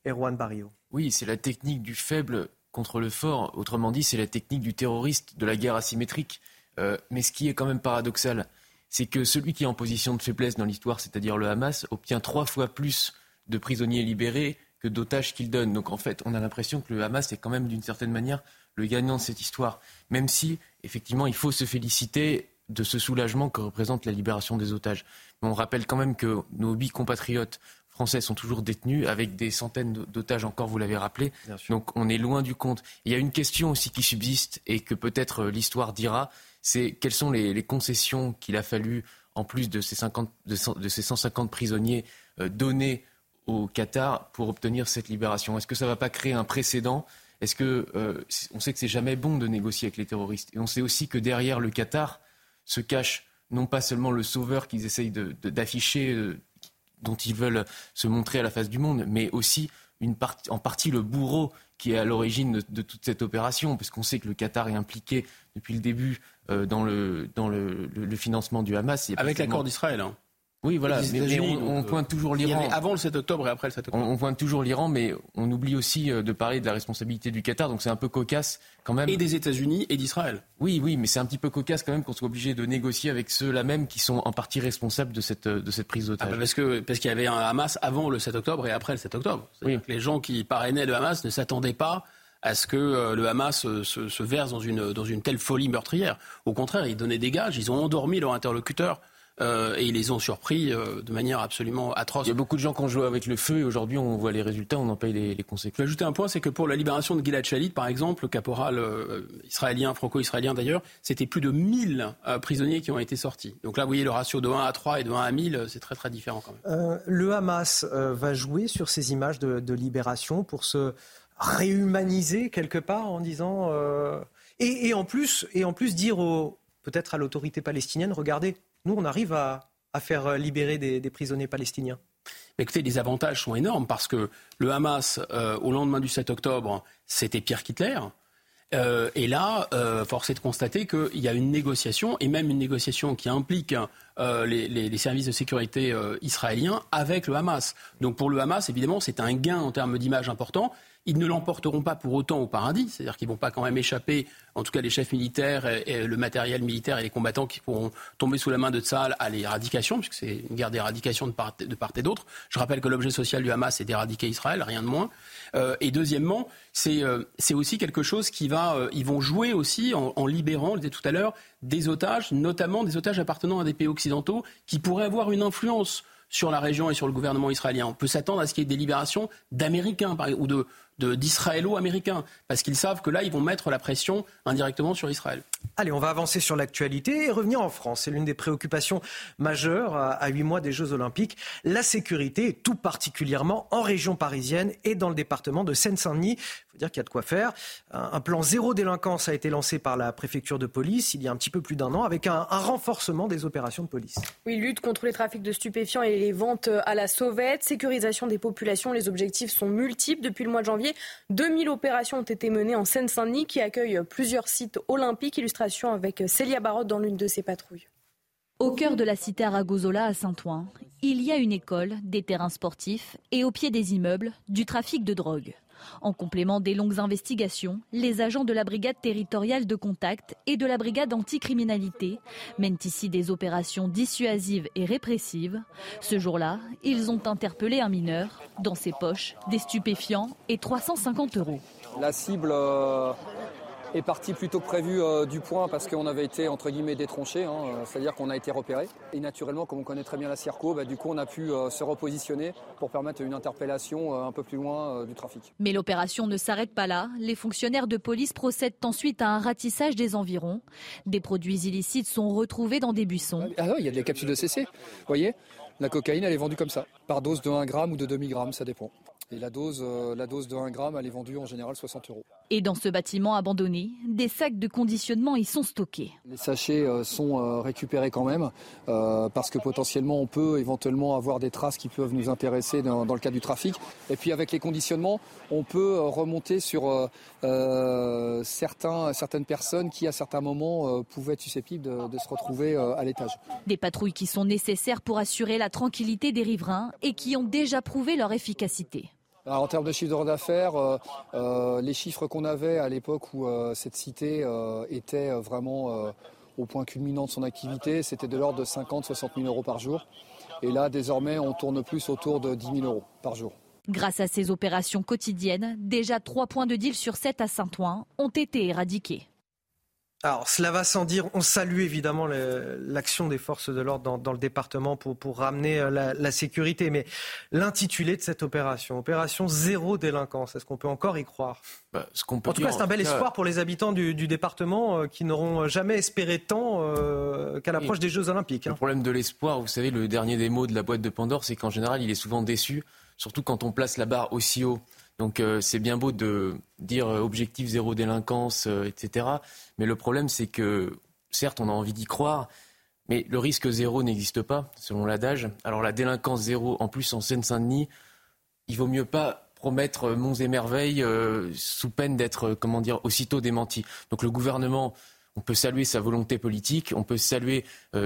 Erwan Barrio. Oui, c'est la technique du faible contre le fort. Autrement dit, c'est la technique du terroriste, de la guerre asymétrique. Euh, mais ce qui est quand même paradoxal, c'est que celui qui est en position de faiblesse dans l'histoire, c'est-à-dire le Hamas, obtient trois fois plus de prisonniers libérés que d'otages qu'il donne. Donc en fait, on a l'impression que le Hamas est quand même d'une certaine manière le gagnant de cette histoire. Même si, effectivement, il faut se féliciter de ce soulagement que représente la libération des otages. Mais on rappelle quand même que nos huit compatriotes français sont toujours détenus, avec des centaines d'otages encore, vous l'avez rappelé. Donc on est loin du compte. Il y a une question aussi qui subsiste et que peut-être euh, l'histoire dira, c'est quelles sont les, concessions qu'il a fallu, en plus de ces, 50, de, ces 150 prisonniers, euh, donner au Qatar pour obtenir cette libération? Est-ce que ça ne va pas créer un précédent? Est-ce que euh, on sait que c'est jamais bon de négocier avec les terroristes et on sait aussi que derrière le Qatar se cache non pas seulement le sauveur qu'ils essayent d'afficher dont ils veulent se montrer à la face du monde, mais aussi en partie le bourreau qui est à l'origine de, toute cette opération, parce qu'on sait que le Qatar est impliqué depuis le début euh, dans, le, financement du Hamas. Avec l'accord d'Israël. Hein. Oui, voilà, mais, on, pointe toujours l'Iran. Avant le 7 octobre et après le 7 octobre. On, pointe toujours l'Iran, mais on oublie aussi euh, de parler de la responsabilité du Qatar, donc c'est un peu cocasse quand même. Et des États-Unis et d'Israël. Oui, oui, mais c'est un petit peu cocasse quand même qu'on soit obligé de négocier avec ceux-là même qui sont en partie responsables de cette, de cette prise d'otage. Ah bah parce que parce qu'il y avait un Hamas avant le 7 octobre et après le 7 octobre. Oui. les gens qui parrainaient le Hamas ne s'attendaient pas à ce que euh, le Hamas se, se, verse dans une, dans une telle folie meurtrière. Au contraire, ils donnaient des gages, ils ont endormi leur interlocuteur. Euh, et ils les ont surpris euh, de manière absolument atroce. Il y a beaucoup de gens qui ont joué avec le feu et aujourd'hui on voit les résultats, on en paye les, conséquences. Je vais ajouter un point, c'est que pour la libération de Gilad Shalit, par exemple, le caporal euh, israélien, franco-israélien d'ailleurs, c'était plus de 1000 prisonniers qui ont été sortis. Donc là, vous voyez le ratio de 1 à 3 et de 1 à 1000, c'est très très différent quand même. le Hamas va jouer sur ces images de, de, libération pour se réhumaniser quelque part en disant... Et, et, en plus, et en plus dire peut-être à l'autorité palestinienne, regardez, nous, on arrive à, faire euh, libérer des, prisonniers palestiniens Écoutez, les avantages sont énormes parce que le Hamas, euh, au lendemain du 7 octobre, c'était pire qu'Hitler. Euh, et là, force est de constater qu'il y a une négociation, et même une négociation qui implique les, services de sécurité israéliens avec le Hamas. Donc pour le Hamas, évidemment, c'est un gain en termes d'image important. Ils ne l'emporteront pas pour autant au paradis, c'est-à-dire qu'ils ne vont pas quand même échapper, en tout cas les chefs militaires et, le matériel militaire et les combattants qui pourront tomber sous la main de Tzal à l'éradication, puisque c'est une guerre d'éradication de part, et d'autre. Je rappelle que l'objet social du Hamas est d'éradiquer Israël, rien de moins. Euh, et deuxièmement, euh, c'est aussi quelque chose qui va, euh, ils vont jouer aussi en, libérant, je disais tout à l'heure, des otages, notamment des otages appartenant à des pays occidentaux, qui pourraient avoir une influence sur la région et sur le gouvernement israélien. On peut s'attendre à ce qu'il y ait des libérations d'Américains ou de, d'israélo-américains, parce qu'ils savent que là, ils vont mettre la pression indirectement sur Israël. Allez, on va avancer sur l'actualité et revenir en France. C'est l'une des préoccupations majeures à huit mois des Jeux Olympiques. La sécurité, tout particulièrement en région parisienne et dans le département de Seine-Saint-Denis. Il faut dire qu'il y a de quoi faire. Un plan zéro délinquance a été lancé par la préfecture de police il y a un petit peu plus d'un an avec un, un renforcement des opérations de police. Oui, lutte contre les trafics de stupéfiants et les ventes à la sauvette, sécurisation des populations. Les objectifs sont multiples. Depuis le mois de janvier, 2000 opérations ont été menées en Seine-Saint-Denis qui accueille plusieurs sites olympiques. Illustration avec Célia Barotte dans l'une de ses patrouilles. Au cœur de la cité Aragozola à Saint-Ouen, il y a une école, des terrains sportifs et au pied des immeubles, du trafic de drogue. En complément des longues investigations, les agents de la brigade territoriale de contact et de la brigade anticriminalité mènent ici des opérations dissuasives et répressives. Ce jour-là, ils ont interpellé un mineur. Dans ses poches, des stupéfiants et 350 euros. La cible euh, est partie plutôt que prévu euh, du point parce qu'on avait été entre guillemets détronché, hein, euh, c'est-à-dire qu'on a été repéré. Et naturellement, comme on connaît très bien la Circo, bah, du coup on a pu se repositionner pour permettre une interpellation un peu plus loin du trafic. Mais l'opération ne s'arrête pas là. Les fonctionnaires de police procèdent ensuite à un ratissage des environs. Des produits illicites sont retrouvés dans des buissons. Ah il y a des capsules de CC, vous voyez la cocaïne, elle est vendue comme ça, par dose de 1 gramme ou de demi-gramme, ça dépend. Et la dose, euh, la dose de 1 gramme, elle est vendue en général 60 euros. Et dans ce bâtiment abandonné, des sacs de conditionnement y sont stockés. Les sachets euh, sont euh, récupérés quand même, parce que potentiellement on peut éventuellement avoir des traces qui peuvent nous intéresser dans, le cas du trafic. Et puis avec les conditionnements, on peut remonter sur certains, certaines personnes qui à certains moments pouvaient être susceptibles de, de se retrouver à l'étage. Des patrouilles qui sont nécessaires pour assurer la tranquillité des riverains et qui ont déjà prouvé leur efficacité en termes de chiffre d'affaires, euh, euh, les chiffres qu'on avait à l'époque où euh, cette cité était vraiment au point culminant de son activité, c'était de l'ordre de 50-60 000 euros par jour. Et là, désormais, on tourne plus autour de 10 000 euros par jour. Grâce à ces opérations quotidiennes, déjà trois points de deal sur 7 à Saint-Ouen ont été éradiqués. Alors, cela va sans dire, on salue évidemment l'action des forces de l'ordre dans, le département pour, pour ramener euh, la, sécurité. Mais l'intitulé de cette opération, opération zéro délinquance, est-ce qu'on peut encore y croire? Bah, ce En tout cas, c'est un bel espoir pour les habitants du, département euh, qui n'auront jamais espéré tant euh, qu'à l'approche des Jeux Olympiques. Hein. Le problème de l'espoir, vous savez, le dernier des mots de la boîte de Pandore, c'est qu'en général, il est souvent déçu, surtout quand on place la barre aussi haut. Donc euh, c'est bien beau de dire euh, objectif zéro délinquance, euh, etc. Mais le problème, c'est que certes, on a envie d'y croire, mais le risque zéro n'existe pas, selon l'adage. Alors la délinquance zéro, en plus en Seine-Saint-Denis, il vaut mieux pas promettre monts et merveilles sous peine d'être, comment dire, aussitôt démenti. Donc le gouvernement, on peut saluer sa volonté politique, on peut saluer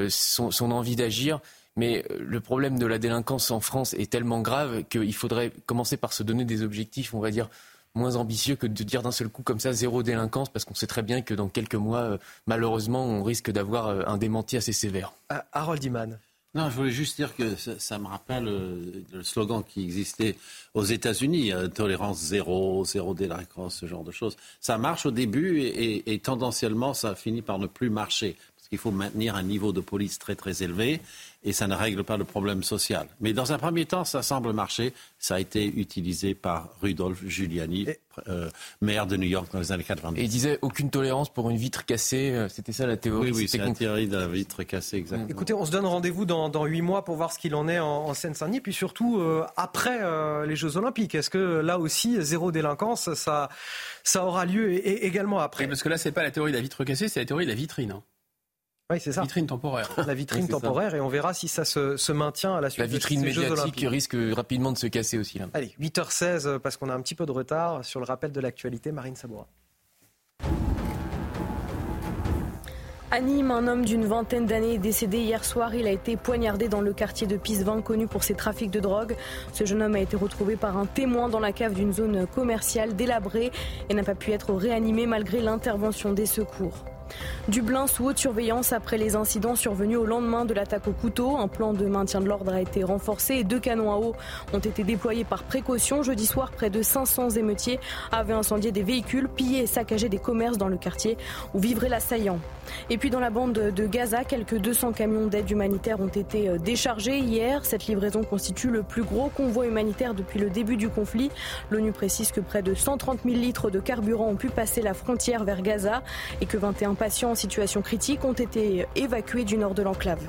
son envie d'agir, mais euh, le problème de la délinquance en France est tellement grave qu'il faudrait commencer par se donner des objectifs, on va dire, moins ambitieux que de dire d'un seul coup comme ça zéro délinquance, parce qu'on sait très bien que dans quelques mois, euh, malheureusement, on risque d'avoir euh, un démenti assez sévère. Harold Iman. Non, je voulais juste dire que ça, me rappelle le slogan qui existait aux États-Unis, tolérance zéro, zéro délinquance, ce genre de choses. Ça marche au début et, et tendanciellement, ça finit par ne plus marcher. Qu'il faut maintenir un niveau de police très très élevé et ça ne règle pas le problème social. Mais dans un premier temps, ça semble marcher. Ça a été utilisé par Rudolf Giuliani, euh, maire de New York dans les années 90. Et il disait aucune tolérance pour une vitre cassée. Euh, c'était ça la théorie. Oui, oui, c'est la théorie de la vitre cassée, exactement. Écoutez, on se donne rendez-vous dans huit mois pour voir ce qu'il en est en, Seine-Saint-Denis, puis surtout euh, après les Jeux Olympiques. Est-ce que là aussi, zéro délinquance, ça, ça aura lieu également après? Parce que là, c'est pas la théorie de la vitre cassée, c'est la théorie de la vitrine. Hein. Oui, c'est ça. Vitrine temporaire. La vitrine temporaire, et on verra si ça se, maintient à la suite La vitrine médiatique risque rapidement de se casser aussi. Là. Allez, 8h16, parce qu'on a un petit peu de retard sur le rappel de l'actualité. Marine Saboura. À Nîmes, un homme d'une vingtaine d'années est décédé hier soir. Il a été poignardé dans le quartier de Pisevin, connu pour ses trafics de drogue. Ce jeune homme a été retrouvé par un témoin dans la cave d'une zone commerciale délabrée et n'a pas pu être réanimé malgré l'intervention des secours. Dublin sous haute surveillance après les incidents survenus au lendemain de l'attaque au couteau. Un plan de maintien de l'ordre a été renforcé et deux canons à eau ont été déployés par précaution. Jeudi soir, près de 500 émeutiers avaient incendié des véhicules, pillé et saccagé des commerces dans le quartier où vivrait l'assaillant. Et puis dans la bande de Gaza, quelques 200 camions d'aide humanitaire ont été euh, déchargés hier. Cette livraison constitue le plus gros convoi humanitaire depuis le début du conflit. L'ONU précise que près de 130 000 litres de carburant ont pu passer la frontière vers Gaza et que 21 patients en situation critique ont été évacués du nord de l'enclave.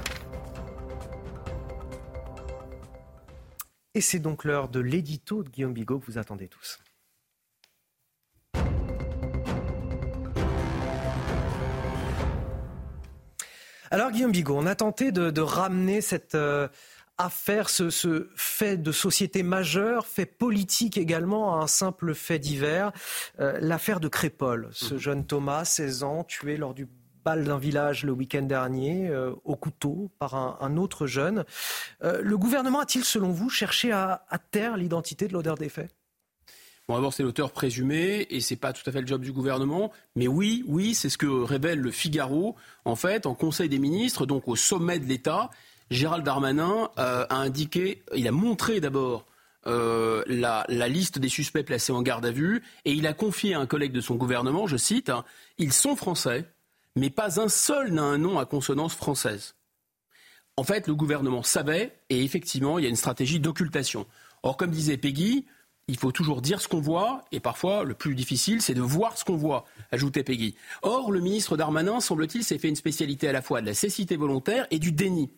Et c'est donc l'heure de l'édito de Guillaume Bigot que vous attendez tous. Alors Guillaume Bigot, on a tenté de, ramener cette, euh, affaire, ce, ce, fait de société majeur, fait politique également, à un simple fait divers. Euh, l'affaire de Crépol, ce mmh. jeune Thomas, 16 ans, tué lors du bal d'un village le week-end dernier, euh, au couteau, par un, autre jeune. Euh, le gouvernement a-t-il, selon vous, cherché à, taire l'identité de l'odeur des faits? Bon, d'abord, c'est l'auteur présumé et c'est pas tout à fait le job du gouvernement. Mais oui, oui, c'est ce que révèle le Figaro. En fait, en Conseil des ministres, donc au sommet de l'État, Gérald Darmanin euh, a indiqué, il a montré d'abord euh, la, liste des suspects placés en garde à vue et il a confié à un collègue de son gouvernement, je cite, hein, ils sont français, mais pas un seul n'a un nom à consonance française. En fait, le gouvernement savait et effectivement, il y a une stratégie d'occultation. Or, comme disait Peggy, il faut toujours dire ce qu'on voit, et parfois le plus difficile, c'est de voir ce qu'on voit, ajoutait Peggy. Or, le ministre Darmanin, semble-t-il, s'est fait une spécialité à la fois de la cécité volontaire et du déni.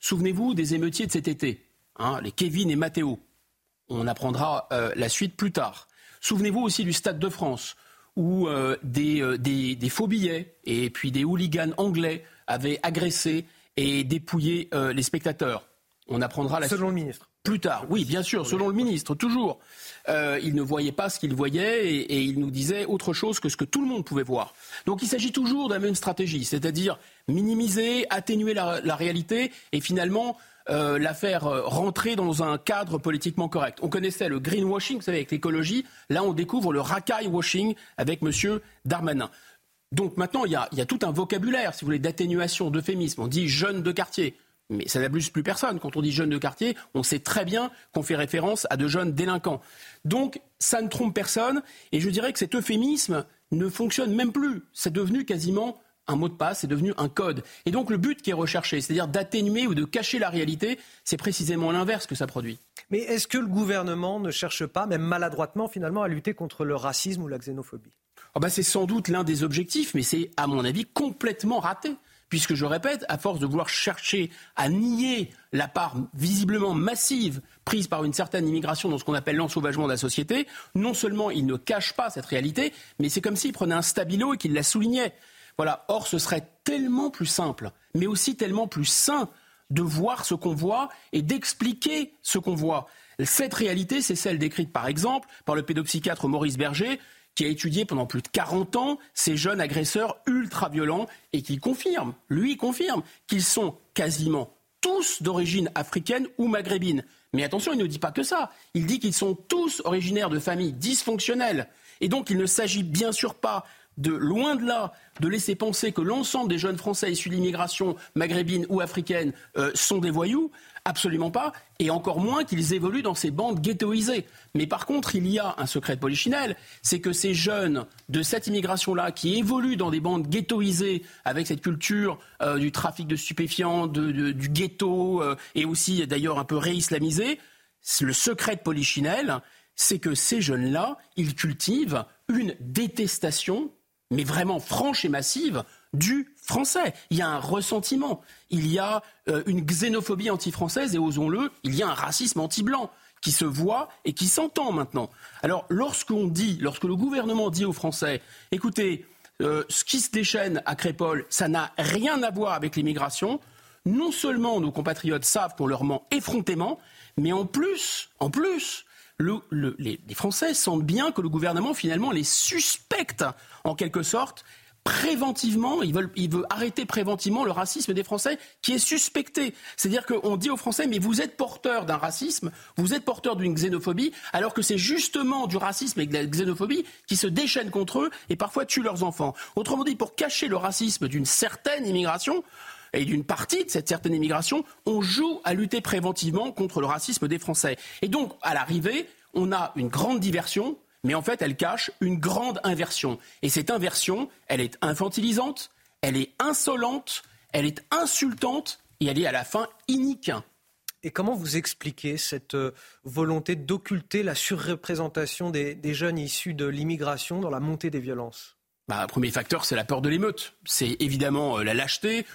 Souvenez-vous des émeutiers de cet été, hein, les Kevin et Matteo. On apprendra euh, la suite plus tard. Souvenez-vous aussi du Stade de France, où euh, euh, des, des, faux billets et puis des hooligans anglais avaient agressé et dépouillé les spectateurs. On apprendra la Selon le ministre. Plus tard, oui, bien sûr, selon le ministre, toujours. Euh, il ne voyait pas ce qu'il voyait et, il nous disait autre chose que ce que tout le monde pouvait voir. Donc il s'agit toujours de la même stratégie, c'est-à-dire minimiser, atténuer la, réalité et finalement euh, la faire euh, rentrer dans un cadre politiquement correct. On connaissait le greenwashing, vous savez, avec l'écologie. Là, on découvre le racaille washing avec M. Darmanin. Donc maintenant, il y, a, il y a tout un vocabulaire, si vous voulez, d'atténuation, d'euphémisme. On dit jeunes de quartier mais ça n'abuse plus personne. Quand on dit jeunes de quartier, on sait très bien qu'on fait référence à de jeunes délinquants. Donc, ça ne trompe personne. Et je dirais que cet euphémisme ne fonctionne même plus. C'est devenu quasiment un mot de passe, c'est devenu un code. Et donc, le but qui est recherché, c'est-à-dire d'atténuer ou de cacher la réalité, c'est précisément l'inverse que ça produit. Mais est-ce que le gouvernement ne cherche pas, même maladroitement finalement, à lutter contre le racisme ou la xénophobie? Oh bah C'est sans doute l'un des objectifs, mais c'est, à mon avis, complètement raté puisque je répète, à force de vouloir chercher à nier la part visiblement massive prise par une certaine immigration dans ce qu'on appelle l'ensauvagement de la société, non seulement il ne cache pas cette réalité, mais c'est comme s'il prenait un stabilo et qu'il la soulignait. Voilà. Or, ce serait tellement plus simple, mais aussi tellement plus sain de voir ce qu'on voit et d'expliquer ce qu'on voit. Cette réalité, c'est celle décrite par exemple par le pédopsychiatre Maurice Berger, qui a étudié pendant plus de 40 ans ces jeunes agresseurs ultra-violents et qui confirme, lui confirme, qu'ils sont quasiment tous d'origine africaine ou maghrébine. Mais attention, il ne dit pas que ça. Il dit qu'ils sont tous originaires de familles dysfonctionnelles. Et donc, il ne s'agit bien sûr pas de, loin de là, de laisser penser que l'ensemble des jeunes Français issus de l'immigration maghrébine ou africaine euh, sont des voyous. Absolument pas, et encore moins qu'ils évoluent dans ces bandes ghettoisées. Mais par contre, il y a un secret de polichinelle, c'est que ces jeunes de cette immigration-là, qui évoluent dans des bandes ghettoisées, avec cette culture euh, du trafic de stupéfiants, du ghetto, euh, et aussi d'ailleurs un peu réislamisé, le secret de polichinelle, c'est que ces jeunes-là, ils cultivent une détestation, mais vraiment franche et massive, du français. Il y a un ressentiment, il y a euh, une xénophobie anti-française et osons-le, il y a un racisme anti-blanc qui se voit et qui s'entend maintenant. Alors lorsqu'on dit, lorsque le gouvernement dit aux Français, écoutez, euh, ce qui se déchaîne à Crépole, ça n'a rien à voir avec l'immigration, non seulement nos compatriotes savent qu'on leur ment effrontément, mais en plus, en les Français sentent bien que le gouvernement finalement les suspecte en quelque sorte préventivement, il veut, il veut arrêter préventivement le racisme des Français qui est suspecté. C'est-à-dire qu'on dit aux Français, mais vous êtes porteur d'un racisme, vous êtes porteur d'une xénophobie, alors que c'est justement du racisme et de la xénophobie qui se déchaînent contre eux et parfois tuent leurs enfants. Autrement dit, pour cacher le racisme d'une certaine immigration, et d'une partie de cette certaine immigration, on joue à lutter préventivement contre le racisme des Français. Et donc, à l'arrivée, on a une grande diversion mais en fait, elle cache une grande inversion. Et cette inversion, elle est infantilisante, elle est insolente, elle est insultante et elle est à la fin inique. Et comment vous expliquez cette euh, volonté d'occulter la surreprésentation des, jeunes issus de l'immigration dans la montée des violences? Bah, Premier facteur, c'est la peur de l'émeute. C'est évidemment euh, la lâcheté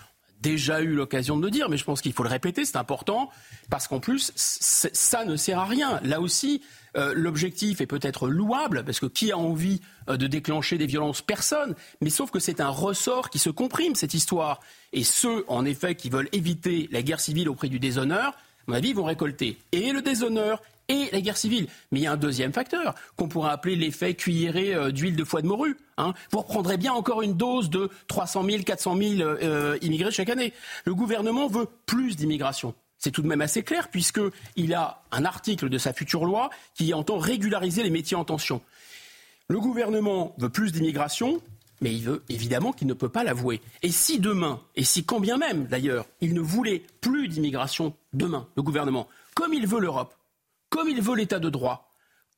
déjà eu l'occasion de le dire, mais je pense qu'il faut le répéter, c'est important, parce qu'en plus, ça ne sert à rien. Là aussi, euh, l'objectif est peut-être louable, parce que qui a envie euh, de déclencher des violences? Personne. Mais sauf que c'est un ressort qui se comprime, cette histoire. Et ceux, en effet, qui veulent éviter la guerre civile au prix du déshonneur, à mon avis, vont récolter et le déshonneur et la guerre civile. Mais il y a un deuxième facteur qu'on pourrait appeler l'effet cuilleré euh, d'huile de foie de morue. Hein. Vous reprendrez bien encore une dose de 300 000, 400 000 immigrés chaque année. Le gouvernement veut plus d'immigration. c'est tout de même assez clair, puisqu'il a un article de sa future loi qui entend régulariser les métiers en tension. Le gouvernement veut plus d'immigration, mais il veut évidemment qu'il ne peut pas l'avouer. Et si demain, et si quand bien même d'ailleurs, il ne voulait plus d'immigration demain, le gouvernement, comme il veut l'Europe, comme il veut l'état de droit,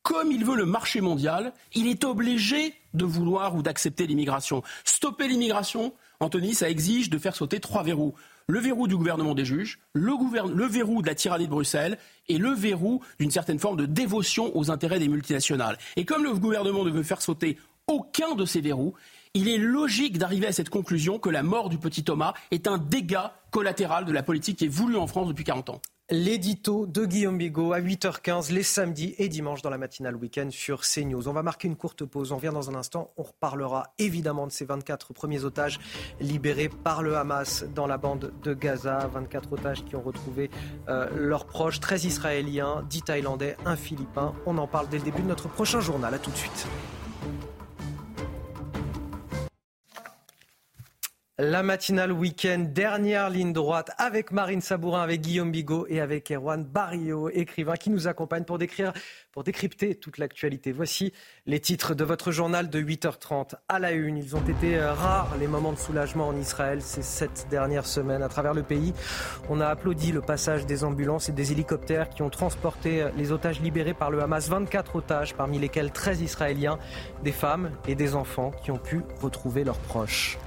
comme il veut le marché mondial, il est obligé de vouloir ou d'accepter l'immigration. Stopper l'immigration, Anthony, ça exige de faire sauter trois verrous. Le verrou du gouvernement des juges, le, le verrou de la tyrannie de Bruxelles et le verrou d'une certaine forme de dévotion aux intérêts des multinationales. Et comme le gouvernement ne veut faire sauter aucun de ces verrous, il est logique d'arriver à cette conclusion que la mort du petit Thomas est un dégât collatéral de la politique qui est voulue en France depuis 40 ans. L'édito de Guillaume Bigot à 8h15 les samedis et dimanches dans la matinale week-end sur CNews. On va marquer une courte pause. On revient dans un instant. On reparlera évidemment de ces 24 premiers otages libérés par le Hamas dans la bande de Gaza. 24 otages qui ont retrouvé euh, leurs proches, 13 Israéliens, 10 Thaïlandais, un Philippin. On en parle dès le début de notre prochain journal. A tout de suite. La matinale week-end, dernière ligne droite avec Marine Sabourin, avec Guillaume Bigot et avec Erwan Barrio, écrivain qui nous accompagne pour pour décrypter toute l'actualité. Voici les titres de votre journal de 8h30 à la une. Ils ont été euh, rares les moments de soulagement en Israël ces sept dernières semaines. À travers le pays, on a applaudi le passage des ambulances et des hélicoptères qui ont transporté euh, les otages libérés par le Hamas. 24 otages, parmi lesquels 13 Israéliens, des femmes et des enfants qui ont pu retrouver leurs proches.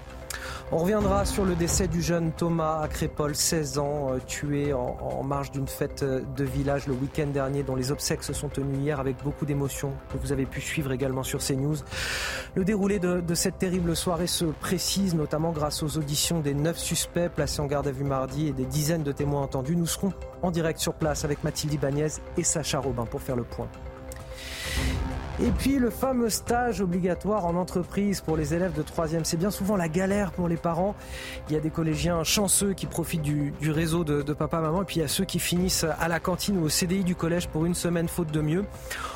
On reviendra sur le décès du jeune Thomas Crépol, 16 ans, euh, tué en, marge d'une fête euh, de village le week-end dernier, dont les obsèques se sont tenues hier avec beaucoup d'émotion, que vous avez pu suivre également sur CNews. Le déroulé de, de, cette terrible soirée se précise, notamment grâce aux auditions des neuf suspects placés en garde à vue mardi et des dizaines de témoins entendus. Nous serons en direct sur place avec Mathilde Ibanez et Sacha Robin pour faire le point. Et puis le fameux stage obligatoire en entreprise pour les élèves de 3e, c'est bien souvent la galère pour les parents. Il y a des collégiens chanceux qui profitent du, réseau de, de papa-maman et puis il y a ceux qui finissent à la cantine ou au CDI du collège pour une semaine faute de mieux.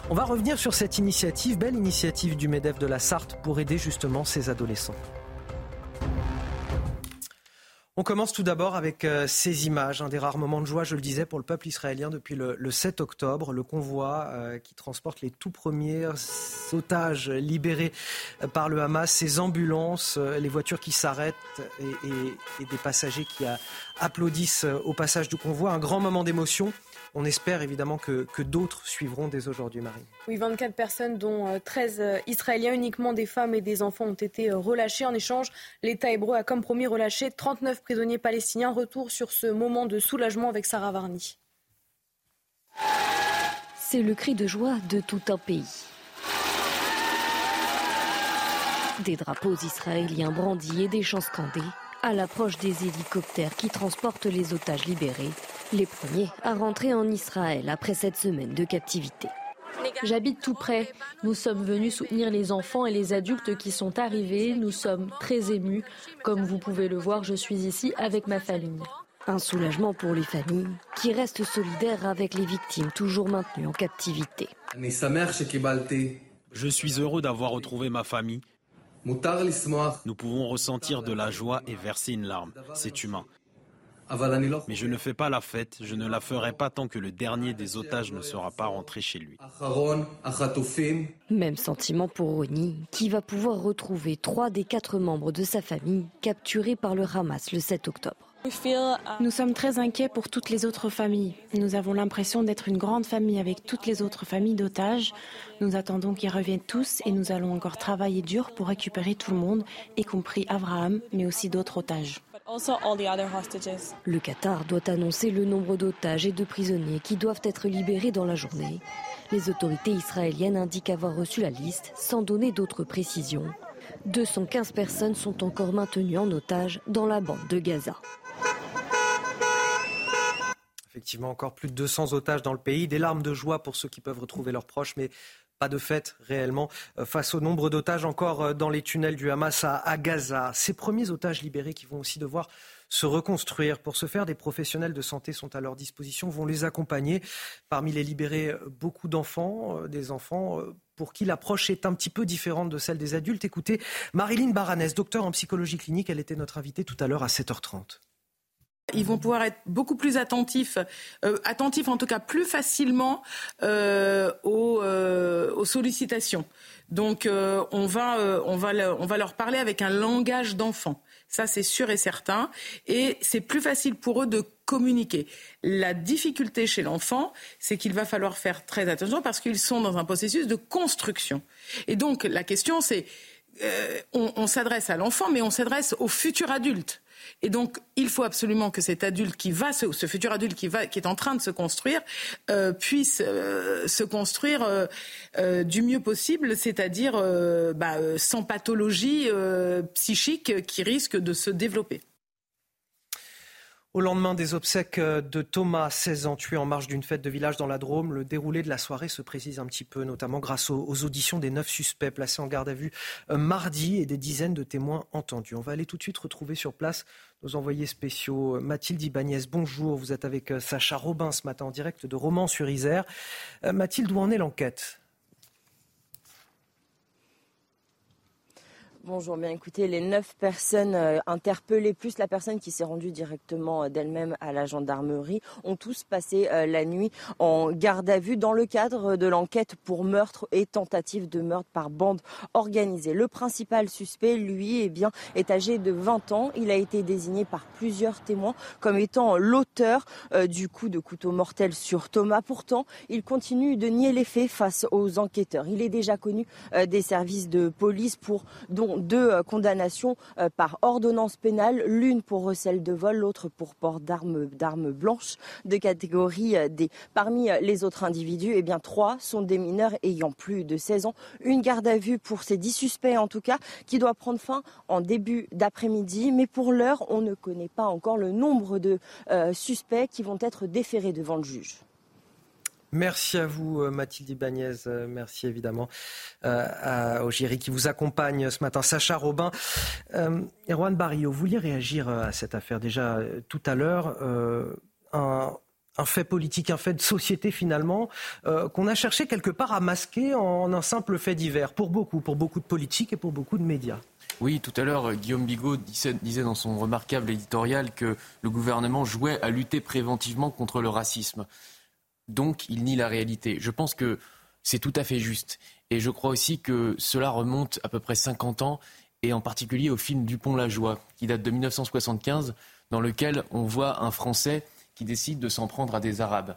On va revenir sur cette initiative, belle initiative du MEDEF de la Sarthe pour aider justement ces adolescents. On commence tout d'abord avec euh, ces images, un des rares moments de joie, je le disais, pour le peuple israélien depuis le, 7 octobre. Le convoi euh, qui transporte les tout premiers otages libérés euh, par le Hamas, ces ambulances, les voitures qui s'arrêtent et, des passagers qui applaudissent au passage du convoi. Un grand moment d'émotion. On espère évidemment que, d'autres suivront dès aujourd'hui, Marie. Oui, 24 personnes, dont 13 euh, Israéliens, uniquement des femmes et des enfants, ont été euh, relâchés. En échange, l'État hébreu a comme promis relâché 39 prisonniers palestiniens. Retour sur ce moment de soulagement avec Sarah Varni. C'est le cri de joie de tout un pays. Des drapeaux israéliens brandis et des chants scandés à l'approche des hélicoptères qui transportent les otages libérés, les premiers à rentrer en Israël après cette semaine de captivité. J'habite tout près. Nous sommes venus soutenir les enfants et les adultes qui sont arrivés. Nous sommes très émus. Comme vous pouvez le voir, je suis ici avec ma famille. Un soulagement pour les familles qui restent solidaires avec les victimes toujours maintenues en captivité. Je suis heureux d'avoir retrouvé ma famille nous pouvons ressentir de la joie et verser une larme. C'est humain. Mais je ne fais pas la fête, je ne la ferai pas tant que le dernier des otages ne sera pas rentré chez lui. Même sentiment pour Roni, qui va pouvoir retrouver trois des quatre membres de sa famille capturés par le Hamas le 7 octobre. Nous sommes très inquiets pour toutes les autres familles. Nous avons l'impression d'être une grande famille avec toutes les autres familles d'otages. Nous attendons qu'ils reviennent tous et nous allons encore travailler dur pour récupérer tout le monde, y compris Abraham, mais aussi d'autres otages. Le Qatar doit annoncer le nombre d'otages et de prisonniers qui doivent être libérés dans la journée. Les autorités israéliennes indiquent avoir reçu la liste sans donner d'autres précisions. 215 personnes sont encore maintenues en otage dans la bande de Gaza. Effectivement, encore plus de 200 otages dans le pays. Des larmes de joie pour ceux qui peuvent retrouver leurs proches, mais pas de fête réellement euh, face au nombre d'otages encore euh, dans les tunnels du Hamas à, Gaza. Ces premiers otages libérés qui vont aussi devoir se reconstruire. Pour ce faire, des professionnels de santé sont à leur disposition, vont les accompagner. Parmi les libérés, euh, beaucoup d'enfants, des enfants pour qui l'approche est un petit peu différente de celle des adultes. Écoutez, Marilyn Baranès, docteur en psychologie clinique, elle était notre invitée tout à l'heure à 7h30. Ils vont pouvoir être beaucoup plus attentifs, euh, attentifs en tout cas plus facilement euh, aux, euh, aux, sollicitations. Donc on, va, on, va on va leur parler avec un langage d'enfant. Ça, c'est sûr et certain. Et c'est plus facile pour eux de communiquer. La difficulté chez l'enfant, c'est qu'il va falloir faire très attention parce qu'ils sont dans un processus de construction. Et donc, la question, c'est, on, on s'adresse à l'enfant, mais on s'adresse au futur adulte. Et donc, il faut absolument que cet adulte qui va, ce, futur adulte qui, est en train de se construire, euh, puisse euh, se construire euh, du mieux possible, c'est-à-dire bah, sans pathologie psychique qui risque de se développer. Au lendemain des obsèques de Thomas, 16 ans, tué en marge d'une fête de village dans la Drôme, le déroulé de la soirée se précise un petit peu, notamment grâce aux, auditions des neuf suspects placés en garde à vue mardi et des dizaines de témoins entendus. On va aller tout de suite retrouver sur place nos envoyés spéciaux. Mathilde Ibanez, bonjour. Vous êtes avec euh, Sacha Robin ce matin en direct de Romans-sur-Isère. Euh, Mathilde, où en est l'enquête? Bonjour, bien écoutez, les neuf personnes euh, interpellées, plus la personne qui s'est rendue directement euh, d'elle-même à la gendarmerie, ont tous passé euh, la nuit en garde à vue dans le cadre de l'enquête pour meurtre et tentative de meurtre par bande organisée. Le principal suspect, lui, eh bien, est âgé de 20 ans. Il a été désigné par plusieurs témoins comme étant l'auteur du coup de couteau mortel sur Thomas. Pourtant, il continue de nier les faits face aux enquêteurs. Il est déjà connu des services de police pour dont deux euh, condamnations euh, par ordonnance pénale, l'une pour recel de vol, l'autre pour port d'armes blanches de catégorie euh, D. Parmi les autres individus, eh bien trois sont des mineurs ayant plus de 16 ans. Une garde à vue pour ces dix suspects en tout cas, qui doit prendre fin en début d'après-midi. Mais pour l'heure, on ne connaît pas encore le nombre de suspects qui vont être déférés devant le juge. Merci à vous, euh, Mathilde Ibanez. Euh, merci évidemment euh, à, au qui vous accompagne ce matin. Sacha Robin. Euh, Erwan Barrio, vous vouliez réagir à cette affaire déjà tout à l'heure. Un, un, fait politique, un fait de société finalement, qu'on a cherché quelque part à masquer en un simple fait divers, pour beaucoup, pour beaucoup de politiques et pour beaucoup de médias. Oui, tout à l'heure, Guillaume Bigot disait, dans son remarquable éditorial que le gouvernement jouait à lutter préventivement contre le racisme donc il nie la réalité. Je pense que c'est tout à fait juste. Et je crois aussi que cela remonte à peu près 50 ans, et en particulier au film Dupont-la-Joie, qui date de 1975, dans lequel on voit un Français qui décide de s'en prendre à des Arabes.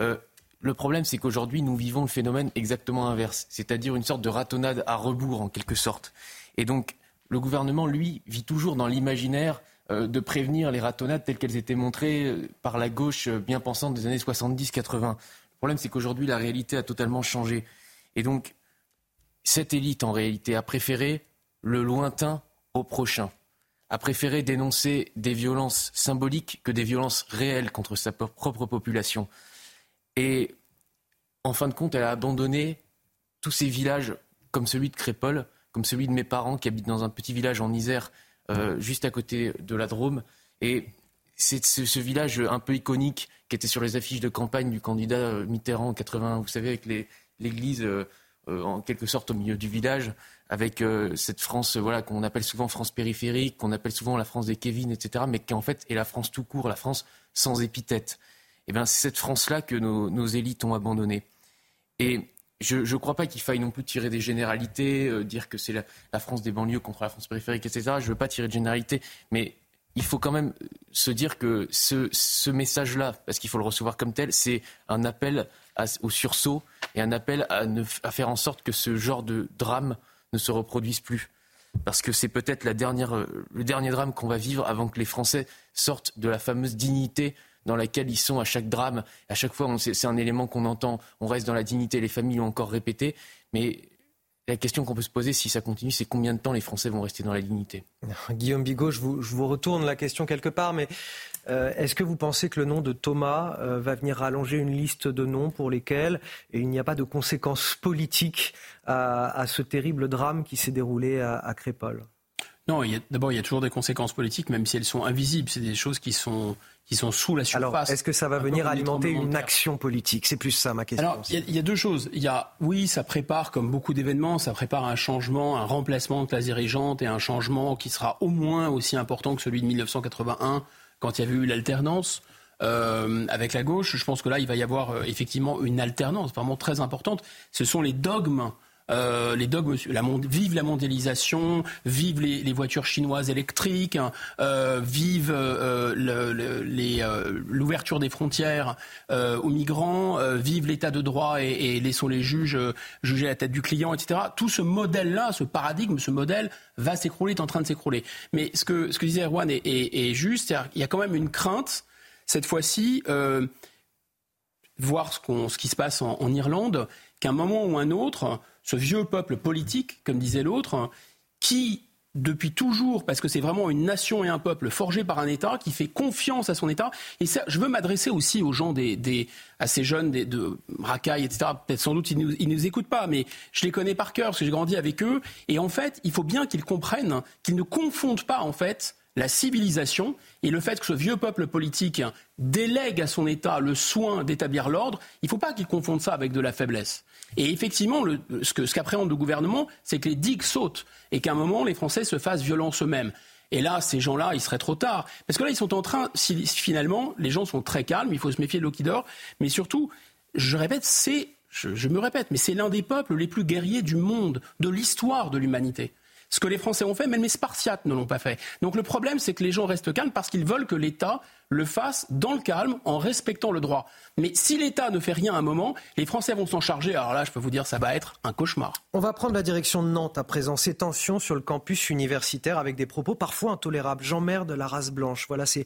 Euh, le problème, c'est qu'aujourd'hui, nous vivons le phénomène exactement inverse, c'est-à-dire une sorte de ratonnade à rebours, en quelque sorte. Et donc, le gouvernement, lui, vit toujours dans l'imaginaire de prévenir les ratonnades telles qu'elles étaient montrées euh, par la gauche euh, bien pensante des années 70-80. Le problème, c'est qu'aujourd'hui, la réalité a totalement changé. Et donc, cette élite, en réalité, a préféré le lointain au prochain, a préféré dénoncer des violences symboliques que des violences réelles contre sa propre population. Et en fin de compte, elle a abandonné tous ces villages comme celui de Crépole, comme celui de mes parents qui habitent dans un petit village en Isère euh, juste à côté de la Drôme. Et c'est ce, village un peu iconique qui était sur les affiches de campagne du candidat euh, Mitterrand en 80, vous savez, avec l'église euh, en quelque sorte au milieu du village, avec cette France voilà, qu'on appelle souvent France périphérique, qu'on appelle souvent la France des Kevin, etc., mais qui en fait est la France tout court, la France sans épithète. Et eh bien c'est cette France-là que nos, élites ont abandonnée. Et je ne crois pas qu'il faille non plus tirer des généralités, euh, dire que c'est la, France des banlieues contre la France périphérique, etc. Je ne veux pas tirer de généralité, mais il faut quand même se dire que ce, message-là, parce qu'il faut le recevoir comme tel, c'est un appel au sursaut et un appel à, à, faire en sorte que ce genre de drame ne se reproduise plus. Parce que c'est peut-être euh, le dernier drame qu'on va vivre avant que les Français sortent de la fameuse dignité dans laquelle ils sont à chaque drame. À chaque fois, c'est un élément qu'on entend. On reste dans la dignité. Les familles l'ont encore répété. Mais la question qu'on peut se poser, si ça continue, c'est combien de temps les Français vont rester dans la dignité? Guillaume Bigot, je vous, retourne la question quelque part, mais euh, est-ce que vous pensez que le nom de Thomas euh, va venir rallonger une liste de noms pour lesquels il n'y a pas de conséquences politiques à, ce terrible drame qui s'est déroulé à, à non, d'abord, il y a toujours des conséquences politiques, même si elles sont invisibles. C'est des choses qui sont, qui sont sous la surface. Alors, est-ce que ça va venir alimenter une action politique? C'est plus ça ma question. Alors, il y, a deux choses. Il y a, oui, ça prépare, comme beaucoup d'événements, ça prépare un changement, un remplacement de classe dirigeante et un changement qui sera au moins aussi important que celui de 1981 quand il y avait eu l'alternance. avec la gauche, je pense que là, il va y avoir effectivement une alternance vraiment très importante. Ce sont les dogmes euh, les dogmes, vive la mondialisation, vive les, voitures chinoises électriques, euh, vive euh, l'ouverture des frontières aux migrants, vive l'état de droit et, laissons les juges juger la tête du client, etc. Tout ce modèle-là, ce paradigme, ce modèle va s'écrouler, est en train de s'écrouler. Mais ce que, disait Erwan est, juste, il y a quand même une crainte, cette fois-ci, voir ce, qui se passe en Irlande, qu'à un moment ou un autre, ce vieux peuple politique, comme disait l'autre, qui depuis toujours, parce que c'est vraiment une nation et un peuple forgé par un État qui fait confiance à son État. Et ça, je veux m'adresser aussi aux gens, des, à ces jeunes des, de racailles, etc. Peut-être sans doute ils nous, ils nous écoutent pas, mais je les connais par cœur parce que j'ai grandi avec eux. Et en fait, il faut bien qu'ils comprennent qu'ils ne confondent pas en fait la civilisation et le fait que ce vieux peuple politique délègue à son État le soin d'établir l'ordre, il ne faut pas qu'il confonde ça avec de la faiblesse. Et effectivement, ce, que, ce qu'appréhende le gouvernement, c'est que les digues sautent et qu'à un moment, les Français se fassent violence eux-mêmes. Et là, ces gens-là, il serait trop tard. Parce que là, ils sont en train, si, finalement, les gens sont très calmes, il faut se méfier de l'eau qui dort, mais surtout, je répète, c'est, je me répète, mais c'est l'un des peuples les plus guerriers du monde, de l'histoire de l'humanité ce que les Français ont fait, même les Spartiates ne l'ont pas fait. Donc le problème, c'est que les gens restent calmes parce qu'ils veulent que l'État le fasse dans le calme, en respectant le droit. Mais si l'État ne fait rien à un moment, les Français vont s'en charger. Alors là, je peux vous dire, ça va être un cauchemar. On va prendre la direction de Nantes à présent. Ces tensions sur le campus universitaire avec des propos parfois intolérables. Jean-Maire de la race blanche. Voilà, c'est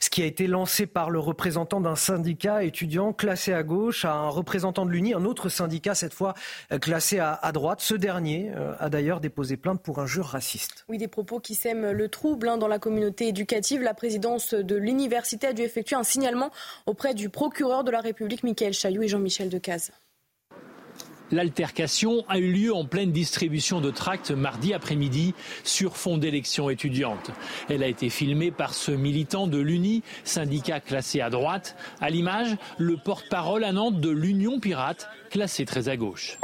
ce qui a été lancé par le représentant d'un syndicat étudiant classé à gauche à un représentant de l'UNI, un autre syndicat cette fois euh, classé à, droite. Ce dernier euh, a d'ailleurs déposé plainte pour injure raciste. Oui, des propos qui sèment le trouble hein, dans la communauté éducative. La présidence de l'université l'université a dû effectuer un signalement auprès du procureur de la République, Michael Chailloux et Jean-Michel Decaze. L'altercation a eu lieu en pleine distribution de tracts mardi après-midi sur fond d'élection étudiante. Elle a été filmée par ce militant de l'UNI, syndicat classé à droite. À l'image, le porte-parole à Nantes de l'Union pirate, classé très à gauche.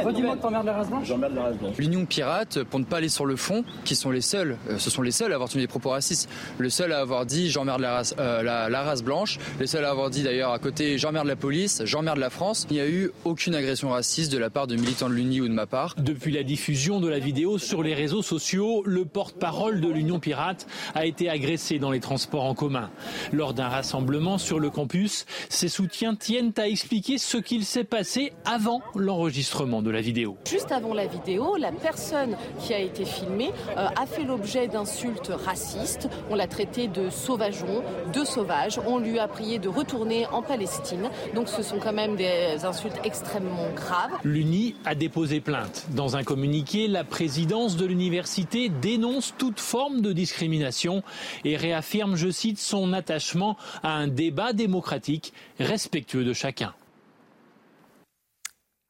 L'Union pirate, pour ne pas aller sur le fond, qui sont les seuls, euh, ce sont les seuls à avoir tenu des propos racistes. Le seul à avoir dit j'emmerde la race, euh, la, la, race blanche, le seul à avoir dit d'ailleurs à côté j'emmerde la police, j'emmerde la France. Il n'y a eu aucune agression raciste de la part de militants de l'Uni ou de ma part. Depuis la diffusion de la vidéo sur les réseaux sociaux, le porte-parole de l'Union pirate a été agressé dans les transports en commun. Lors d'un rassemblement sur le campus, ses soutiens tiennent à expliquer ce qu'il s'est passé avant l'enregistrement de la vidéo. Juste avant la vidéo, la personne qui a été filmée euh, a fait l'objet d'insultes racistes. On l'a traité de sauvageon, de sauvage. On lui a prié de retourner en Palestine. Donc ce sont quand même des insultes extrêmement graves. L'UNI a déposé plainte. Dans un communiqué, la présidence de l'université dénonce toute forme de discrimination et réaffirme, je cite, son attachement à un débat démocratique respectueux de chacun.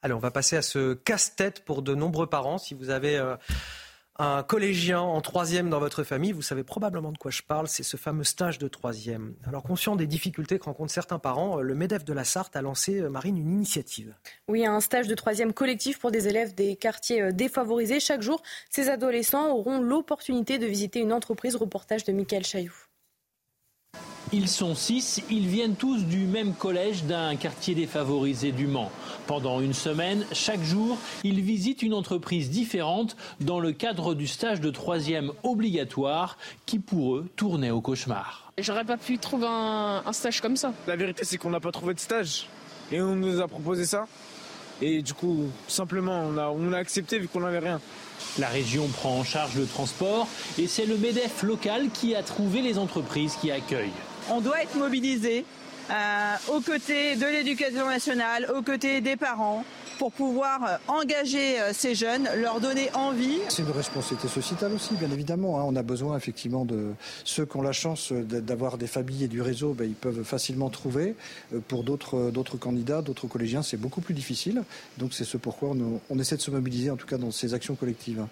Allez, on va passer à ce casse-tête pour de nombreux parents. Si vous avez euh, un collégien en troisième dans votre famille, vous savez probablement de quoi je parle, c'est ce fameux stage de troisième. Alors conscient des difficultés que rencontrent certains parents, euh, le MEDEF de la Sarthe a lancé, euh, Marine, une initiative. Oui, un stage de troisième collectif pour des élèves des quartiers défavorisés. Chaque jour, ces adolescents auront l'opportunité de visiter une entreprise, reportage de Michael Chailloux. Ils sont six, ils viennent tous du même collège d'un quartier défavorisé du Mans. Pendant une semaine, chaque jour, ils visitent une entreprise différente dans le cadre du stage de troisième obligatoire qui pour eux tournait au cauchemar. J'aurais pas pu trouver un, stage comme ça. La vérité c'est qu'on n'a pas trouvé de stage et on nous a proposé ça. Et du coup, simplement, on a, on a accepté vu qu'on n'avait rien. La région prend en charge le transport et c'est le MEDEF local qui a trouvé les entreprises qui accueillent. On doit être mobilisé euh, aux côtés de l'éducation nationale, aux côtés des parents, pour pouvoir euh, engager euh, ces jeunes, leur donner envie. C'est une responsabilité sociétale aussi, bien évidemment. Hein. On a besoin effectivement de ceux qui ont la chance d'avoir des familles et du réseau, ben, ils peuvent facilement trouver. Pour d'autres candidats, d'autres collégiens, c'est beaucoup plus difficile. Donc c'est ce pourquoi on essaie de se mobiliser, en tout cas dans ces actions collectives.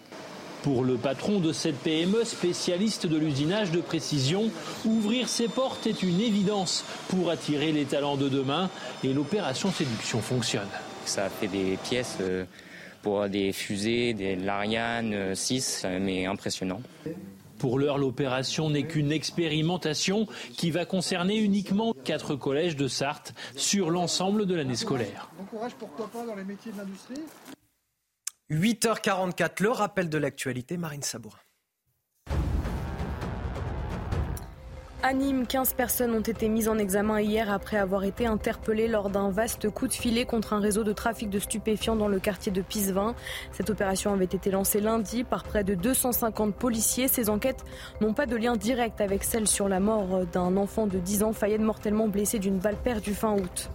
Pour le patron de cette PME spécialiste de l'usinage de précision, ouvrir ses portes est une évidence pour attirer les talents de demain et l'opération séduction fonctionne. Ça a fait des pièces euh, pour des fusées, des Lariane 6, euh, mais impressionnant. Pour l'heure, l'opération n'est qu'une expérimentation qui va concerner uniquement quatre collèges de Sarthe sur l'ensemble de l'année scolaire. Bon courage, pourquoi pas, dans les métiers de l'industrie 8h44, le rappel de l'actualité, Marine Sabourin. À Nîmes, 15 personnes ont été mises en examen hier après avoir été interpellées lors d'un vaste coup de filet contre un réseau de trafic de stupéfiants dans le quartier de Pisevin. Cette opération avait été lancée lundi par près de 250 policiers. Ces enquêtes n'ont pas de lien direct avec celle sur la mort d'un enfant de 10 ans, Fayette mortellement blessé d'une balle perdue fin août.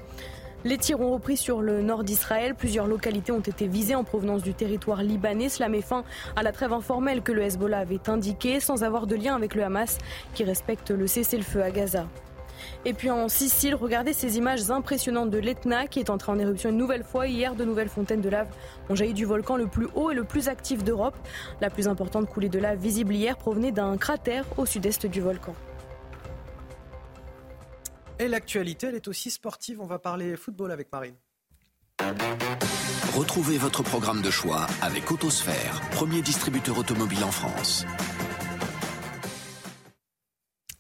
Les tirs ont repris sur le nord d'Israël. Plusieurs localités ont été visées en provenance du territoire libanais. Cela met fin à la trêve informelle que le Hezbollah avait indiquée sans avoir de lien avec le Hamas qui respecte le cessez-le-feu à Gaza. Et puis en Sicile, regardez ces images impressionnantes de l'Etna qui est entré en éruption une nouvelle fois. Hier, de nouvelles fontaines de lave ont jailli du volcan le plus haut et le plus actif d'Europe. La plus importante coulée de lave visible hier provenait d'un cratère au sud-est du volcan. Et l'actualité, elle est aussi sportive. On va parler football avec Marine. Retrouvez votre programme de choix avec Autosphère, premier distributeur automobile en France.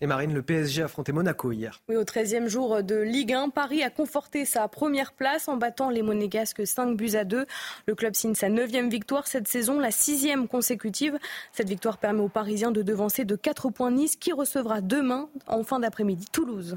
Et Marine, le PSG a affronté Monaco hier. Oui, au 13e jour de Ligue 1, Paris a conforté sa première place en battant les Monégasques 5 buts à 2. Le club signe sa 9e victoire cette saison, la sixième consécutive. Cette victoire permet aux Parisiens de devancer de 4 points Nice qui recevra demain, en fin d'après-midi, Toulouse.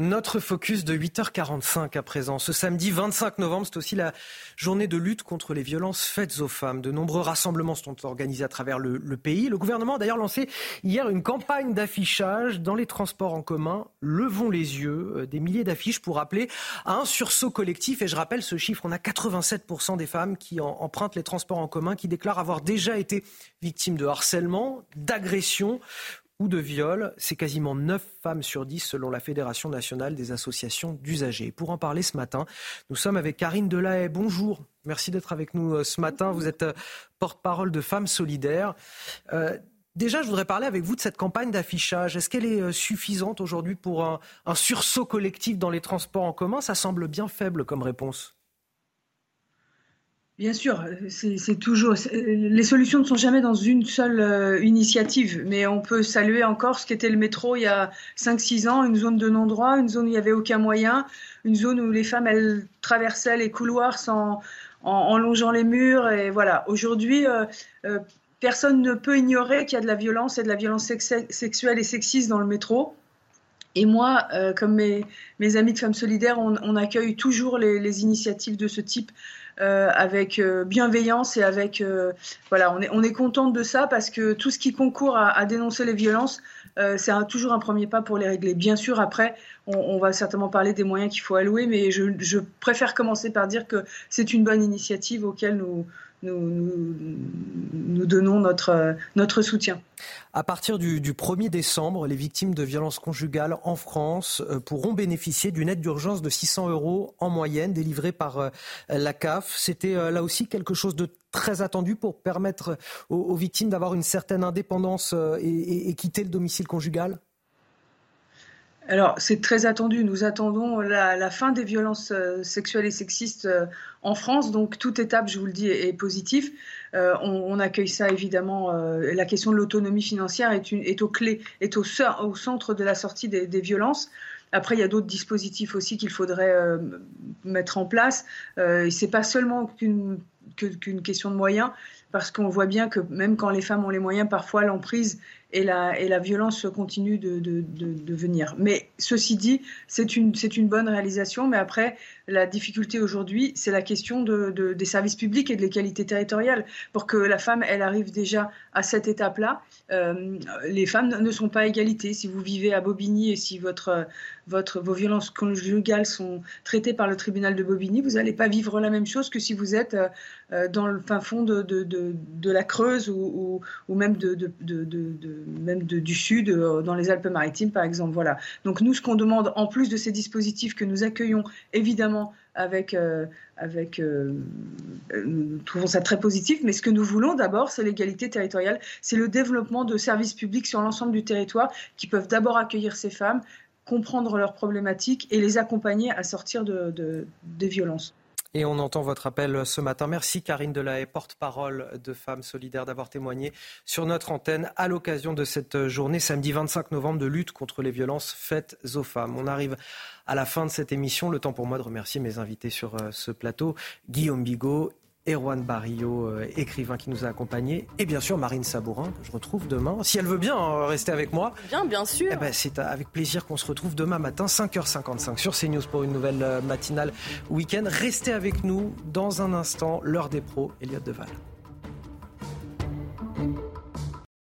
Notre focus de 8h45 à présent. Ce samedi 25 novembre, c'est aussi la journée de lutte contre les violences faites aux femmes. De nombreux rassemblements sont organisés à travers le, pays. Le gouvernement a d'ailleurs lancé hier une campagne d'affichage dans les transports en commun. Levons les yeux. Euh, des milliers d'affiches pour appeler à un sursaut collectif. Et je rappelle ce chiffre, on a 87% des femmes qui empruntent les transports en commun qui déclarent avoir déjà été victimes de harcèlement, d'agression ou de viol. C'est quasiment 9 femmes sur 10 selon la Fédération nationale des associations d'usagers. Pour en parler ce matin, nous sommes avec Karine Delahaye. Bonjour, merci d'être avec nous euh, ce matin. Vous êtes euh, porte-parole de Femmes Solidaires. Euh, déjà, je voudrais parler avec vous de cette campagne d'affichage. Est-ce qu'elle est suffisante aujourd'hui pour un, un sursaut collectif dans les transports en commun? Ça semble bien faible comme réponse. Bien sûr, c'est toujours. Les solutions ne sont jamais dans une seule euh, initiative, mais on peut saluer encore ce qu'était le métro il y a 5-6 ans, une zone de non-droit, une zone où il n'y avait aucun moyen, une zone où les femmes elles traversaient les couloirs sans, en, longeant les murs. Et voilà. Aujourd'hui, euh, euh, personne ne peut ignorer qu'il y a de la violence et de la violence sexuelle et sexiste dans le métro. Et moi, comme mes, mes, amis de Femmes Solidaires, on, on accueille toujours les, les, initiatives de ce type euh, avec euh, bienveillance et avec euh, voilà, on est on est contente de ça parce que tout ce qui concourt à, à dénoncer les violences, c'est toujours un premier pas pour les régler. Bien sûr, après, on, on va certainement parler des moyens qu'il faut allouer, mais je, je préfère commencer par dire que c'est une bonne initiative auquel nous nous, donnons notre, notre soutien. À partir du, 1er décembre, les victimes de violences conjugales en France euh, pourront bénéficier d'une aide d'urgence de 600 euros en moyenne délivrée par euh, la CAF. C'était euh, là aussi quelque chose de très attendu pour permettre aux, victimes d'avoir une certaine indépendance et quitter le domicile conjugal? Alors, c'est très attendu. Nous attendons la, fin des violences euh, sexuelles et sexistes euh, en France. Donc, toute étape, je vous le dis, est, positive. Euh, on, accueille ça évidemment. la question de l'autonomie financière est, est, au centre de la sortie des, violences. Après, il y a d'autres dispositifs aussi qu'il faudrait mettre en place. Euh, c'est pas seulement qu'une question de moyens, parce qu'on voit bien que même quand les femmes ont les moyens, parfois l'emprise et la, violence continue de, venir. Mais ceci dit, c'est une bonne réalisation. Mais après, la difficulté aujourd'hui, c'est la question de, des services publics et de l'égalité territoriale. Pour que la femme, elle arrive déjà à cette étape-là, euh, les femmes ne sont pas à égalité. Si vous vivez à Bobigny et si votre, vos violences conjugales sont traitées par le tribunal de Bobigny, vous n'allez pas vivre la même chose que si vous êtes euh, euh, dans le fin fond de, la Creuse ou, même, même du Sud, dans les Alpes-Maritimes par exemple. Voilà. Donc nous, ce qu'on demande, en plus de ces dispositifs que nous accueillons évidemment avec, avec nous trouvons ça très positif, mais ce que nous voulons d'abord, c'est l'égalité territoriale, c'est le développement de services publics sur l'ensemble du territoire qui peuvent d'abord accueillir ces femmes, comprendre leurs problématiques et les accompagner à sortir de, des violences. Et on entend votre appel ce matin. Merci Karine Delahaye, porte-parole de Femmes Solidaires, d'avoir témoigné sur notre antenne à l'occasion de cette journée samedi 25 novembre de lutte contre les violences faites aux femmes. On arrive à la fin de cette émission. Le temps pour moi de remercier mes invités sur euh, ce plateau, Guillaume Bigot Erwan Barillot, euh, écrivain qui nous a accompagnés, et bien sûr Marine Sabourin, que je retrouve demain. Si elle veut bien hein, rester avec moi. Bien, bien sûr. Eh ben, c'est avec plaisir qu'on se retrouve demain matin, 5h55, sur CNews pour une nouvelle euh, matinale week-end. Restez avec nous dans un instant, l'heure des pros, Elliot Deval.